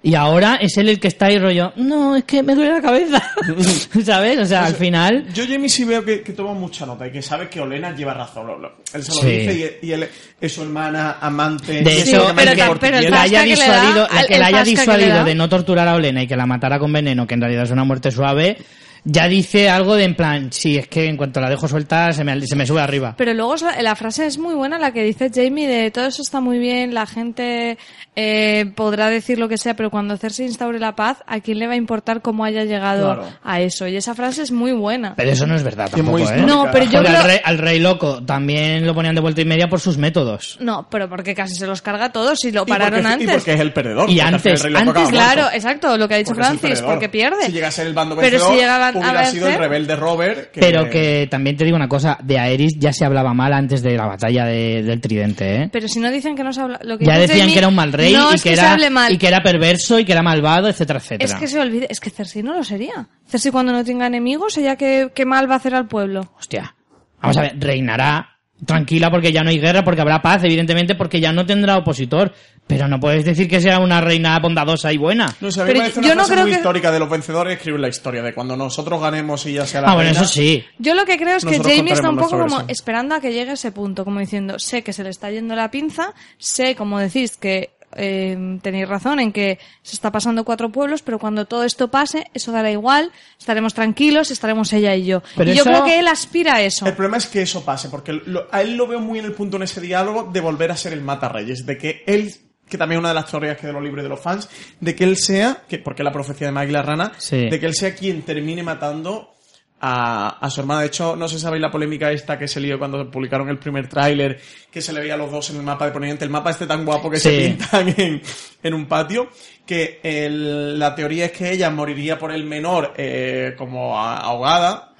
Y ahora es él el que está ahí rollo, no, es que me duele la cabeza, ¿sabes? O sea, al final, Yo Jamie sí veo que, que toma mucha nota y que sabe que Olena lleva razón. Lo- lo- Él se lo Sí. dice y, y él es su hermana, amante. De y es hecho, lo que más pero Y el la haya que le da, que la haya que disuadido da. de no torturar a Olena y que la matara con veneno, que en realidad es una muerte suave, ya dice algo de en plan, sí, es que en cuanto la dejo suelta se me, se me sube arriba. Pero luego la, frase es muy buena, la que dice Jamie de todo eso está muy bien, la gente eh, podrá decir lo que sea, pero cuando Cersei instaure la paz, ¿a quién le va a importar cómo haya llegado Claro. a eso? Y esa frase es muy buena. Pero eso no es verdad tampoco, ¿eh? No, pero yo creo... al, rey, al rey loco también lo ponían de vuelta y media por sus métodos. No, pero porque casi se los carga a todos y lo y porque- pararon Y antes. porque es el perdedor. Y antes- el rey loco antes, Claro, muerto. exacto, lo que ha dicho Porque Francis, porque pierde. Si llegase el bando Pero si llegaban a hubiera sido el rebelde Robert. Que... Pero que también te digo una cosa, de Aerys ya se hablaba mal antes de la batalla de- del tridente, ¿eh? Pero si no dicen que no se habla... Lo que Ya decían que era un mal rey no y es que, que, se era, hable mal. y que era perverso y que era malvado, etcétera, etcétera. Es que se olvide, es que Cersei no lo sería. Cersei cuando no tenga enemigos, ella qué, qué mal va a hacer al pueblo. Hostia. Vamos a ver, reinará tranquila porque ya no hay guerra, porque habrá paz, evidentemente, porque ya no tendrá opositor. Pero no puedes decir que sea una reina bondadosa y buena. No sé, a mí Pero me parece yo una no frase creo muy que- histórica de los vencedores escribir la historia de cuando nosotros ganemos y ya sea la Ah, bueno, reina. eso sí. Yo lo que creo es que Jamie está un poco como versión. esperando a que llegue ese punto, como diciendo, sé que se le está yendo la pinza, sé, como decís, que eh, tenéis razón en que se está pasando cuatro pueblos, pero cuando todo esto pase, eso dará igual, estaremos tranquilos, estaremos ella y yo. Pero y yo eso- creo que él aspira a eso. El problema es que eso pase, porque lo- a él lo veo muy en el punto en ese diálogo de volver a ser el Mata Reyes, de que él, que también es una de las teorías que de los libros de los fans, de que él sea, que porque es la profecía de Maggie la Rana, Sí. de que él sea quien termine matando a, a su hermana. De hecho, no sé si sabéis la polémica esta que se lió cuando publicaron el primer tráiler, que se le veía a los dos en el mapa de Poniente, el mapa este tan guapo que se pintan en, en un patio, que el- la teoría es que ella moriría por el menor eh, como ahogada,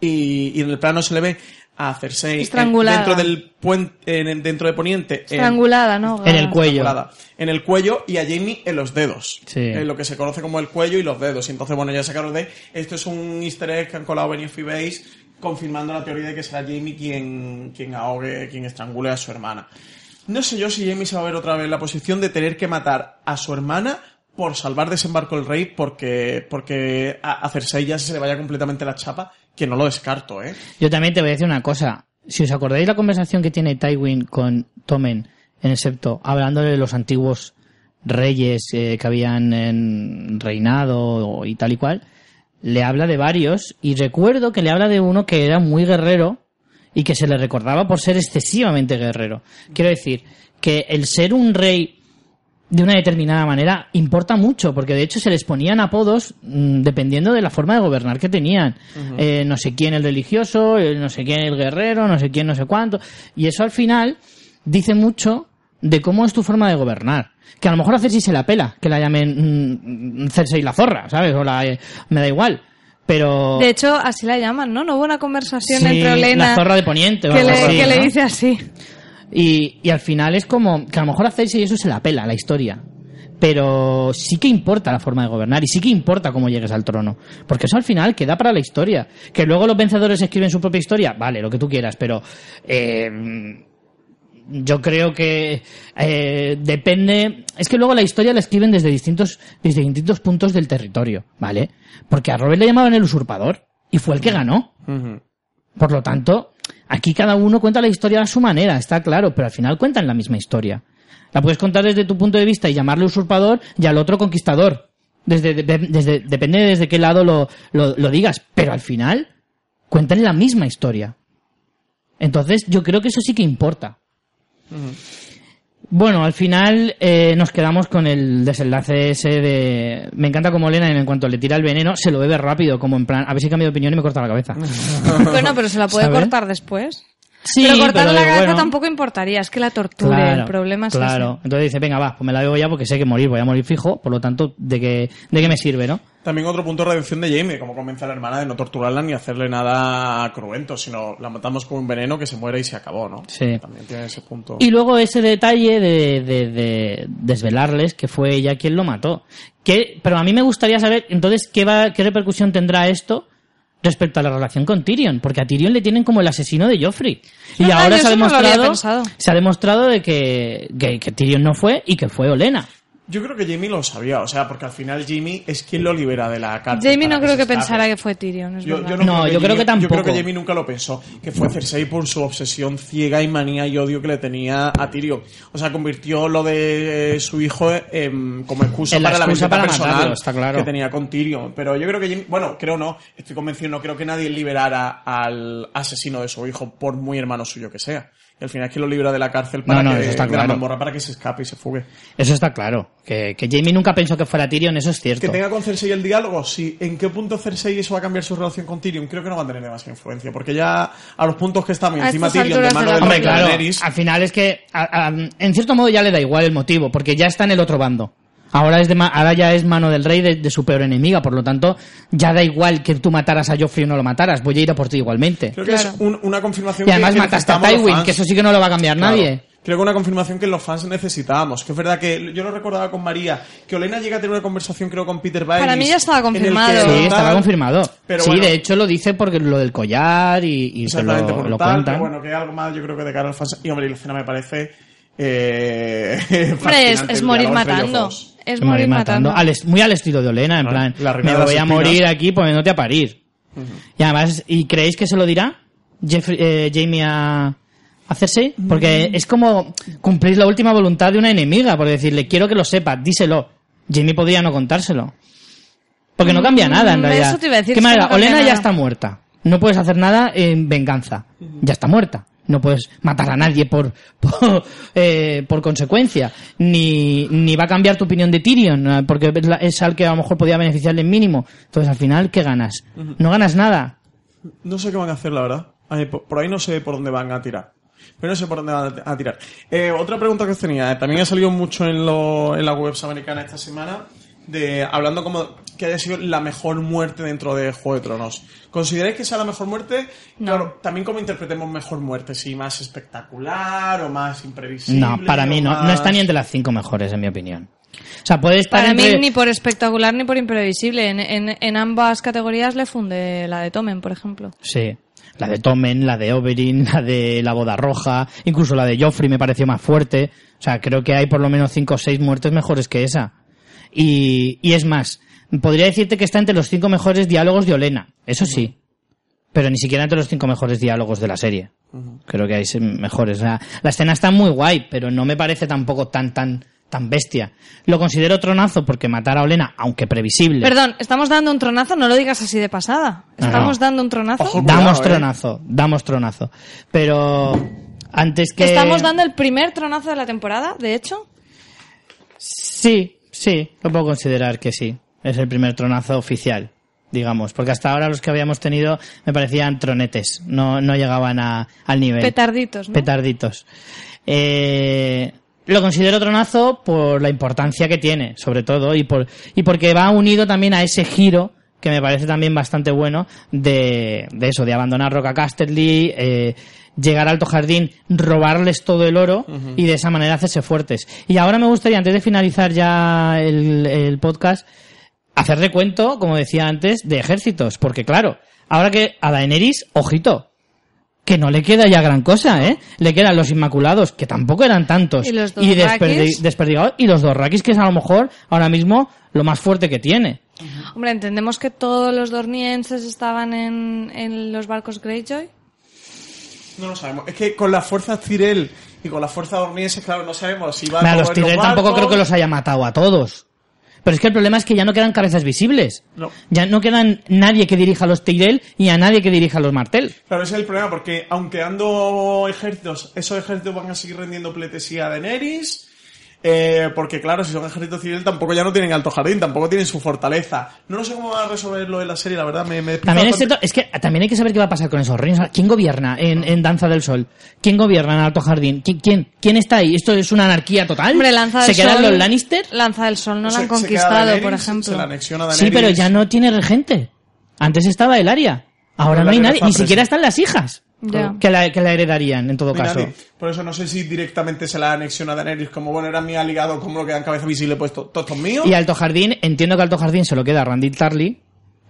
y, y en el plano se le ve a Cersei Estrangulada. dentro del puente en- dentro de Poniente en- Estrangulada, ¿no? En el cuello. en el cuello y a Jamie en los dedos Sí. en lo que se conoce como el cuello y los dedos y entonces bueno ya sacaron de esto es un easter egg que han colado Benioff y Base confirmando la teoría de que será Jamie quien, quien ahogue quien estrangule a su hermana no sé yo si Jamie se va a ver otra vez en la posición de tener que matar a su hermana por salvar desembarco el rey porque porque a, a Cersei ya se le vaya completamente la chapa que no lo descarto eh Yo también te voy a decir una cosa. Si os acordáis la conversación que tiene Tywin con Tommen en el septo, hablando de los antiguos reyes eh, que habían reinado y tal y cual, le habla de varios y recuerdo que le habla de uno que era muy guerrero y que se le recordaba por ser excesivamente guerrero. Quiero decir que el ser un rey de una determinada manera importa mucho, porque de hecho se les ponían apodos mm, dependiendo de la forma de gobernar que tenían. Eh, no sé quién el religioso, eh, no sé quién el guerrero, no sé quién no sé cuánto. Y eso al final dice mucho de cómo es tu forma de gobernar. Que a lo mejor a Cersei se la pela, que la llamen mm, Cersei la zorra, ¿sabes? O la, eh, me da igual. Pero... De hecho, así la llaman, ¿no? No hubo una conversación Sí, entre Olena la zorra de Poniente o que, algo le, así, que le dice así. Y, y al final es como que a lo mejor a Cersei eso se la pela, la historia. pero sí que importa la forma de gobernar y sí que importa cómo llegues al trono. Porque eso al final queda para la historia. Que luego los vencedores escriben su propia historia, vale, lo que tú quieras, pero eh, yo creo que eh, depende. Es que luego la historia la escriben desde distintos, desde distintos puntos del territorio, ¿vale? Porque a Robert le llamaban el usurpador y fue el que ganó. Por lo tanto, aquí cada uno cuenta la historia a su manera, está claro, pero al final cuentan la misma historia. La puedes contar desde tu punto de vista y llamarle usurpador y al otro conquistador. Desde, de- desde, depende desde qué lado lo, lo, lo digas, pero al final cuentan la misma historia. Entonces, yo creo que eso sí que importa. Bueno, al final eh, nos quedamos con el desenlace ese de... Me encanta como Elena en cuanto le tira el veneno, se lo bebe rápido, como en plan, a ver si cambio de opinión y me corta la cabeza. Bueno, pero se la puede ¿Sabe? cortar después. Sí, pero cortar la cabeza bueno, tampoco importaría, es que la torture, el problema es Claro, ese. entonces dice, venga, va, pues me la bebo ya porque sé que morir, voy a morir fijo, por lo tanto, ¿de qué, de qué me sirve, no? También otro punto de redención de Jamie, como convence a la hermana de no torturarla ni hacerle nada cruento, sino la matamos con un veneno que se muere y se acabó, ¿no? Sí. También tiene ese punto. Y luego ese detalle de, de- de desvelarles que fue ella quien lo mató. Que, pero a mí me gustaría saber, entonces, ¿qué, va, qué repercusión tendrá esto respecto a la relación con Tyrion? Porque a Tyrion le tienen como el asesino de Joffrey. Y Ah, ahora se ha, no demostrado, se ha demostrado de que, que, que Tyrion no fue y que fue Olena. Yo creo que Jamie lo sabía, o sea, porque al final Jamie es quien lo libera de la cárcel. Jamie no creo que pensara que fue Tyrion, es Yo, No, yo creo que Jamie- Yo creo tampoco. que Jamie nunca lo pensó. Que fue Cersei por su obsesión ciega y manía y odio que le tenía a Tyrion. O sea, convirtió lo de eh, su hijo en- como excusa En la para la excusa para personal matarlo, está claro. que tenía con Tyrion. Pero yo creo que Jamie, bueno, creo no, estoy convencido, no creo que nadie liberara al asesino de su hijo por muy hermano suyo que sea. Y al final es que lo libra de la cárcel para No, no, que, eso está de la claro. mazmorra para que se escape y se fugue. Eso está claro. Que, que Jamie nunca pensó que fuera Tyrion, eso es cierto. Que tenga con Cersei el diálogo, sí. ¿En qué punto Cersei eso va a cambiar su relación con Tyrion? Creo que no va a tener demasiada influencia, porque ya a los puntos que estamos, encima Tyrion de mano de Hombre, claro, Daenerys, al final es que, a- a- en cierto modo ya le da igual el motivo, porque ya está en el otro bando. Ahora, es de ma- ahora ya es mano del rey de, de su peor enemiga, por lo tanto, ya da igual que tú mataras a Joffrey o no lo mataras, voy a ir a por ti igualmente. creo que Claro. es un- una confirmación Y además que, mataste a Tywin, que eso sí que no lo va a cambiar Claro. nadie. Creo que una confirmación que los fans necesitábamos. Que es verdad que yo lo recordaba con María, que Olena llega a tener una conversación, creo, con Peter Baelish. Para mí ya estaba confirmado. Sí, tal- estaba confirmado. Pero sí, bueno. de hecho lo dice porque lo del collar y, y se lo, Exactamente, por lo tal, cuentan. pero bueno, que algo más yo creo que de cara al fans. Y hombre, y la escena me parece. Eh, Hombre, es, es morir matando. Es morir matando. Al muy al estilo de Olena, en plan, la me voy a morir aquí poniéndote a parir. Y además, ¿y creéis que se lo dirá Jeffrey- eh, Jamie a, a Cersei? Porque Mm. es como cumplir la última voluntad de una enemiga, por decirle, quiero que lo sepas, díselo. Jamie podría no contárselo. Porque no cambia nada, en Mm, realidad. eso te iba a decir, ¿Qué es que manera? no Olena ya está muerta. No puedes hacer nada en venganza. Ya está muerta. No puedes matar a nadie por, por, eh, por consecuencia. Ni, ni va a cambiar tu opinión de Tyrion, eh, porque es al que a lo mejor podía beneficiarle en mínimo. Entonces, al final, ¿qué ganas? No ganas nada. No sé qué van a hacer, la verdad. Por, ahí no sé por dónde van a tirar. Pero no sé por dónde van a tirar. Eh, otra pregunta que os tenía. eh, También ha salido mucho en, lo, en la webs americana esta semana. De, hablando como que haya sido la mejor muerte dentro de Juego de Tronos. ¿Consideráis que sea la mejor muerte? No. Claro, también como interpretemos mejor muerte, si más espectacular o más imprevisible. No, para mí no. más- No está ni entre las cinco mejores, en mi opinión. O sea, puede estar Para entre... mí ni por espectacular ni por imprevisible. En, en, en ambas categorías le funde la de Tomen, por ejemplo. Sí. La de Tommen, la de Oberyn, la de la boda roja, incluso la de Joffrey me pareció más fuerte. O sea, creo que hay por lo menos cinco o seis muertes mejores que esa. Y, y es más, podría decirte que está entre los cinco mejores diálogos de Olena. Eso sí. Pero ni siquiera entre los cinco mejores diálogos de la serie. Creo que hay mejores. O sea, la escena está muy guay, pero no me parece tampoco tan, tan, tan bestia. Lo considero tronazo porque matar a Olena, aunque previsible. Perdón, ¿estamos dando un tronazo? No lo digas así de pasada. ¿Estamos no. dando un tronazo? Ojo. Damos Cuidado, eh. tronazo, damos tronazo. Pero antes que... ¿Estamos dando el primer tronazo de la temporada, de hecho? Sí, sí, lo puedo considerar que sí. Es el primer tronazo oficial, digamos. Porque hasta ahora los que habíamos tenido me parecían tronetes. No, no llegaban a, al nivel. Petarditos, ¿no? Petarditos. Eh, lo considero tronazo por la importancia que tiene, sobre todo, y, por, y porque va unido también a ese giro que me parece también bastante bueno de, de eso, de abandonar Roca Casterly, eh, llegar a Alto Jardín, robarles todo el oro y de esa manera hacerse fuertes. Y ahora me gustaría, antes de finalizar ya el, el podcast, hacer recuento, como decía antes, de ejércitos. Porque claro, ahora que a Daenerys, ojito, que no le queda ya gran cosa, ¿eh? Le quedan los Inmaculados, que tampoco eran tantos. Y los dos desperdi- desperdigados. Y los dos Rakis, que es a lo mejor ahora mismo lo más fuerte que tiene. Hombre, entendemos que todos los dornienses estaban en, en los barcos Greyjoy. No lo sabemos. Es que con las fuerzas Tyrell y con las fuerzas dornienses, claro, no sabemos si va Mira, los en Tyrell tampoco creo que los haya matado a todos. Pero es que el problema es que ya no quedan cabezas visibles. No. Ya no quedan nadie que dirija a los Tyrell y a nadie que dirija a los Martel. Claro, ese es el problema, porque aunque ando ejércitos, esos ejércitos van a seguir rendiendo pleitesía a Daenerys. Eh, porque claro, si son ejércitos civiles tampoco ya no tienen alto jardín, tampoco tienen su fortaleza. No lo sé cómo van a resolverlo en la serie, la verdad, me, me También es, cierto- es que también hay que saber qué va a pasar con esos reinos. ¿Quién gobierna en, en Danza del Sol? ¿Quién gobierna en Alto Jardín? ¿Qui- ¿Quién, quién está ahí? ¿Esto es una anarquía total? Hombre, Lanza ¿Se quedan Sol. los Lannister? Lanza del Sol no Se- la han conquistado, Daenerys, por Se la ejemplo. anexiona Sí, pero ya no tiene regente. Antes estaba el área. Ahora no hay nadie. Ni siquiera están las hijas Que la, que la heredarían, en todo caso. Por eso no sé si directamente se la anexiona a Daenerys como, bueno, era mi aliado, como lo que dan cabeza visible, pues to- todos estos míos. Y Alto Jardín, entiendo que Alto Jardín se lo queda a Randall Tarly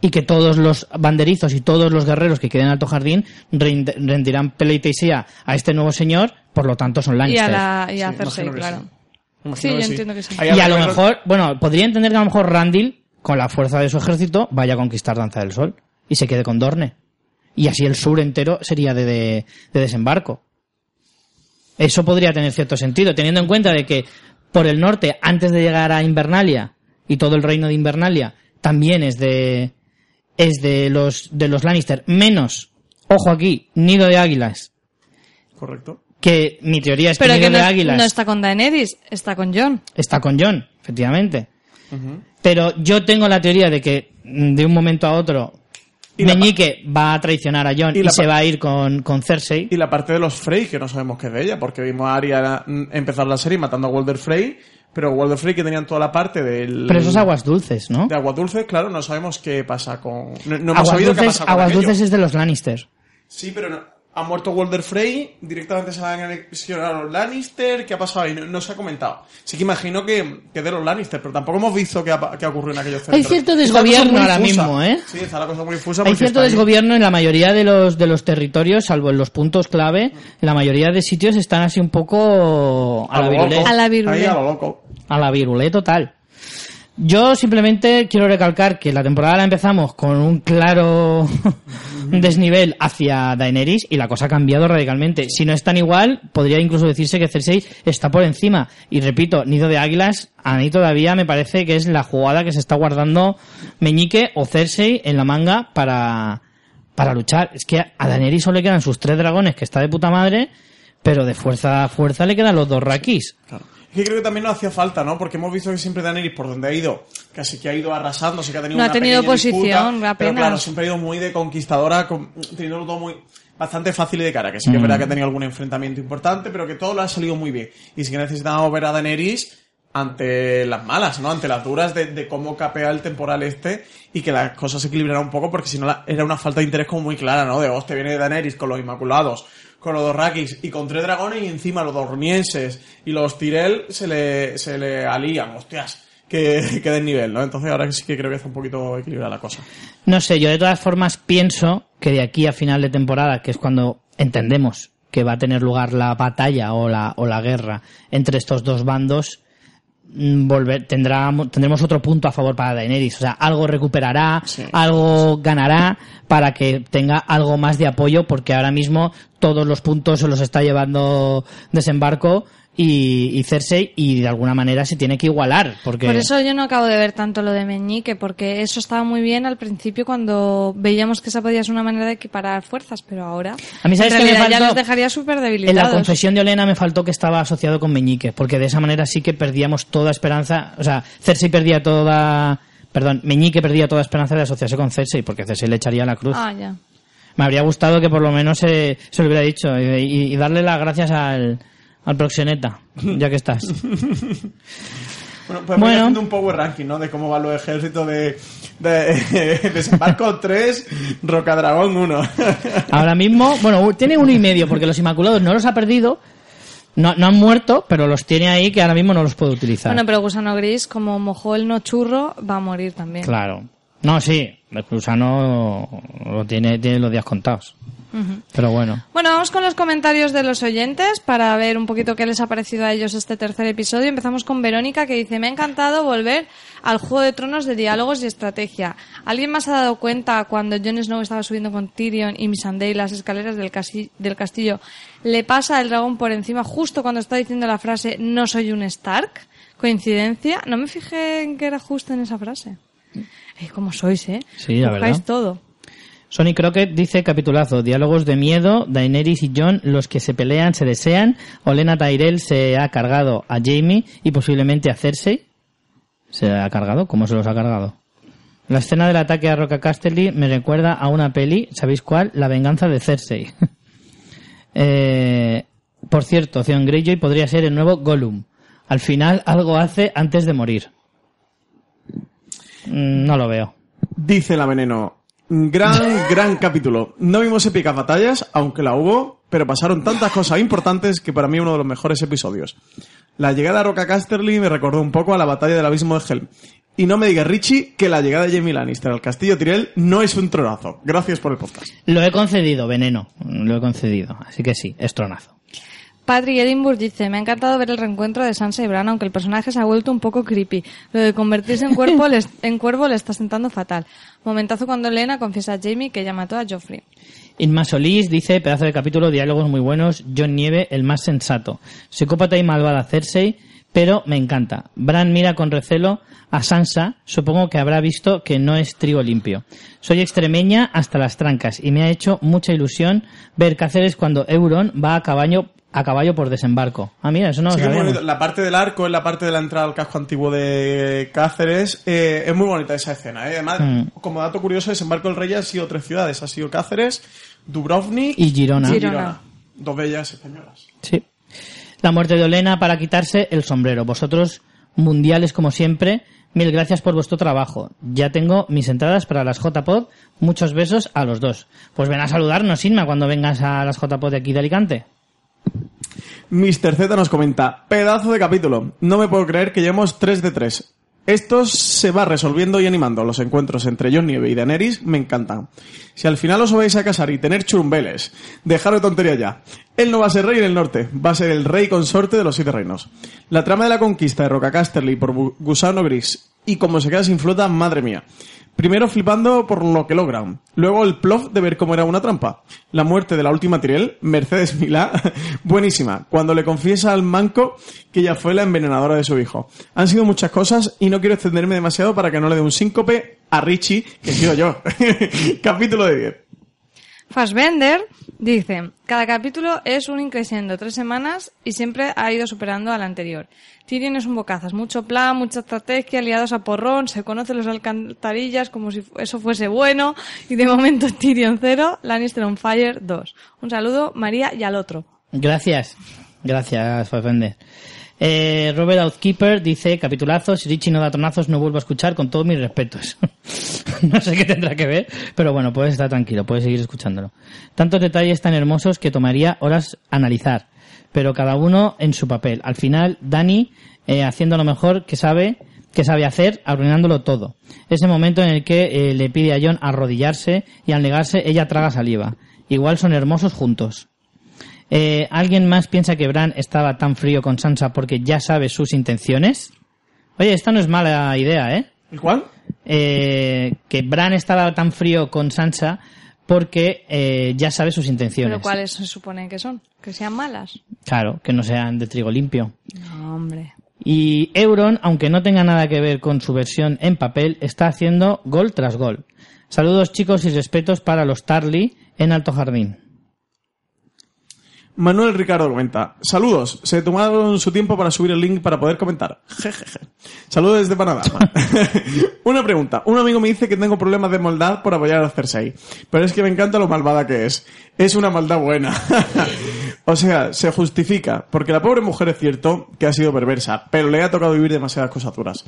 y que todos los banderizos y todos los guerreros que queden en Alto Jardín rendirán pleitesía a este nuevo señor, por lo tanto son Y Lannister. a, la, y a Sí, Cersei, claro. sí. Yo entiendo que sí. Y a lo mejor, bueno, podría entender que a lo mejor Randall, con la fuerza de su ejército, vaya a conquistar Danza del Sol y se quede con Dorne. Y así el sur entero sería de, de- de desembarco. Eso podría tener cierto sentido, teniendo en cuenta de que por el norte, antes de llegar a Invernalia, y todo el reino de Invernalia, también es de, es de los, de los Lannister, menos, ojo aquí, Nido de Águilas, Correcto. que mi teoría es que Nido no, de Águilas no está con Daenerys, está con Jon. está con John, efectivamente. Pero yo tengo la teoría de que mm, de un momento a otro Y la Meñique va a traicionar a John y se va a ir con, con Cersei. Y la parte de los Frey, que no sabemos qué es de ella, porque vimos a Arya empezar la serie matando a Walder Frey, pero Walder Frey que tenían toda la parte del... Pero eso es aguas dulces, ¿no? De aguas dulces, claro, no sabemos qué pasa con... No, no hemos Aguas sabido qué dulces, pasa con aguas aquello. dulces es de los Lannister. Sí, pero no- ha muerto Walder Frey, directamente se han anexionado a los Lannister, ¿qué ha pasado ahí? No, no se ha comentado. Sí que imagino que, que de los Lannister, pero tampoco hemos visto qué ha, qué ha ocurrido en aquellos centros. Hay cierto la desgobierno ahora mismo, ¿eh? Sí, está la cosa muy difusa Hay cierto está ahí. desgobierno en la mayoría de los, de los territorios, salvo en los puntos clave. En la mayoría de sitios están así un poco a la lo virulé. A la virulé. Ahí a lo loco. A la virulé total. Yo simplemente quiero recalcar que la temporada la empezamos con un claro desnivel hacia Daenerys y la cosa ha cambiado radicalmente. Si no es tan igual, podría incluso decirse que Cersei está por encima. Y repito, Nido de Águilas, a mí todavía me parece que es la jugada que se está guardando Meñique o Cersei en la manga para, para luchar. Es que a Daenerys solo le quedan sus tres dragones, que está de puta madre, pero de fuerza a fuerza le quedan los dos Rakis. Que creo que también no hacía falta, ¿no? Porque hemos visto que siempre Daenerys, por donde ha ido, casi que ha ido arrasando, sí que ha tenido No ha una tenido pequeña posición, disputa, Pero claro, siempre ha ido muy de conquistadora, con- teniéndolo todo muy bastante fácil y de cara, que sí que es verdad que ha tenido algún enfrentamiento importante, pero que todo lo ha salido muy bien. Y sí que necesitamos ver a Daenerys ante las malas, ¿no? Ante las duras de, de cómo capea el temporal este y que las cosas se equilibraran un poco porque si no la- era una falta de interés como muy clara, ¿no? De, hostia, viene Daenerys con los Inmaculados, con los dos Rakis y con tres dragones y encima los dornienses y los Tyrell se le, se le alían, hostias, que, que desnivel, ¿no? Entonces ahora sí que creo que está un poquito equilibrada la cosa. No sé, yo de todas formas pienso que de aquí a final de temporada, que es cuando entendemos que va a tener lugar la batalla o la, o la guerra entre estos dos bandos, volver, tendrá, tendremos otro punto a favor para Daenerys. O sea, algo recuperará, Sí. algo ganará para que tenga algo más de apoyo, porque ahora mismo todos los puntos se los está llevando desembarco y, y Cersei y de alguna manera se tiene que igualar. Porque... Por eso yo no acabo de ver tanto lo de Meñique, porque eso estaba muy bien al principio cuando veíamos que esa podía ser una manera de equiparar fuerzas, pero ahora A mí, ¿sabes en qué me realidad ya faltó? los dejaría súper En la debilitados. confesión de Olena me faltó que estaba asociado con Meñique, porque de esa manera sí que perdíamos toda esperanza, o sea, Cersei perdía toda, perdón, Meñique perdía toda esperanza de asociarse con Cersei, porque Cersei le echaría la cruz. Ah, ya. Me habría gustado que por lo menos se, se lo hubiera dicho y- y darle las gracias al, al proxeneta, ya que estás. Bueno, pues voy haciendo un power ranking, ¿no? De cómo van los ejércitos de, de Desembarco 3, Rocadragón 1. Ahora mismo, bueno, tiene uno y medio, porque los Inmaculados no los ha perdido, no, no han muerto, pero los tiene ahí que ahora mismo no los puede utilizar. Bueno, pero Gusano Gris, como mojó el no churro, va a morir también. Claro. No, sí, el gusano lo tiene, tiene los días contados. Pero bueno. Bueno, vamos con los comentarios de los oyentes para ver un poquito qué les ha parecido a ellos este tercer episodio. Empezamos con Verónica que dice, me ha encantado volver al Juego de Tronos de diálogos y estrategia. ¿Alguien más ha dado cuenta cuando Jon Snow estaba subiendo con Tyrion y Missandei las escaleras del, del castillo? Le pasa el dragón por encima justo cuando está diciendo la frase no soy un Stark. ¿Coincidencia? No me fijé en que era justo en esa frase. Eh, ¿Cómo sois, eh? Sí, la verdad. todo. Sonny Crockett dice capitulazo, diálogos de miedo, Daenerys y Jon, los que se pelean, se desean, Olena Tyrell se ha cargado a Jamie y posiblemente a Cersei. ¿Se ha cargado? ¿Cómo se los ha cargado? La escena del ataque a Roca Casterly me recuerda a una peli, ¿sabéis cuál? La venganza de Cersei. eh, por cierto, Theon Greyjoy podría ser el nuevo Gollum. Al final algo hace antes de morir. Mm, no lo veo. Dice la veneno, Gran, gran capítulo. No vimos épicas batallas, aunque la hubo, pero pasaron tantas cosas importantes que para mí uno de los mejores episodios. La llegada a Roca Casterly me recordó un poco a la batalla del abismo de Helm. Y no me diga Richie que la llegada de Jamie Lannister al castillo Tyrell no es un tronazo. Gracias por el podcast. Lo he concedido, veneno. Lo he concedido. Así que sí, es tronazo. Patrick Edinburgh dice, me ha encantado ver el reencuentro de Sansa y Bran, aunque el personaje se ha vuelto un poco creepy. Lo de convertirse en, cuerpo en cuervo le está sentando fatal. Momentazo cuando Elena confiesa a Jamie que ya mató a Joffrey. Inma Solís dice, pedazo de capítulo, diálogos muy buenos, John Nieve, el más sensato. Psicópata y malvada Cersei, pero me encanta. Bran mira con recelo a Sansa, supongo que habrá visto que no es trigo limpio. Soy extremeña hasta las trancas y me ha hecho mucha ilusión ver Cáceres cuando Euron va a caballo a caballo por desembarco. Ah, mira, eso no lo sí, La parte del arco es la parte de la entrada al casco antiguo de Cáceres. Eh, es muy bonita esa escena. ¿eh? Además, mm. como dato curioso, desembarco del rey ha sido tres ciudades. Ha sido Cáceres, Dubrovnik y Girona. Girona. Dos bellas españolas. Sí. La muerte de Olena para quitarse el sombrero. Vosotros, mundiales como siempre, mil gracias por vuestro trabajo. Ya tengo mis entradas para las JPod. Muchos besos a los dos. Pues ven a saludarnos, Inma, cuando vengas a las JPod de aquí de Alicante. Mr. Z nos comenta, pedazo de capítulo. No me puedo creer que llevemos 3 de 3. Esto se va resolviendo y animando. Los encuentros entre Jon Nieve y Daenerys me encantan. Si al final os vais a casar y tener churumbeles, dejaros de tontería ya. Él no va a ser rey en el norte, va a ser el rey consorte de los siete reinos. La trama de la conquista de Roca Casterly por Gusano Gris y como se queda sin flota, madre mía. Primero flipando por lo que logran. Luego el plof de ver cómo era una trampa. La muerte de la última Tirel, Mercedes Milá, buenísima. Cuando le confiesa al manco que ella fue la envenenadora de su hijo. Han sido muchas cosas y no quiero extenderme demasiado para que no le dé un síncope a Richie, que sido yo. Capítulo de 10. Fassbender dice, cada capítulo es un increciendo, tres semanas y siempre ha ido superando al anterior. Tyrion es un bocazas, mucho plan, mucha estrategia, aliados a porrón, se conocen los alcantarillas como si eso fuese bueno y de momento Tyrion 0, Lannister on fire 2. Un saludo, María y al otro. Gracias, gracias Fassbender. Eh, Robert Outkeeper dice, capitulazo, si Richie no da tonazos no vuelvo a escuchar con todos mis respetos. no sé qué tendrá que ver, pero bueno, puedes estar tranquilo, puedes seguir escuchándolo. Tantos detalles tan hermosos que tomaría horas analizar, pero cada uno en su papel. Al final, Dani eh, haciendo lo mejor que sabe, que sabe hacer, arruinándolo todo. Ese momento en el que eh, le pide a John arrodillarse y al negarse ella traga saliva. Igual son hermosos juntos. Eh, ¿Alguien más piensa que Bran estaba tan frío con Sansa porque ya sabe sus intenciones? Oye, esta no es mala idea, ¿eh? ¿El cuál? Eh, que Bran estaba tan frío con Sansa porque eh, ya sabe sus intenciones. ¿Pero cuáles se supone que son? ¿Que sean malas? Claro, que no sean de trigo limpio. No, hombre. Y Euron, aunque no tenga nada que ver con su versión en papel, está haciendo gol tras gol. Saludos chicos y respetos para los Tarly en Alto Jardín. Manuel Ricardo comenta, saludos, se tomaron su tiempo para subir el link para poder comentar. Jejeje. Saludos desde Panamá. Una pregunta, un amigo me dice que tengo problemas de maldad por apoyar a Cersei, pero es que me encanta lo malvada que es. Es una maldad buena. o sea, se justifica, porque la pobre mujer es cierto que ha sido perversa, pero le ha tocado vivir demasiadas cosas duras.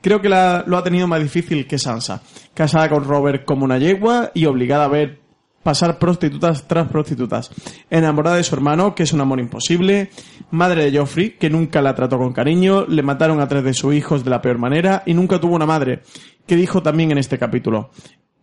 Creo que la- lo ha tenido más difícil que Sansa, casada con Robert como una yegua y obligada a ver pasar prostitutas tras prostitutas. Enamorada de su hermano, que es un amor imposible. Madre de Joffrey, que nunca la trató con cariño. Le mataron a tres de sus hijos de la peor manera. Y nunca tuvo una madre, que dijo también en este capítulo.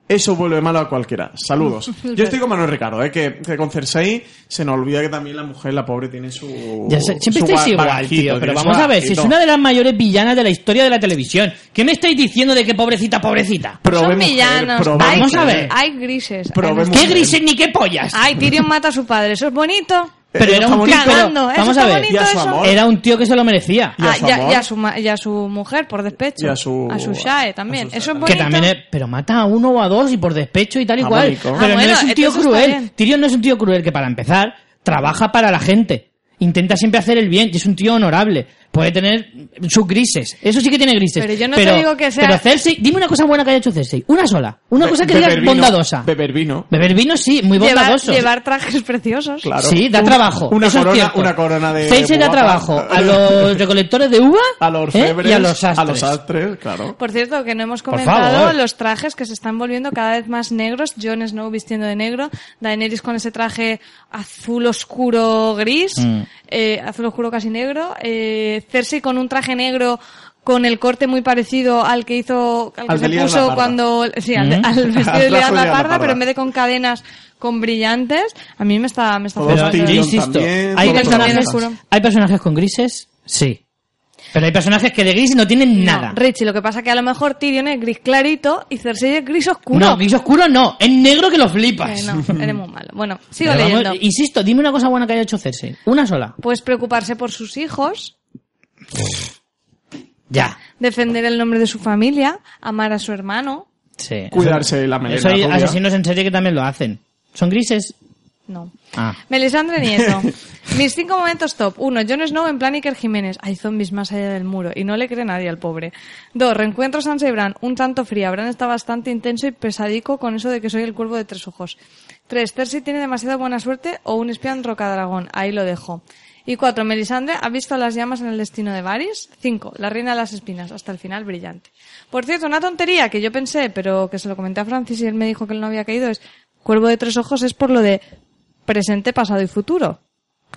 Eso vuelve malo a cualquiera. Saludos. Yo estoy con Manuel Ricardo, ¿eh? que, que con Cersei se nos olvida que también la mujer, la pobre, tiene su. Ya sé, siempre su estáis igual, tío. Pero vamos a ver, si es una de las mayores villanas de la historia de la televisión. ¿Qué me estáis diciendo de que pobrecita, pobrecita? Prove Son mujer, villanos. Hay, Vamos a ver. hay grises. Mujer. ¿Qué grises ni qué pollas? Ay, Tyrion mata a su padre. ¿Eso es bonito? Pero era un tío, bonito. pero- Cagando, ¿eso vamos a ver. bonito a. Era un tío que se lo merecía. Y a Ah, su ya, amor. y a su ma- y a su mujer por despecho. Y a su- A su Shae también. Eso es Shae. bonito. Que también es, pero mata a uno o a dos y por despecho y tal y Ah, cual. Pero Ah, no es un tío cruel. Tyrion no es un tío cruel que para empezar trabaja para la gente. Intenta siempre hacer el bien y es un tío honorable. Puede tener sus grises. Eso sí que tiene grises. Pero yo no te digo que sea- Pero Cersei, dime una cosa buena que haya hecho Cersei. Una sola. Una Be- cosa que digas vino, bondadosa. Beber vino. Beber vino sí, muy Llevar, bondadoso. llevar trajes preciosos. Claro. Sí, da trabajo. Una eso corona, una corona de. Cersei da trabajo a los recolectores de uva A los ¿eh? orfebres. y a los sastres. A los sastres, claro. Por cierto, que no hemos comentado los trajes que se están volviendo cada vez más negros. Jon Snow vistiendo de negro, Daenerys con ese traje azul oscuro gris, Mm. eh, azul oscuro casi negro, eh, Cersei con un traje negro con el corte muy parecido al que hizo, al que Al se Liana puso Parda. cuando, sí, al, Mm. al vestido de Liana Parda, Parda. pero en vez de con cadenas con brillantes, a mí me está, me está Pero yo insisto, también, ¿hay personajes. ¿hay personajes con grises? Sí. Pero hay personajes que de gris no tienen nada. Richie, lo que pasa que a lo mejor Tyrion es gris clarito y Cersei es gris oscuro. No, gris oscuro no, es negro que lo flipas. Eh, no, eres muy malo. Bueno, sigo Pero vamos, leyendo. insisto, dime una cosa buena que haya hecho Cersei. Una sola. Pues preocuparse por sus hijos, Ya. defender el nombre de su familia, amar a su hermano. Sí. Cuidarse la melena Eso hay rubia. asesinos en serie que también lo hacen. ¿Son grises? No. Ah. Melisandre Nieto. Mis cinco momentos top. Uno, Jon Snow en plan Iker Jiménez. Hay zombies más allá del muro. Y no le cree nadie al pobre. Dos, reencuentro Sansa y Bran. Un tanto fría. Bran está bastante intenso y pesadico con eso de que soy el cuervo de tres ojos. Tres, Cersei tiene demasiada buena suerte o un espión rocadragón. Ahí lo dejo. Y cuatro, Melisandre ha visto las llamas en el destino de Varys. Cinco, la reina de las espinas. Hasta el final, brillante. Por cierto, una tontería que yo pensé, pero que se lo comenté a Francis y él me dijo que él no había caído, es cuervo de tres ojos es por lo de presente, pasado y futuro.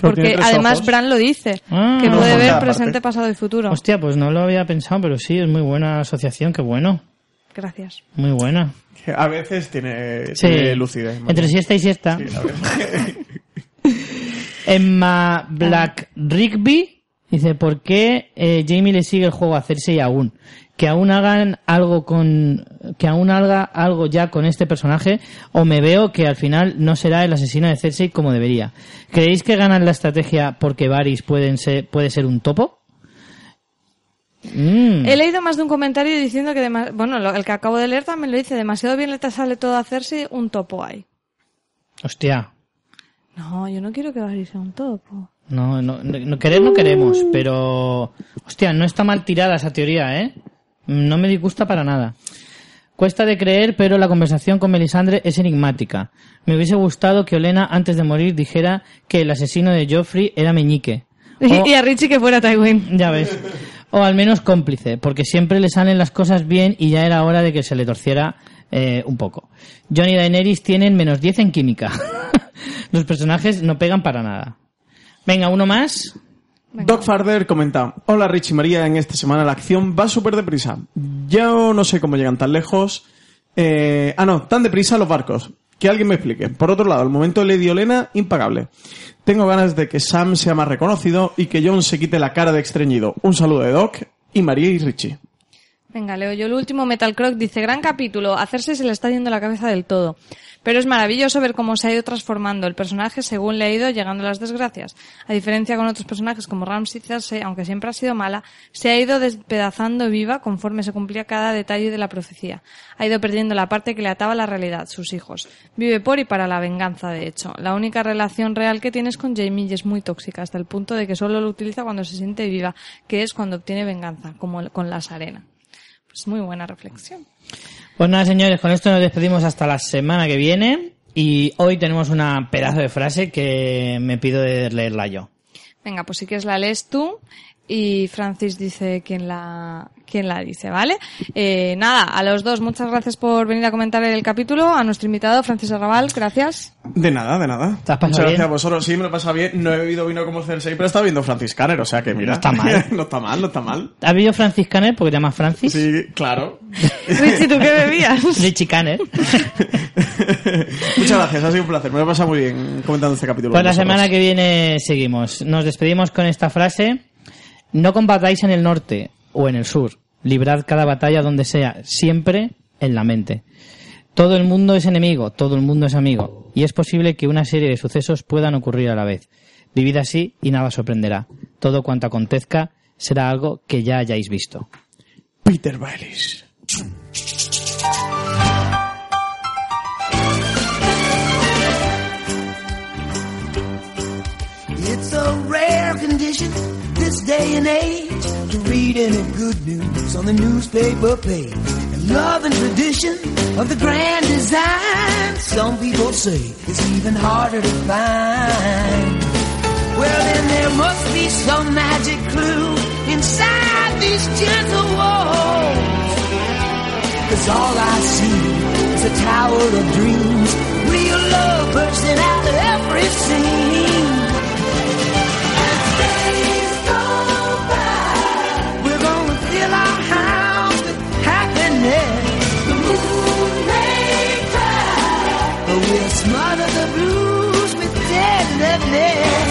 Porque además ojos. Bran lo dice, Ah. que puede ver presente, parte. pasado y futuro. Hostia, pues no lo había pensado, pero sí, es muy buena asociación, qué bueno. Gracias. Muy buena. A veces tiene, Sí. tiene lucidez. Entre siesta y siesta. Sí. Emma Black Rigby dice, ¿por qué eh, Jamie le sigue el juego a Cersei aún? Que aún hagan algo con, que aún haga algo ya con este personaje, o me veo que al final no será el asesino de Cersei como debería. ¿Creéis que ganan la estrategia porque Varys pueden ser, puede ser un topo? Mm. He leído más de un comentario diciendo que, bueno, lo- el que acabo de leer también lo dice, demasiado bien le sale todo a hacerse un topo hay. Hostia. No, yo no quiero que Varys sea un topo. No, no, no, no querer no queremos, pero... Hostia, no está mal tirada esa teoría, ¿eh? No me disgusta para nada. Cuesta de creer, pero la conversación con Melisandre es enigmática. Me hubiese gustado que Olena, antes de morir, dijera que el asesino de Joffrey era Meñique. O- Y a Richie que fuera Tywin. ya ves. O al menos cómplice, porque siempre le salen las cosas bien y ya era hora de que se le torciera eh, un poco. John y Daenerys tienen menos 10 en química. Los personajes no pegan para nada. Venga, uno más. Doc Farder comenta, hola Richie María, en esta semana la acción va súper deprisa. Yo no sé cómo llegan tan lejos. Eh, ah, no, tan deprisa los barcos. Que alguien me explique. Por otro lado, el momento de Lady Olena, impagable. Tengo ganas de que Sam sea más reconocido y que John se quite la cara de extrañido. Un saludo de Doc y María y Richie. Venga, leo yo el último. Metal Croc dice, gran capítulo, hacerse se le está yendo la cabeza del todo. Pero es maravilloso ver cómo se ha ido transformando el personaje según le ha ido llegando las desgracias. A diferencia con otros personajes como Ramsey Cersei, aunque siempre ha sido mala, se ha ido despedazando viva conforme se cumplía cada detalle de la profecía. Ha ido perdiendo la parte que le ataba a la realidad, sus hijos. Vive por y para la venganza, de hecho. La única relación real que tiene es con Jamie y es muy tóxica, hasta el punto de que solo lo utiliza cuando se siente viva, que es cuando obtiene venganza, como con las arenas. Pues muy buena reflexión. Pues nada, señores, con esto nos despedimos hasta la semana que viene. Y hoy tenemos una pedazo de frase que me pido de leerla yo. Venga, pues si quieres la lees tú y Francis dice quién la, quién la dice, ¿vale? Eh, nada, a los dos, muchas gracias por venir a comentar el capítulo. A nuestro invitado, Francis Arrabal, gracias. De nada, de nada. ¿Te has pasado Muchas bien? gracias a vosotros. Sí, me lo he pasado bien. No he bebido vino como Cersei, pero he estado viendo Francis Canner, o sea que mira. No está mal. no está mal, no está mal. ¿Has visto Francis Caner? Porque te llamas Francis. Sí, claro. Richie, ¿tú qué bebías? Richie Caner. Muchas gracias, ha sido un placer. Me lo he pasado muy bien comentando este capítulo. Pues con la vosotros. semana que viene seguimos. Nos despedimos con esta frase. No combatáis en el norte o en el sur. Librad cada batalla donde sea, siempre en la mente. Todo el mundo es enemigo, todo el mundo es amigo. Y es posible que una serie de sucesos puedan ocurrir a la vez. Vivid así y nada sorprenderá. Todo cuanto acontezca será algo que ya hayáis visto. Peter Baelish. It's a rare condition this day and age to read any good news on the newspaper page. And love and tradition of the grand design, some people say it's even harder to find. Well, then there must be some magic clue inside these gentle walls. Cause all I see is a tower of dreams, real love bursting out of every scene. And there.